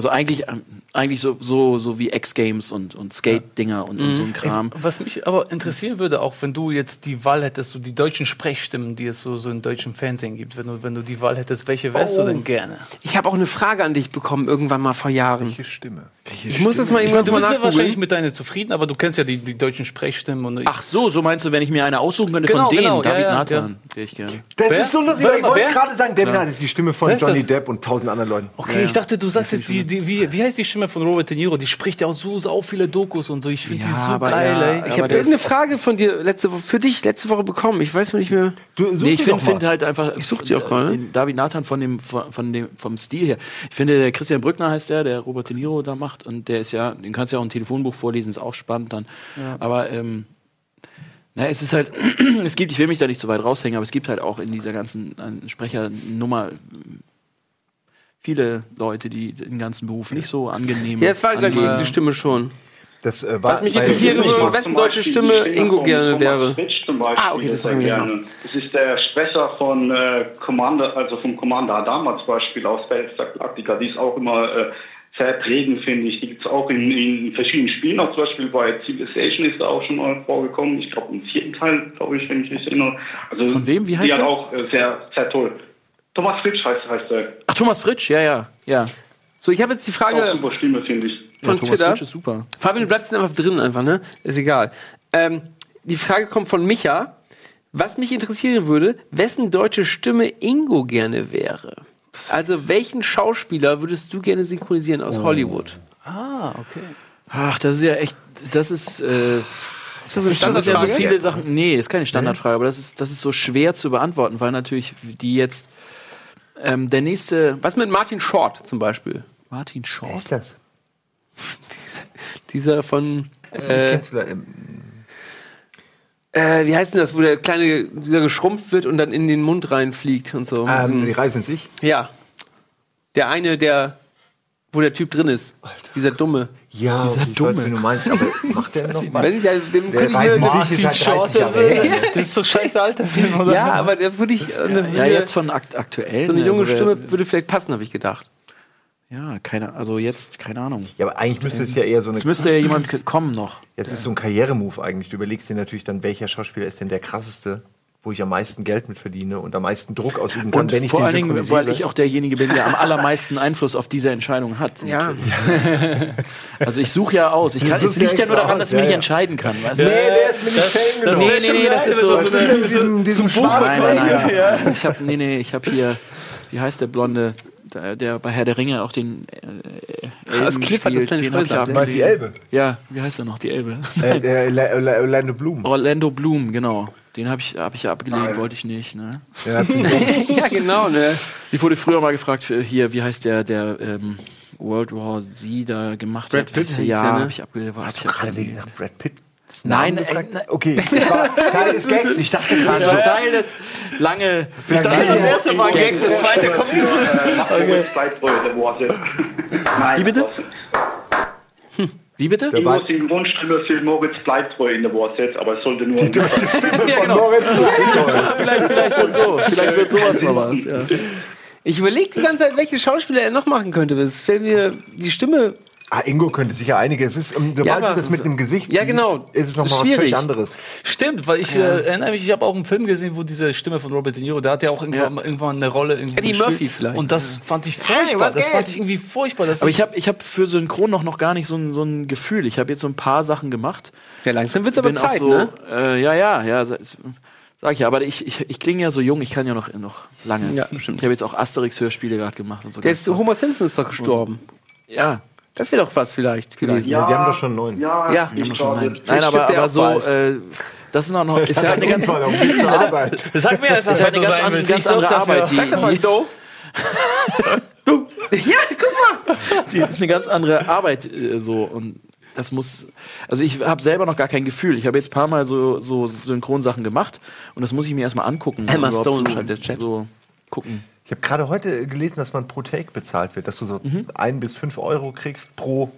Speaker 1: also eigentlich ähm, eigentlich so so so wie X Games und und Skate Dinger und, und so ein Kram.
Speaker 3: Was mich aber interessieren würde, auch wenn du jetzt die Wahl hättest, so die deutschen Sprechstimmen, die es so, so im deutschen Fernsehen gibt, wenn du, wenn du die Wahl hättest, welche wärst
Speaker 2: Oh.
Speaker 3: du denn gerne?
Speaker 2: Ich habe auch eine Frage an dich bekommen, irgendwann mal vor Jahren.
Speaker 7: Welche Stimme?
Speaker 2: Ich muss das mal
Speaker 3: Ich
Speaker 2: irgendwann
Speaker 3: du bist ja wahrscheinlich mit deiner zufrieden, aber du kennst ja die, die deutschen Sprechstimmen. Und
Speaker 1: Ach so, so meinst du, wenn ich mir eine aussuchen könnte
Speaker 3: Genau,
Speaker 1: von denen,
Speaker 3: genau, ja,
Speaker 1: David
Speaker 3: ja,
Speaker 1: Nathan, wäre ich gerne.
Speaker 7: Das
Speaker 3: Wer?
Speaker 7: ist so lustig,
Speaker 3: Wer-
Speaker 7: ich wollte gerade sagen. David Nathan ist die Stimme von Johnny
Speaker 3: das?
Speaker 7: Depp und tausend anderen Leuten.
Speaker 3: Okay, ich dachte, du sagst jetzt die, die wie, wie heißt die Stimme von Robert De Niro? Die spricht ja auch so, so viele Dokus und so. Ich finde
Speaker 1: Ja,
Speaker 3: die so
Speaker 1: aber
Speaker 3: geil,
Speaker 1: ja,
Speaker 3: ey.
Speaker 2: Ich habe irgendeine Frage von dir letzte Woche, für dich letzte Woche bekommen. Ich weiß mir nicht mehr.
Speaker 7: Du, such
Speaker 1: Nee, ich finde find halt einfach
Speaker 2: Ich such sie auch gerade.
Speaker 1: den David Nathan von dem, von, dem vom Stil her. Ich finde, der Christian Brückner heißt der, der Robert De Niro da macht und der ist ja, den kannst du ja auch ein Telefonbuch vorlesen, ist auch spannend dann. Aber ähm, na, es ist halt, es gibt, ich will mich da nicht so weit raushängen, aber es gibt halt auch in dieser ganzen äh, Sprechernummer äh, viele Leute, die den ganzen Beruf nicht so angenehm
Speaker 2: Ja, jetzt war gleich die, die Stimme schon.
Speaker 7: Das, äh, war,
Speaker 2: Was mich interessiert, würde,
Speaker 8: mag
Speaker 2: wessen deutsche Stimme
Speaker 8: die
Speaker 2: Ingo
Speaker 8: von
Speaker 2: gerne wäre.
Speaker 8: Fritsch zum Beispiel
Speaker 2: Ah, okay, das wir
Speaker 8: gerne. Das ist der Sprecher von äh, Commander, also vom Commander Adama zum Beispiel aus Battlestar Galactica. Die ist auch immer äh, sehr prägend, finde ich. Die gibt es auch in, in verschiedenen Spielen, auch zum Beispiel bei Civilization ist da auch schon mal vorgekommen. Ich glaube im vierten Teil, glaube ich, wenn ich mich erinnere. Also,
Speaker 1: Von wem? Wie heißt
Speaker 8: die hat
Speaker 1: der?
Speaker 8: auch äh, sehr, sehr toll. Thomas Fritsch heißt, heißt er.
Speaker 1: Ach, Thomas Fritsch, ja, ja, ja.
Speaker 2: So, ich habe jetzt die
Speaker 8: Auch
Speaker 2: Frage
Speaker 8: super Stimme, finde ich.
Speaker 2: von
Speaker 1: ja Thomas
Speaker 2: Twitter.
Speaker 1: Fritsch ist super.
Speaker 2: Fabian, du bleibst einfach drin einfach, ne? Ist egal. Ähm, die Frage kommt von Micha. Was mich interessieren würde, wessen deutsche Stimme Ingo gerne wäre? Also, welchen Schauspieler würdest du gerne synchronisieren aus Hollywood?
Speaker 3: Ah, okay.
Speaker 1: Ach, das ist ja echt, das ist, äh,
Speaker 2: Ist das eine
Speaker 1: sind ja so
Speaker 2: Standardfrage?
Speaker 1: viele Sachen. Nee, ist keine Standardfrage, aber das ist, das ist so schwer zu beantworten, weil natürlich die jetzt ähm, der nächste
Speaker 2: Was mit Martin Short zum Beispiel?
Speaker 1: Martin
Speaker 7: Wer
Speaker 1: Short.
Speaker 7: ist das?
Speaker 2: Dieser von, äh,
Speaker 7: Kennst du da, ähm,
Speaker 2: äh, wie heißt denn das, wo der kleine, dieser geschrumpft wird und dann in den Mund reinfliegt und so.
Speaker 7: ähm, die Reise in sich?
Speaker 2: ja. Der eine, der, wo der Typ drin ist. Dieser dumme.
Speaker 7: Ja,
Speaker 1: Dieser
Speaker 7: okay, ich weiß,
Speaker 1: Dumme.
Speaker 7: wen du meinst, aber macht der noch mal?
Speaker 2: Weiß ich, ja, dem
Speaker 7: Der
Speaker 2: könnte ich mir,
Speaker 7: in sich ist 30 Jahre her.
Speaker 3: Das ist so scheiße alter Film, oder?
Speaker 2: Ja, aber der würde ich. äh, Eine,
Speaker 1: Ja, jetzt von akt aktuell.
Speaker 2: so eine junge
Speaker 1: also,
Speaker 2: Stimme würde vielleicht passen, habe ich gedacht.
Speaker 1: Ja, keine, also jetzt, keine Ahnung.
Speaker 7: Ja, aber eigentlich müsste es ja eher so eine.
Speaker 1: Es müsste ja jemand kommen noch.
Speaker 7: Jetzt ist so ein Karrieremove eigentlich. Du überlegst dir natürlich dann, welcher Schauspieler ist denn der krasseste, wo ich am meisten Geld mit verdiene und am meisten Druck ausüben kann,
Speaker 1: Und
Speaker 7: wenn ich
Speaker 1: vor
Speaker 7: den
Speaker 1: allen Dingen, weil ich auch derjenige bin, der am allermeisten Einfluss auf diese Entscheidung hat.
Speaker 2: Ja.
Speaker 1: Also ich suche ja aus. Ich kann, es liegt
Speaker 7: ja
Speaker 1: nur daran, dass ich mich
Speaker 7: ja.
Speaker 1: entscheiden kann. Weißt?
Speaker 7: Nee, der ist mir nicht Fame
Speaker 1: Das,
Speaker 7: genug.
Speaker 1: nee, nee, nee, das ist so.
Speaker 7: Mit diesem, diesem Buch?
Speaker 1: Nein, nein, nein. Ich habe nee, nee, ich habe hier, wie heißt der Blonde, der, der bei Herr der Ringe auch den äh,
Speaker 2: Das
Speaker 1: Elben
Speaker 2: Cliff hat das
Speaker 1: spielt,
Speaker 2: kleine
Speaker 1: den hab.
Speaker 7: Meinst du die Elbe?
Speaker 1: Ja, wie heißt er noch, die Elbe?
Speaker 7: Äh, Orla- Orlando Bloom.
Speaker 1: Orlando Bloom, genau. Den habe ich, hab ich ja abgelehnt, wollte ich nicht. Ne?
Speaker 7: Sich-
Speaker 2: ja, genau, ne?
Speaker 1: Ich wurde früher mal gefragt, für hier, wie heißt der, der ähm, World War Z da gemacht
Speaker 2: Brad
Speaker 1: hat?
Speaker 2: Pitt
Speaker 1: ja,
Speaker 2: der, ne?
Speaker 1: habe ich abgelehnt. Hab ich
Speaker 7: Gerade
Speaker 1: abgelehnt.
Speaker 7: wegen nach Brad Pitt.
Speaker 1: Nein, äh, nein.
Speaker 7: Okay, das war Teil des Gags. Ich dachte
Speaker 1: Das
Speaker 7: gerade.
Speaker 1: war Teil des lange.
Speaker 7: Ich dachte, das erste
Speaker 8: war Gag, das
Speaker 3: zweite kommt dieses.
Speaker 8: Okay. der Worte. Nein,
Speaker 1: Wie bitte? Wie bitte?
Speaker 8: Ich muss den Wunschstimme für Moritz Bleibtreu in der WhatsApp, aber es sollte nur.
Speaker 1: Ja, genau.
Speaker 7: Moritz
Speaker 1: vielleicht, vielleicht wird so. Vielleicht wird sowas mal was. Ja.
Speaker 2: Ich überlege die ganze Zeit, welche Schauspieler er noch machen könnte. Es fällt mir die Stimme
Speaker 7: Ah, Ingo könnte sicher einige. Es ist, ähm, sobald
Speaker 2: Ja, aber-
Speaker 7: du das mit einem Gesicht
Speaker 2: Ja, genau.
Speaker 7: siehst, ist es nochmal was völlig anderes.
Speaker 3: Stimmt, weil ich äh, erinnere mich, ich habe auch einen Film gesehen, wo diese Stimme von Robert De Niro, der hat ja auch irgendwann, mal- irgendwann eine Rolle irgendwo
Speaker 2: Eddie
Speaker 3: gespielt.
Speaker 2: Murphy vielleicht.
Speaker 3: Und das fand ich
Speaker 2: Hey,
Speaker 3: furchtbar.
Speaker 2: was
Speaker 3: das
Speaker 2: geht?
Speaker 3: fand ich irgendwie furchtbar. Dass
Speaker 1: Aber ich habe ich hab für Synchron noch, noch gar nicht so ein, so ein Gefühl. Ich habe jetzt so ein paar Sachen gemacht.
Speaker 2: Ja, langsam wird's aber
Speaker 1: bin
Speaker 2: Zeit,
Speaker 1: auch so,
Speaker 2: ne?
Speaker 1: äh, ja, ja, ja, sa- sag ich ja, aber ich, ich, ich klinge ja so jung, ich kann ja noch, noch lange.
Speaker 2: Ja, stimmt.
Speaker 1: Ich habe jetzt auch Asterix-Hörspiele gerade gemacht und so.
Speaker 2: Der ist. Homer Simpson ist doch gestorben.
Speaker 1: ja,
Speaker 2: Das wäre doch was vielleicht gewesen.
Speaker 7: Ja, die haben doch schon neun.
Speaker 8: Ja,
Speaker 2: Ja.
Speaker 8: ich
Speaker 1: nein,
Speaker 8: glaube,
Speaker 1: nein
Speaker 2: Vielleicht
Speaker 1: aber, aber so, äh, das ist noch, noch ist ja eine ganz,
Speaker 7: zur Arbeit.
Speaker 3: Sag mir einfach,
Speaker 1: ist ja eine ganz, andere, ganz andere Arbeit. Die,
Speaker 2: Sag doch mal, Do. du. Ja, guck mal.
Speaker 1: die ist eine ganz andere Arbeit äh, so und das muss also ich habe selber noch gar kein Gefühl ich habe jetzt ein paar mal so so Synchronsachen gemacht und das muss ich mir erstmal angucken
Speaker 2: Emma Stone
Speaker 1: zu-
Speaker 2: schreibt der Chat.
Speaker 1: so gucken
Speaker 7: Ich habe gerade heute gelesen, dass man pro Take bezahlt wird, dass du so ein bis fünf Euro kriegst pro,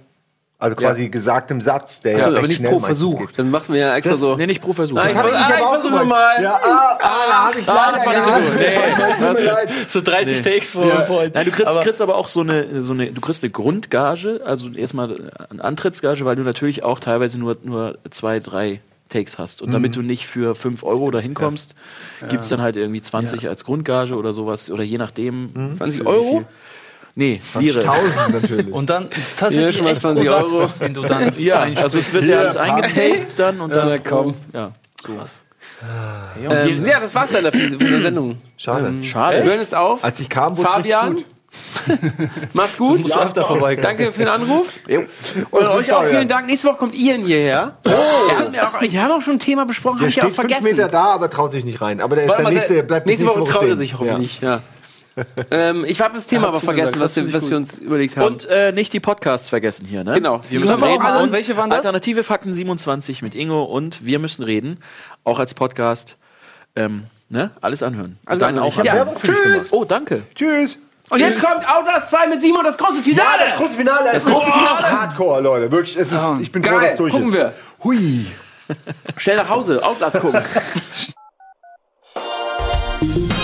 Speaker 7: also quasi gesagtem Satz, der
Speaker 2: Also,
Speaker 7: ja
Speaker 2: aber nicht pro Versuch.
Speaker 7: geht.
Speaker 2: Dann machen wir ja extra so.
Speaker 1: nee nicht pro Versuch
Speaker 2: Nein, ich,
Speaker 1: das,
Speaker 2: ah, ich versuche mal.
Speaker 7: Ja, ah, ah, da habe ich leider
Speaker 1: das war nicht so gut.
Speaker 7: Tut mir leid.
Speaker 3: so 30 Takes vor. vor
Speaker 1: Nein, du kriegst,
Speaker 3: aber,
Speaker 1: kriegst aber auch so eine, so eine, du kriegst eine Grundgage, also erstmal eine Antrittsgage, weil du natürlich auch teilweise nur, nur zwei, drei Takes hast. Und damit du nicht für fünf Euro da hinkommst, gibt's dann halt irgendwie 20 als Grundgage oder sowas, oder je nachdem.
Speaker 2: 20
Speaker 1: für wie
Speaker 2: Euro?
Speaker 1: viel. Nee, Lire.
Speaker 7: Tausend natürlich.
Speaker 3: Und dann tatsächlich
Speaker 2: Ja, schon mal
Speaker 3: echt pro
Speaker 2: 20
Speaker 3: Satz,
Speaker 2: Euro.
Speaker 3: den du dann
Speaker 1: Ja, also es wird ja alles eingetaped dann und dann.
Speaker 2: na komm.
Speaker 1: Ja.
Speaker 2: Ähm, ja, das war's dann für die Sendung.
Speaker 7: Schade.
Speaker 2: Wir
Speaker 1: Schade.
Speaker 2: hören jetzt auf.
Speaker 7: Als ich kam, es
Speaker 2: Fabian,
Speaker 7: gut.
Speaker 2: mach's gut.
Speaker 3: musst du öfter vorbeikommen.
Speaker 2: Danke für den Anruf. Und euch auch vielen Dank. Nächste Woche kommt Ian hierher. Er auch, ich habe auch schon ein Thema besprochen, habe
Speaker 7: Der
Speaker 2: ich ja auch vergessen.
Speaker 7: Meter da, aber traut sich nicht rein. Aber der, ist
Speaker 3: Warte
Speaker 7: der nächste,
Speaker 3: der-
Speaker 7: bleibt bis
Speaker 2: Nächste Woche traut er sich hoffentlich. Ja. ähm, ich habe das Thema
Speaker 3: Er
Speaker 2: aber vergessen, was, wir, was wir uns überlegt haben.
Speaker 1: Und äh, nicht die Podcasts vergessen hier, ne?
Speaker 2: Genau.
Speaker 1: Wir müssen reden.
Speaker 2: alle.
Speaker 1: Und
Speaker 3: Welche waren das?
Speaker 1: Alternative Fakten 27 mit Ingo und wir müssen reden. Auch als Podcast. Ähm, ne? Alles anhören.
Speaker 2: Alles
Speaker 1: Dann
Speaker 2: anhören.
Speaker 1: auch
Speaker 2: Ja.
Speaker 1: anhören.
Speaker 7: Gemacht.
Speaker 1: Oh, danke.
Speaker 7: Tschüss.
Speaker 2: Und jetzt kommt Outlast 2 mit Simon, das große Finale.
Speaker 7: Das große Finale. Das
Speaker 2: große Finale.
Speaker 7: Hardcore, Leute. Wirklich, es ist, ich bin froh, dass
Speaker 2: Geil,
Speaker 7: es durch
Speaker 2: gucken
Speaker 7: ist.
Speaker 2: wir.
Speaker 7: Hui.
Speaker 2: Schnell nach Hause, Outlast gucken.